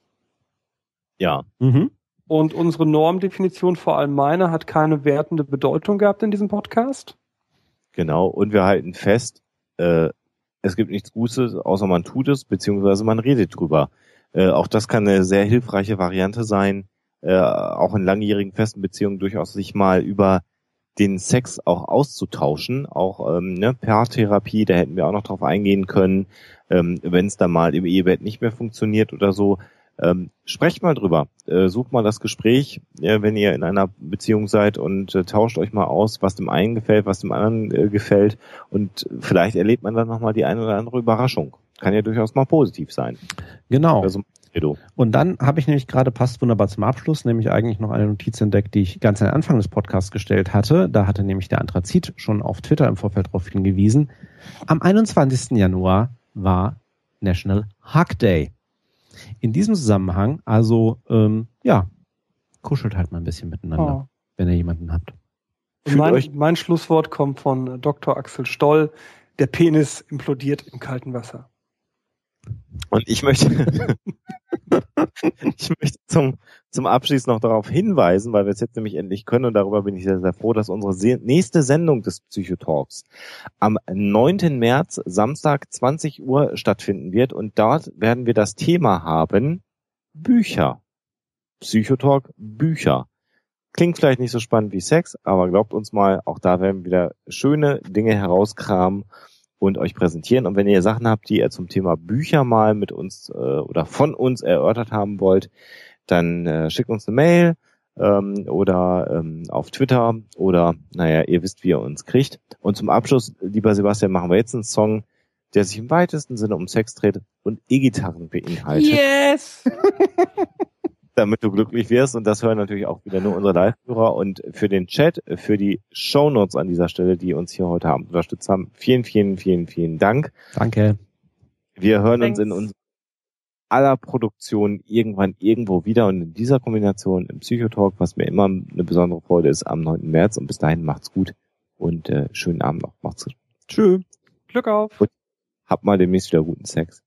Ja. Mhm. Und unsere Normdefinition, vor allem meine, hat keine wertende Bedeutung gehabt in diesem Podcast. Genau. Und wir halten fest, äh, es gibt nichts Gutes, außer man tut es, beziehungsweise man redet drüber. Äh, auch das kann eine sehr hilfreiche Variante sein, äh, auch in langjährigen festen Beziehungen durchaus sich mal über den Sex auch auszutauschen, auch ähm, ne, Paartherapie, da hätten wir auch noch drauf eingehen können, ähm, wenn es dann mal im Ehebett nicht mehr funktioniert oder so. Ähm, sprecht mal drüber, äh, sucht mal das Gespräch, äh, wenn ihr in einer Beziehung seid und äh, tauscht euch mal aus, was dem einen gefällt, was dem anderen äh, gefällt und vielleicht erlebt man dann nochmal die eine oder andere Überraschung kann ja durchaus mal positiv sein. Genau. Also, und dann habe ich nämlich gerade, passt wunderbar zum Abschluss, nämlich eigentlich noch eine Notiz entdeckt, die ich ganz am Anfang des Podcasts gestellt hatte. Da hatte nämlich der Anthrazit schon auf Twitter im Vorfeld darauf hingewiesen. Am 21. Januar war National Hug Day. In diesem Zusammenhang, also ähm, ja, kuschelt halt mal ein bisschen miteinander, oh. wenn ihr jemanden habt. Mein, mein Schlusswort kommt von Dr. Axel Stoll. Der Penis implodiert im kalten Wasser. Und ich möchte, ich möchte zum, zum Abschluss noch darauf hinweisen, weil wir es jetzt nämlich endlich können und darüber bin ich sehr, sehr froh, dass unsere nächste Sendung des Psychotalks am 9. März, Samstag, 20 Uhr stattfinden wird und dort werden wir das Thema haben Bücher. Psychotalk Bücher. Klingt vielleicht nicht so spannend wie Sex, aber glaubt uns mal, auch da werden wir wieder schöne Dinge herauskramen und euch präsentieren. Und wenn ihr Sachen habt, die ihr zum Thema Bücher mal mit uns äh, oder von uns erörtert haben wollt, dann äh, schickt uns eine Mail ähm, oder ähm, auf Twitter oder naja, ihr wisst, wie ihr uns kriegt. Und zum Abschluss, lieber Sebastian, machen wir jetzt einen Song, der sich im weitesten Sinne um Sex dreht und E-Gitarren beinhaltet. Yes! damit du glücklich wirst. Und das hören natürlich auch wieder nur unsere Live-Hörer. Und für den Chat, für die Shownotes an dieser Stelle, die uns hier heute Abend unterstützt haben, vielen, vielen, vielen, vielen Dank. Danke. Wir hören Thanks. uns in uns aller Produktion irgendwann irgendwo wieder und in dieser Kombination im Psychotalk, was mir immer eine besondere Freude ist, am 9. März. Und bis dahin macht's gut und äh, schönen Abend noch. Macht's gut. Tschö. Glück auf. Und habt mal demnächst wieder guten Sex.